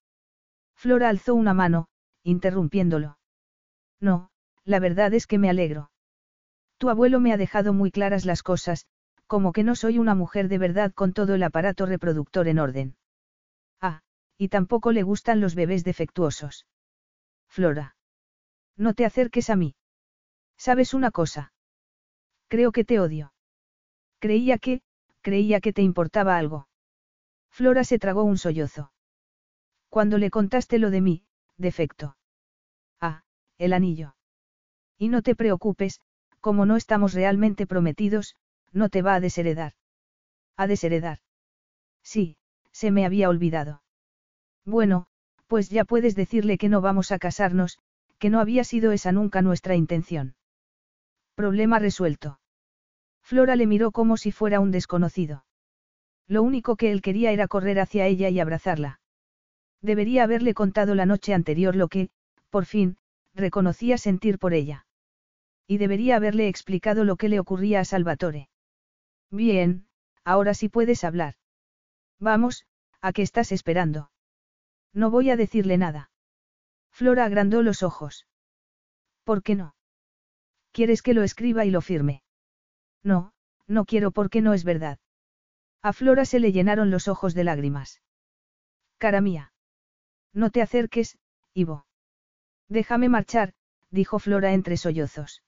Flora alzó una mano, interrumpiéndolo. No, la verdad es que me alegro. Tu abuelo me ha dejado muy claras las cosas, como que no soy una mujer de verdad con todo el aparato reproductor en orden. Ah, y tampoco le gustan los bebés defectuosos. Flora. No te acerques a mí. ¿Sabes una cosa? Creo que te odio. Creía que, creía que te importaba algo. Flora se tragó un sollozo. Cuando le contaste lo de mí, defecto. Ah, el anillo. Y no te preocupes, como no estamos realmente prometidos, no te va a desheredar. ¿A desheredar? Sí, se me había olvidado. Bueno, pues ya puedes decirle que no vamos a casarnos, que no había sido esa nunca nuestra intención. Problema resuelto. Flora le miró como si fuera un desconocido. Lo único que él quería era correr hacia ella y abrazarla. Debería haberle contado la noche anterior lo que, por fin, reconocía sentir por ella. Y debería haberle explicado lo que le ocurría a Salvatore. Bien, ahora sí puedes hablar. Vamos, ¿a qué estás esperando? No voy a decirle nada. Flora agrandó los ojos. ¿Por qué no? ¿Quieres que lo escriba y lo firme? No, no quiero porque no es verdad. A Flora se le llenaron los ojos de lágrimas. Cara mía. No te acerques, Ivo. Déjame marchar, dijo Flora entre sollozos.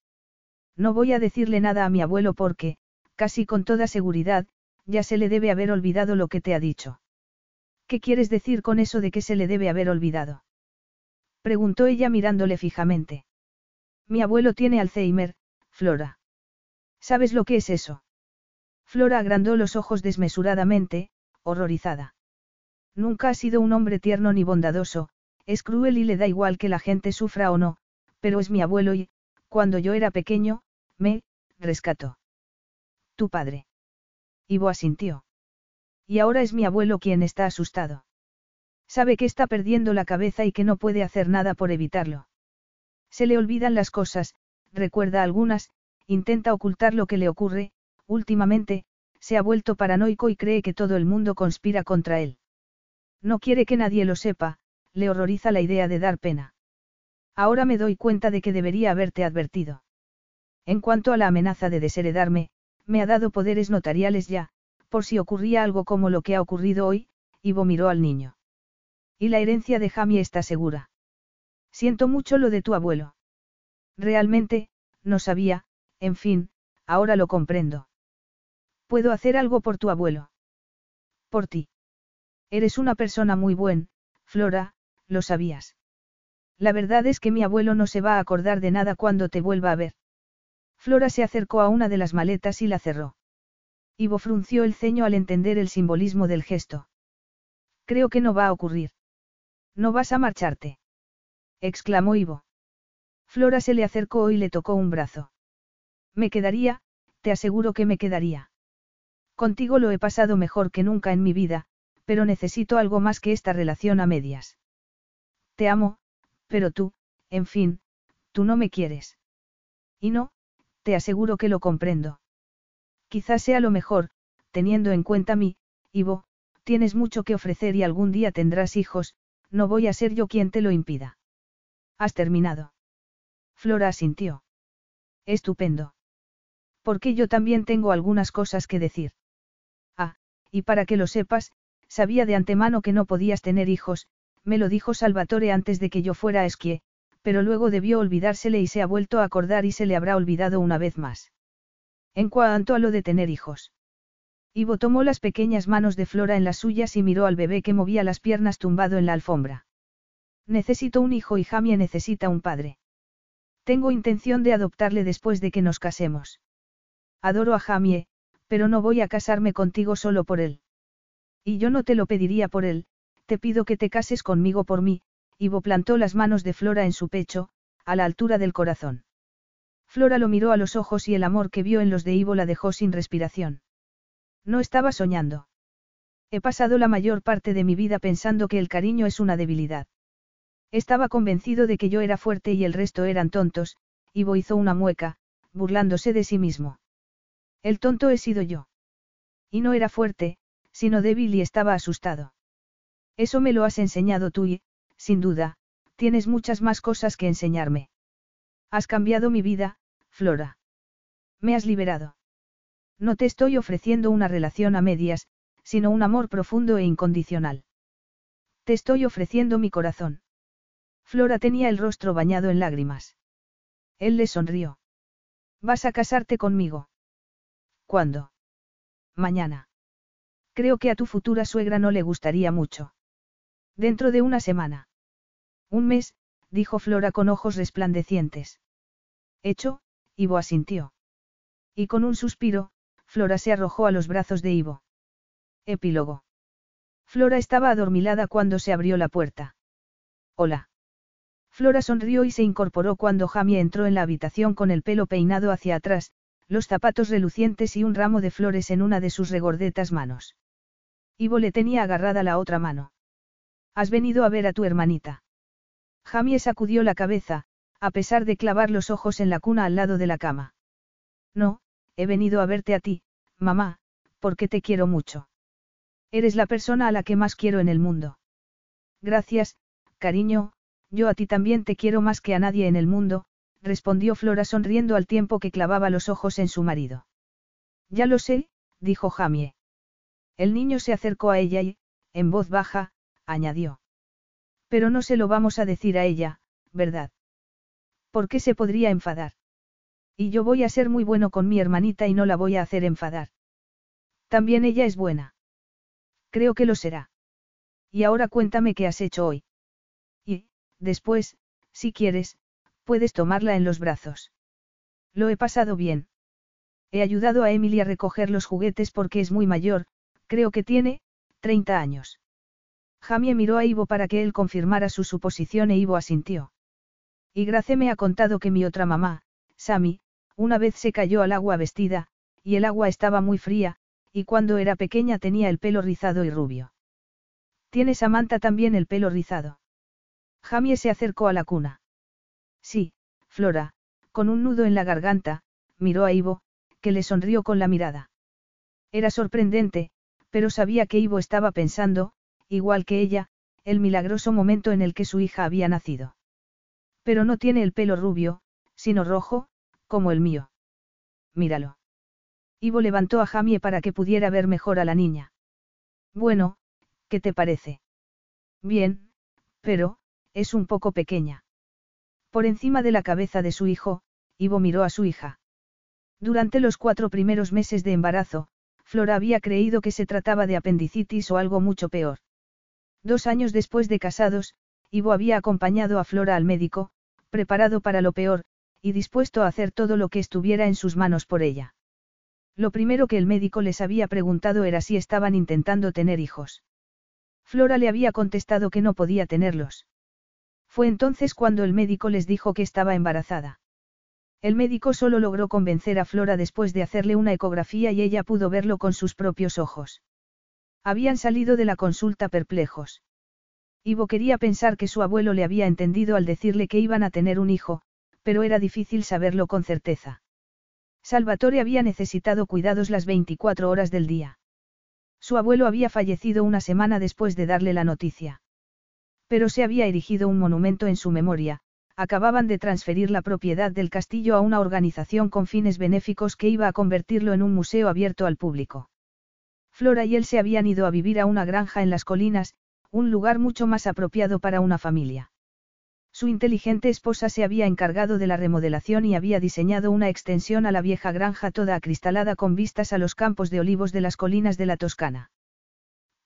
No voy a decirle nada a mi abuelo porque, casi con toda seguridad, ya se le debe haber olvidado lo que te ha dicho. ¿Qué quieres decir con eso de que se le debe haber olvidado? Preguntó ella mirándole fijamente. Mi abuelo tiene Alzheimer, Flora. ¿Sabes lo que es eso? Flora agrandó los ojos desmesuradamente, horrorizada. Nunca ha sido un hombre tierno ni bondadoso, es cruel y le da igual que la gente sufra o no, pero es mi abuelo y, cuando yo era pequeño, me, rescató. Tu padre. Ivo asintió. Y ahora es mi abuelo quien está asustado. Sabe que está perdiendo la cabeza y que no puede hacer nada por evitarlo. Se le olvidan las cosas, recuerda algunas, intenta ocultar lo que le ocurre, últimamente, se ha vuelto paranoico y cree que todo el mundo conspira contra él. No quiere que nadie lo sepa, le horroriza la idea de dar pena. Ahora me doy cuenta de que debería haberte advertido. En cuanto a la amenaza de desheredarme, me ha dado poderes notariales ya, por si ocurría algo como lo que ha ocurrido hoy, y miró al niño. Y la herencia de Jamie está segura. Siento mucho lo de tu abuelo. Realmente, no sabía, en fin, ahora lo comprendo. ¿Puedo hacer algo por tu abuelo? Por ti. Eres una persona muy buena, Flora, lo sabías. La verdad es que mi abuelo no se va a acordar de nada cuando te vuelva a ver. Flora se acercó a una de las maletas y la cerró. Ivo frunció el ceño al entender el simbolismo del gesto. Creo que no va a ocurrir. No vas a marcharte. exclamó Ivo. Flora se le acercó y le tocó un brazo. Me quedaría, te aseguro que me quedaría. Contigo lo he pasado mejor que nunca en mi vida, pero necesito algo más que esta relación a medias. Te amo, pero tú, en fin, tú no me quieres. Y no, te aseguro que lo comprendo. Quizás sea lo mejor, teniendo en cuenta mi, Ivo, tienes mucho que ofrecer y algún día tendrás hijos, no voy a ser yo quien te lo impida. Has terminado. Flora asintió. Estupendo porque yo también tengo algunas cosas que decir. Ah, y para que lo sepas, sabía de antemano que no podías tener hijos, me lo dijo Salvatore antes de que yo fuera a esquí, pero luego debió olvidársele y se ha vuelto a acordar y se le habrá olvidado una vez más. En cuanto a lo de tener hijos. Ivo tomó las pequeñas manos de Flora en las suyas y miró al bebé que movía las piernas tumbado en la alfombra. Necesito un hijo y Jamie necesita un padre. Tengo intención de adoptarle después de que nos casemos. Adoro a Jamie, pero no voy a casarme contigo solo por él. Y yo no te lo pediría por él, te pido que te cases conmigo por mí, Ivo plantó las manos de Flora en su pecho, a la altura del corazón. Flora lo miró a los ojos y el amor que vio en los de Ivo la dejó sin respiración. No estaba soñando. He pasado la mayor parte de mi vida pensando que el cariño es una debilidad. Estaba convencido de que yo era fuerte y el resto eran tontos, Ivo hizo una mueca, burlándose de sí mismo. El tonto he sido yo. Y no era fuerte, sino débil y estaba asustado. Eso me lo has enseñado tú y, sin duda, tienes muchas más cosas que enseñarme. Has cambiado mi vida, Flora. Me has liberado. No te estoy ofreciendo una relación a medias, sino un amor profundo e incondicional. Te estoy ofreciendo mi corazón. Flora tenía el rostro bañado en lágrimas. Él le sonrió. ¿Vas a casarte conmigo? ¿Cuándo? Mañana. Creo que a tu futura suegra no le gustaría mucho. Dentro de una semana. Un mes, dijo Flora con ojos resplandecientes. Hecho, Ivo asintió. Y con un suspiro, Flora se arrojó a los brazos de Ivo. Epílogo. Flora estaba adormilada cuando se abrió la puerta. Hola. Flora sonrió y se incorporó cuando Jamie entró en la habitación con el pelo peinado hacia atrás, los zapatos relucientes y un ramo de flores en una de sus regordetas manos. Ivo le tenía agarrada la otra mano. Has venido a ver a tu hermanita. Jamie sacudió la cabeza, a pesar de clavar los ojos en la cuna al lado de la cama. No, he venido a verte a ti, mamá, porque te quiero mucho. Eres la persona a la que más quiero en el mundo. Gracias, cariño, yo a ti también te quiero más que a nadie en el mundo, respondió Flora sonriendo al tiempo que clavaba los ojos en su marido. Ya lo sé, dijo Jamie. El niño se acercó a ella y, en voz baja, añadió. Pero no se lo vamos a decir a ella, ¿verdad? ¿Por qué se podría enfadar? Y yo voy a ser muy bueno con mi hermanita y no la voy a hacer enfadar. También ella es buena. Creo que lo será. Y ahora cuéntame qué has hecho hoy. Y, después, si quieres, puedes tomarla en los brazos. Lo he pasado bien. He ayudado a Emily a recoger los juguetes porque es muy mayor, creo que tiene, 30 años. Jamie miró a Ivo para que él confirmara su suposición e Ivo asintió. Y Grace me ha contado que mi otra mamá, Sammy, una vez se cayó al agua vestida, y el agua estaba muy fría, y cuando era pequeña tenía el pelo rizado y rubio. ¿Tiene Samantha también el pelo rizado? Jamie se acercó a la cuna. Sí, Flora, con un nudo en la garganta, miró a Ivo, que le sonrió con la mirada. Era sorprendente, pero sabía que Ivo estaba pensando, igual que ella, el milagroso momento en el que su hija había nacido. Pero no tiene el pelo rubio, sino rojo, como el mío. Míralo. Ivo levantó a Jamie para que pudiera ver mejor a la niña. Bueno, ¿qué te parece? Bien, pero, es un poco pequeña. Por encima de la cabeza de su hijo, Ivo miró a su hija. Durante los cuatro primeros meses de embarazo, Flora había creído que se trataba de apendicitis o algo mucho peor. Dos años después de casados, Ivo había acompañado a Flora al médico, preparado para lo peor, y dispuesto a hacer todo lo que estuviera en sus manos por ella. Lo primero que el médico les había preguntado era si estaban intentando tener hijos. Flora le había contestado que no podía tenerlos. Fue entonces cuando el médico les dijo que estaba embarazada. El médico solo logró convencer a Flora después de hacerle una ecografía y ella pudo verlo con sus propios ojos. Habían salido de la consulta perplejos. Ivo quería pensar que su abuelo le había entendido al decirle que iban a tener un hijo, pero era difícil saberlo con certeza. Salvatore había necesitado cuidados las 24 horas del día. Su abuelo había fallecido una semana después de darle la noticia. Pero se había erigido un monumento en su memoria, acababan de transferir la propiedad del castillo a una organización con fines benéficos que iba a convertirlo en un museo abierto al público. Flora y él se habían ido a vivir a una granja en las colinas, un lugar mucho más apropiado para una familia. Su inteligente esposa se había encargado de la remodelación y había diseñado una extensión a la vieja granja toda acristalada con vistas a los campos de olivos de las colinas de la Toscana.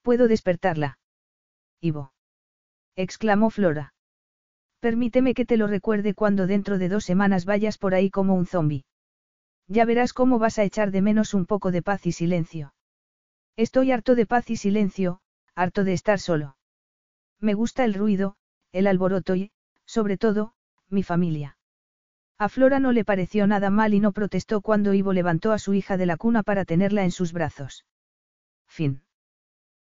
¿Puedo despertarla? Ivo exclamó Flora. Permíteme que te lo recuerde cuando dentro de dos semanas vayas por ahí como un zombi. Ya verás cómo vas a echar de menos un poco de paz y silencio. Estoy harto de paz y silencio, harto de estar solo. Me gusta el ruido, el alboroto y, sobre todo, mi familia. A Flora no le pareció nada mal y no protestó cuando Ivo levantó a su hija de la cuna para tenerla en sus brazos. Fin.